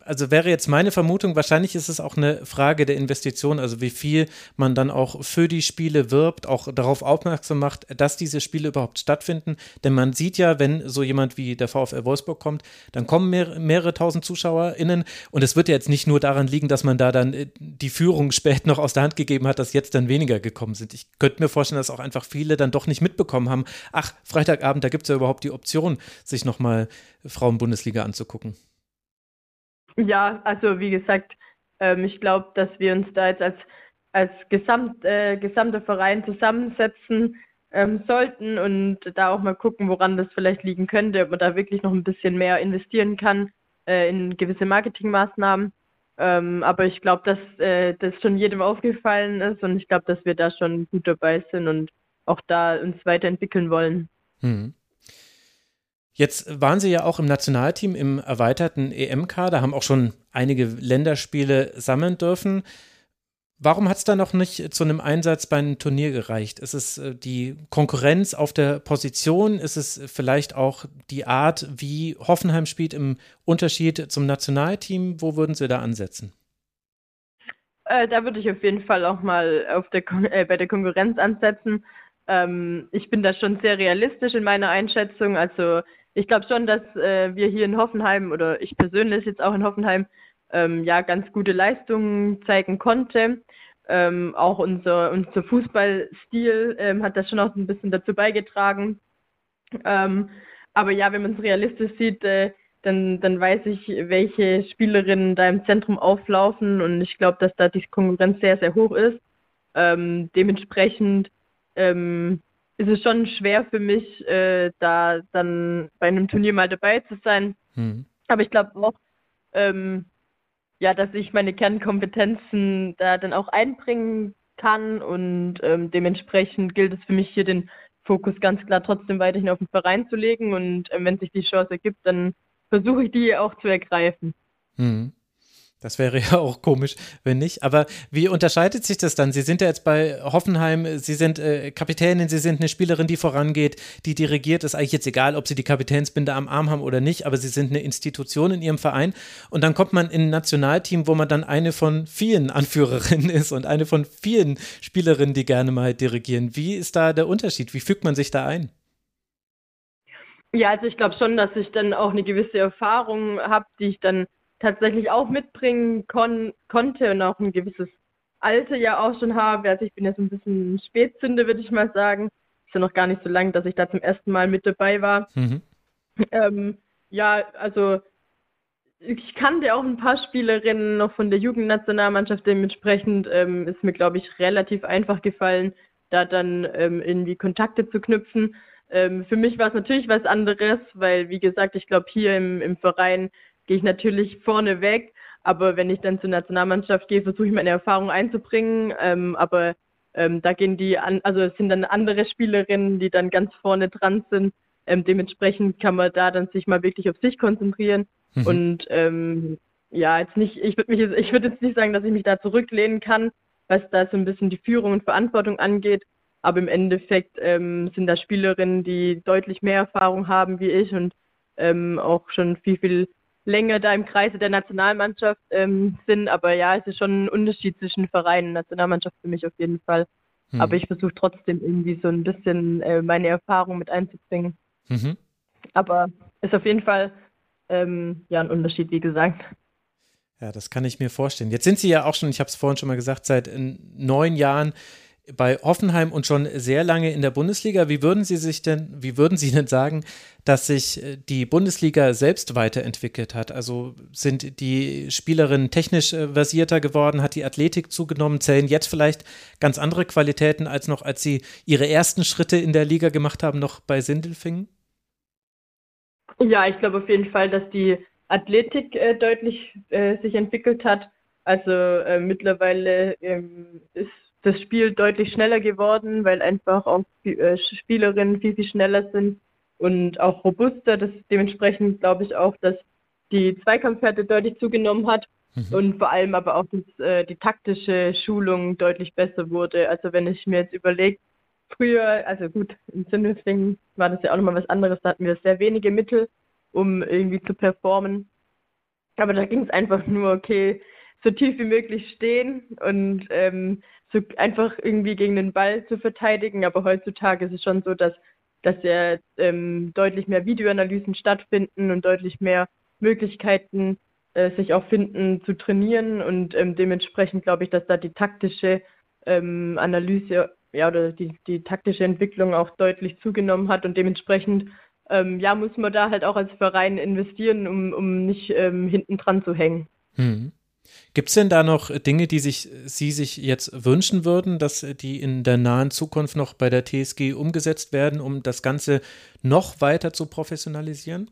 also wäre jetzt meine Vermutung, wahrscheinlich ist es auch eine Frage der Investition, also wie viel man dann auch für die Spiele wirbt, auch darauf aufmerksam macht, dass diese Spiele überhaupt stattfinden. Denn man sieht ja, wenn so jemand wie der VfL Wolfsburg kommt, dann kommen mehr, mehrere tausend ZuschauerInnen und es wird ja jetzt nicht nur daran liegen, dass man da dann äh, die Führung spät noch aus der Hand gegeben hat, dass jetzt dann weniger gekommen sind. Ich könnte mir vorstellen, dass auch einfach viele dann doch nicht mitbekommen haben, ach, Freitagabend, da gibt es ja überhaupt die Option, sich nochmal Frauen-Bundesliga anzugucken? Ja, also wie gesagt, ähm, ich glaube, dass wir uns da jetzt als, als Gesamt, äh, gesamter Verein zusammensetzen ähm, sollten und da auch mal gucken, woran das vielleicht liegen könnte, ob man da wirklich noch ein bisschen mehr investieren kann äh, in gewisse Marketingmaßnahmen. Ähm, aber ich glaube, dass äh, das schon jedem aufgefallen ist und ich glaube, dass wir da schon gut dabei sind und auch da uns weiterentwickeln wollen. Mhm. Jetzt waren Sie ja auch im Nationalteam im erweiterten EM-Kader, haben auch schon einige Länderspiele sammeln dürfen. Warum hat es da noch nicht zu einem Einsatz bei einem Turnier gereicht? Ist es äh, die Konkurrenz auf der Position? Ist es vielleicht auch die Art, wie Hoffenheim spielt im Unterschied zum Nationalteam? Wo würden Sie da ansetzen? Äh, da würde ich auf jeden Fall auch mal der äh, bei der Konkurrenz ansetzen. Ähm, ich bin da schon sehr realistisch in meiner Einschätzung. Also ich glaube schon, dass äh, wir hier in Hoffenheim oder ich persönlich jetzt auch in Hoffenheim ähm, ja ganz gute Leistungen zeigen konnte. Ähm, auch unser, unser Fußballstil ähm, hat das schon auch ein bisschen dazu beigetragen. Ähm, aber ja, wenn man es realistisch sieht, äh, dann, dann weiß ich, welche Spielerinnen da im Zentrum auflaufen und ich glaube, dass da die Konkurrenz sehr, sehr hoch ist. Ähm, dementsprechend ähm, ist es schon schwer für mich, äh, da dann bei einem Turnier mal dabei zu sein. Mhm. Aber ich glaube auch, ähm, ja, dass ich meine Kernkompetenzen da dann auch einbringen kann und ähm, dementsprechend gilt es für mich hier den Fokus ganz klar trotzdem weiterhin auf den Verein zu legen und äh, wenn sich die Chance ergibt, dann versuche ich die auch zu ergreifen. Mhm. Das wäre [LAUGHS] ja auch komisch, wenn nicht. Aber wie unterscheidet sich das dann? Sie sind ja jetzt bei Hoffenheim, Sie sind äh, Kapitänin, Sie sind eine Spielerin, die vorangeht, die dirigiert. Ist eigentlich jetzt egal, ob Sie die Kapitänsbinde am Arm haben oder nicht, aber Sie sind eine Institution in Ihrem Verein. Und dann kommt man in ein Nationalteam, wo man dann eine von vielen Anführerinnen ist und eine von vielen Spielerinnen, die gerne mal dirigieren. Wie ist da der Unterschied? Wie fügt man sich da ein? Ja, also ich glaube schon, dass ich dann auch eine gewisse Erfahrung habe, die ich dann tatsächlich auch mitbringen kon konnte und auch ein gewisses Alter ja auch schon habe. Also ich bin jetzt ein bisschen Spätzünder, würde ich mal sagen. Ist ja noch gar nicht so lange, dass ich da zum ersten Mal mit dabei war. Mhm. Ähm, ja, also ich kannte auch ein paar Spielerinnen noch von der Jugendnationalmannschaft. Dementsprechend ähm, ist mir, glaube ich, relativ einfach gefallen, da dann ähm, irgendwie Kontakte zu knüpfen. Ähm, für mich war es natürlich was anderes, weil, wie gesagt, ich glaube, hier im, im Verein gehe ich natürlich vorne weg. Aber wenn ich dann zur Nationalmannschaft gehe, versuche ich meine Erfahrung einzubringen. Ähm, aber ähm, da gehen die an, also es sind dann andere Spielerinnen, die dann ganz vorne dran sind. Ähm, dementsprechend kann man da dann sich mal wirklich auf sich konzentrieren. Mhm. Und ähm, ja, jetzt nicht, ich würde mich jetzt, ich würde jetzt nicht sagen, dass ich mich da zurücklehnen kann, was da so ein bisschen die Führung und Verantwortung angeht. Aber im Endeffekt ähm, sind da Spielerinnen, die deutlich mehr Erfahrung haben wie ich und ähm, auch schon viel, viel länger da im Kreise der Nationalmannschaft ähm, sind. Aber ja, es ist schon ein Unterschied zwischen Verein und Nationalmannschaft für mich auf jeden Fall. Mhm. Aber ich versuche trotzdem irgendwie so ein bisschen äh, meine Erfahrung mit einzubringen. Mhm. aber ist auf jeden Fall ähm, ja ein Unterschied, wie gesagt. Ja, das kann ich mir vorstellen. Jetzt sind Sie ja auch schon, ich habe es vorhin schon mal gesagt, seit neun Jahren bei Hoffenheim und schon sehr lange in der Bundesliga. Wie würden Sie sich denn, wie würden Sie denn sagen, dass sich äh, die Bundesliga selbst weiterentwickelt hat? Also sind die Spielerinnen technisch äh, versierter geworden, hat die Athletik zugenommen, zählen jetzt vielleicht ganz andere Qualitäten als noch, als Sie Ihre ersten Schritte in der Liga gemacht haben, noch bei Sindelfingen? Ja, ich glaube auf jeden Fall, dass die Athletik äh, deutlich äh, sich entwickelt hat. Also äh, mittlerweile ähm, ist das Spiel deutlich schneller geworden, weil einfach auch äh, Spielerinnen viel, viel schneller sind und auch robuster. Das dementsprechend glaube ich auch, dass die Zweikampfhärte deutlich zugenommen hat mhm. und vor allem aber auch dass, äh, die taktische Schulung deutlich besser wurde. Also wenn ich mir jetzt überlege, früher, also gut, im Sindelfingen war das ja auch nochmal was anderes, da hatten wir sehr wenige Mittel, um irgendwie zu performen. Aber da ging es einfach nur, okay, so tief wie möglich stehen und ähm, so einfach irgendwie gegen den Ball zu verteidigen. Aber heutzutage ist es schon so, dass, dass ja ähm, deutlich mehr Videoanalysen stattfinden und deutlich mehr Möglichkeiten äh, sich auch finden zu trainieren. Und ähm, dementsprechend glaube ich, dass da die taktische ähm, Analyse ja, oder die, die taktische Entwicklung auch deutlich zugenommen hat und dementsprechend ähm, ja, muss man da halt auch als Verein investieren, um, um nicht ähm, hinten dran zu hängen. Hm. Gibt es denn da noch Dinge, die sich Sie sich jetzt wünschen würden, dass die in der nahen Zukunft noch bei der TSG umgesetzt werden, um das Ganze noch weiter zu professionalisieren?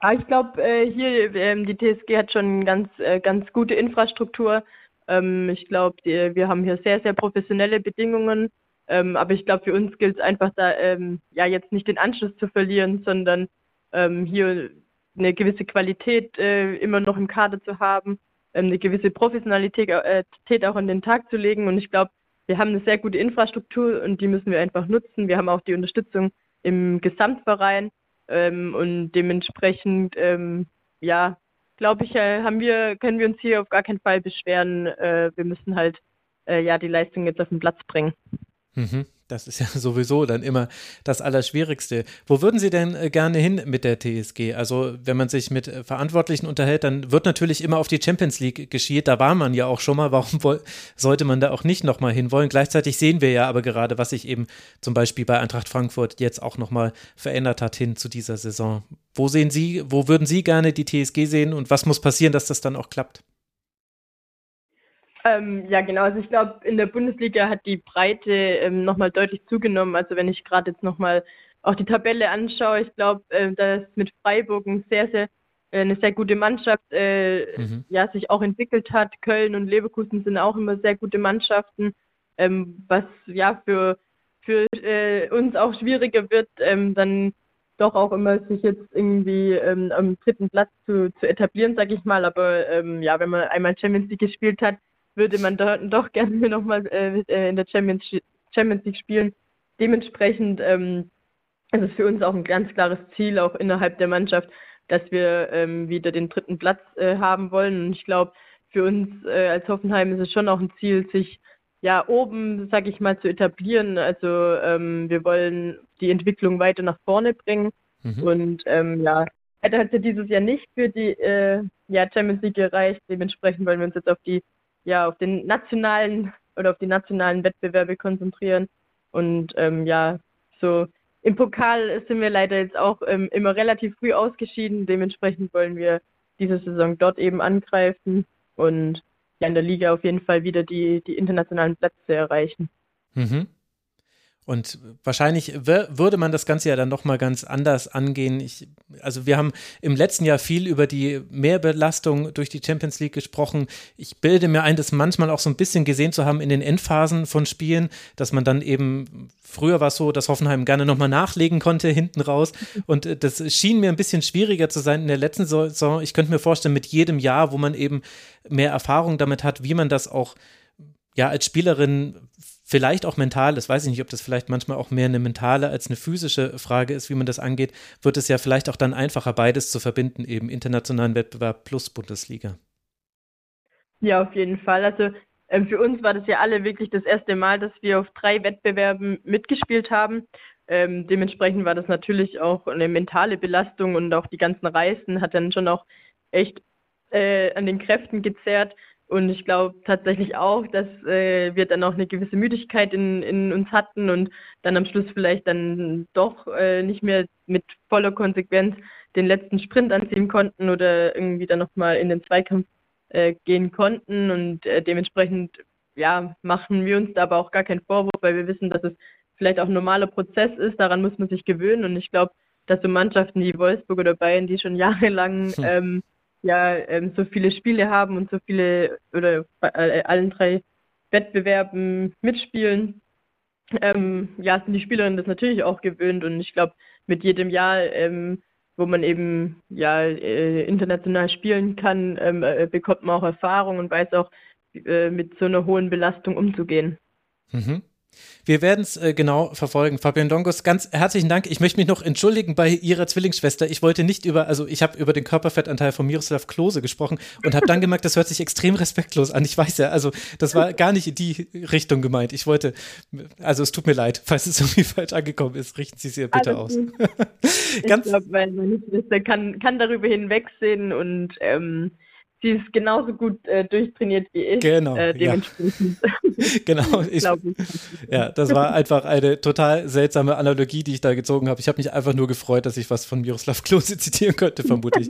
Ah, ich glaube, äh, hier ähm, die TSG hat schon ganz, äh, ganz gute Infrastruktur. Ähm, ich glaube, wir haben hier sehr, sehr professionelle Bedingungen. Ähm, aber ich glaube, für uns gilt es einfach da, ja, jetzt nicht den Anschluss zu verlieren, sondern hier eine gewisse Qualität äh, immer noch im Kader zu haben, ähm, eine gewisse Professionalität äh, auch an den Tag zu legen. Und ich glaube, wir haben eine sehr gute Infrastruktur und die müssen wir einfach nutzen. Wir haben auch die Unterstützung im Gesamtverein ähm, und dementsprechend, ähm, ja, glaube ich, äh, haben wir, können wir uns hier auf gar keinen Fall beschweren. Äh, wir müssen halt äh, ja die Leistung jetzt auf den Platz bringen. Mhm. Das ist ja [LAUGHS] sowieso dann immer das Allerschwierigste. Wo würden Sie denn äh, gerne hin mit der TSG? Also, wenn man sich mit äh, Verantwortlichen unterhält, dann wird natürlich immer auf die Champions League geschielt. Da war man ja auch schon mal. Warum sollte man da auch nicht nochmal hinwollen? Gleichzeitig sehen wir ja aber gerade, was sich eben zum Beispiel bei Eintracht Frankfurt jetzt auch nochmal verändert hat hin zu dieser Saison. Wo sehen Sie, wo würden Sie gerne die TSG sehen und was muss passieren, dass das dann auch klappt? Ähm, ja, genau. Also ich glaube, in der Bundesliga hat die Breite ähm, nochmal deutlich zugenommen. Also wenn ich gerade jetzt nochmal auch die Tabelle anschaue, ich glaube, äh, dass mit Freiburg ein sehr, sehr, äh, eine sehr gute Mannschaft äh, mhm. ja, sich auch entwickelt hat. Köln und Leverkusen sind auch immer sehr gute Mannschaften, ähm, was ja für, für äh, uns auch schwieriger wird, ähm, dann doch auch immer sich jetzt irgendwie ähm, am dritten Platz zu, zu etablieren, sage ich mal. Aber ähm, ja, wenn man einmal Champions League gespielt hat, würde man da [LAUGHS] doch gerne nochmal äh, äh, in der Champions, Champions League spielen. Dementsprechend ähm, ist es für uns auch ein ganz klares Ziel, auch innerhalb der Mannschaft, dass wir ähm, wieder den dritten Platz äh, haben wollen. Und ich glaube, für uns äh, als Hoffenheim ist es schon auch ein Ziel, sich ja oben, sag ich mal, zu etablieren. Also ähm, wir wollen die Entwicklung weiter nach vorne bringen. Mhm. Und ähm, ja, es ja dieses Jahr nicht für die äh, ja, Champions League gereicht. Dementsprechend wollen wir uns jetzt auf die ja auf den nationalen [LAUGHS] oder auf die nationalen Wettbewerbe konzentrieren. Und ähm, ja, so im Pokal sind wir leider jetzt auch ähm, immer relativ früh ausgeschieden. Dementsprechend wollen wir diese Saison dort eben angreifen und ja in der Liga auf jeden Fall wieder die, die internationalen Plätze erreichen. Mhm. Und wahrscheinlich würde man das Ganze ja dann nochmal ganz anders angehen. Ich, also wir haben im letzten Jahr viel über die Mehrbelastung durch die Champions League gesprochen. Ich bilde mir ein, das manchmal auch so ein bisschen gesehen zu haben in den Endphasen von Spielen, dass man dann eben, früher war es so, dass Hoffenheim gerne nochmal nachlegen konnte hinten raus. [LAUGHS] Und das schien mir ein bisschen schwieriger zu sein in der letzten Saison. Ich könnte mir vorstellen, mit jedem Jahr, wo man eben mehr Erfahrung damit hat, wie man das auch ja als Spielerin vielleicht auch mental, das weiß ich nicht, ob das vielleicht manchmal auch mehr eine mentale als eine physische Frage ist, wie man das angeht, wird es ja vielleicht auch dann einfacher, beides zu verbinden, eben internationalen Wettbewerb plus Bundesliga. Ja, auf jeden Fall. Also ähm, für uns war das ja alle wirklich das erste Mal, dass wir auf drei Wettbewerben mitgespielt haben. Ähm, dementsprechend war das natürlich auch eine mentale Belastung und auch die ganzen Reisen hat dann schon auch echt äh, an den Kräften gezerrt. Und ich glaube tatsächlich auch, dass äh, wir dann auch eine gewisse Müdigkeit in, in uns hatten und dann am Schluss vielleicht dann doch äh, nicht mehr mit voller Konsequenz den letzten Sprint anziehen konnten oder irgendwie dann nochmal in den Zweikampf äh, gehen konnten. Und äh, dementsprechend ja, machen wir uns da aber auch gar keinen Vorwurf, weil wir wissen, dass es vielleicht auch ein normaler Prozess ist. Daran muss man sich gewöhnen. Und ich glaube, dass so Mannschaften wie Wolfsburg oder Bayern, die schon [LAUGHS] jahrelang hm. ähm, ja ähm, so viele Spiele haben und so viele oder bei äh, allen drei Wettbewerben mitspielen, ähm, ja, sind die Spielerinnen das natürlich auch gewöhnt und ich glaube, mit jedem Jahr, ähm, wo man eben ja äh, international spielen kann, ähm, äh, bekommt man auch Erfahrung und weiß auch, äh, mit so einer hohen Belastung umzugehen. Mhm. Wir werden es äh, genau verfolgen. Fabian Dongos, ganz herzlichen Dank. Ich möchte mich noch entschuldigen bei Ihrer Zwillingsschwester. Ich wollte nicht über, also ich habe über den Körperfettanteil von Miroslav Klose gesprochen und habe dann gemerkt, das hört sich extrem respektlos an. Ich weiß ja, also das war gar nicht in die Richtung gemeint. Ich wollte, also es tut mir leid, falls es irgendwie falsch angekommen ist. Richten Sie es ihr bitte Alles aus. [LAUGHS] ich glaube, meine Schwester kann, kann darüber hinwegsehen und ähm, sie ist genauso gut äh, durchtrainiert wie ich. Genau. Äh, dementsprechend. Ja. [LAUGHS] genau. [LAUGHS] Ich, ja, das war einfach eine total seltsame Analogie, die ich da gezogen habe. Ich habe mich einfach nur gefreut, dass ich was von Miroslav Klose [LAUGHS] zitieren könnte, vermutlich.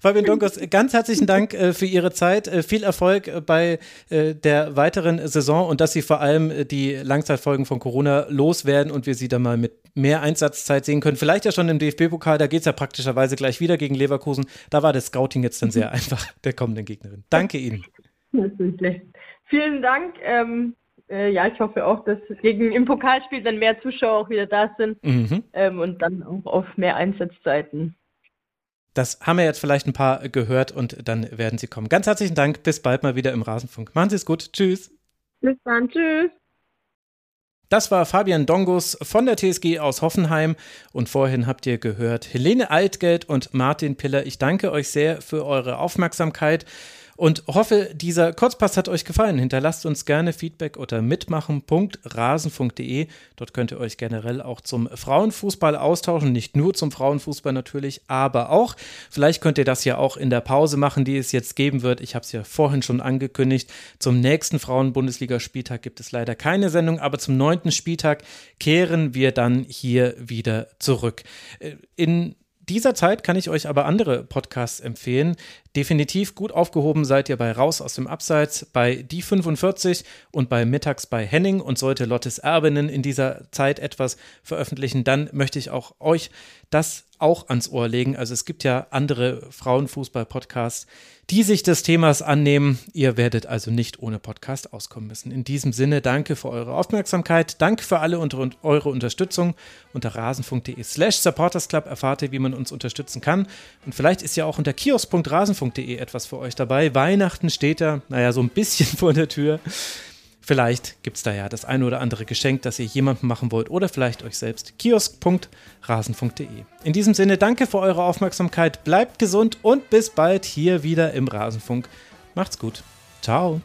Fabian Donkos, ganz herzlichen Dank äh, für Ihre Zeit. Äh, viel Erfolg äh, bei äh, der weiteren Saison und dass Sie vor allem die Langzeitfolgen von Corona loswerden und wir Sie dann mal mit mehr Einsatzzeit sehen können. Vielleicht ja schon im DFB-Pokal, da geht es ja praktischerweise gleich wieder gegen Leverkusen. Da war das Scouting jetzt dann sehr einfach der kommenden Gegnerin. Danke Ihnen. Natürlich. Vielen Dank. Ähm, äh, ja, ich hoffe auch, dass gegen im Pokalspiel dann mehr Zuschauer auch wieder da sind mhm. ähm, und dann auch auf mehr Einsatzzeiten. Das haben wir jetzt vielleicht ein paar gehört und dann werden sie kommen. Ganz herzlichen Dank. Bis bald mal wieder im Rasenfunk. Machen Sie es gut. Tschüss. Bis dann. Tschüss. Das war Fabian Dongus von der TSG aus Hoffenheim und vorhin habt ihr gehört Helene Altgeld und Martin Piller. Ich danke euch sehr für eure Aufmerksamkeit und hoffe, dieser Kurzpass hat euch gefallen. Hinterlasst uns gerne Feedback unter mitmachen.rasenfunk.de. Dort könnt ihr euch generell auch zum Frauenfußball austauschen. Nicht nur zum Frauenfußball natürlich, aber auch. Vielleicht könnt ihr das ja auch in der Pause machen, die es jetzt geben wird. Ich habe es ja vorhin schon angekündigt. Zum nächsten Frauen-Bundesliga-Spieltag gibt es leider keine Sendung, aber zum neunten Spieltag kehren wir dann hier wieder zurück. Äh, in dieser Zeit kann ich euch aber andere Podcasts empfehlen. Definitiv gut aufgehoben seid ihr bei Raus aus dem Abseits, bei Die 45 und bei Mittags bei Henning. Und sollte Lottes Erbinnen in dieser Zeit etwas veröffentlichen, dann möchte ich auch euch das auch ans Ohr legen. Also es gibt ja andere Frauenfußball-Podcasts, die sich des Themas annehmen. Ihr werdet also nicht ohne Podcast auskommen müssen. In diesem Sinne, danke für eure Aufmerksamkeit. Danke für alle und eure Unterstützung. Unter rasenfunk.de slash supportersclub erfahrt ihr, wie man uns unterstützen kann. Und vielleicht ist ja auch unter kiosk.rasenfunk.de etwas für euch dabei. Weihnachten steht da, naja, so ein bisschen [LAUGHS] vor der Tür. Vielleicht gibt es da ja das eine oder andere Geschenk, das ihr jemandem machen wollt oder vielleicht euch selbst. kiosk.rasen.de. In diesem Sinne, danke für eure Aufmerksamkeit, bleibt gesund und bis bald hier wieder im Rasenfunk. Macht's gut. Ciao.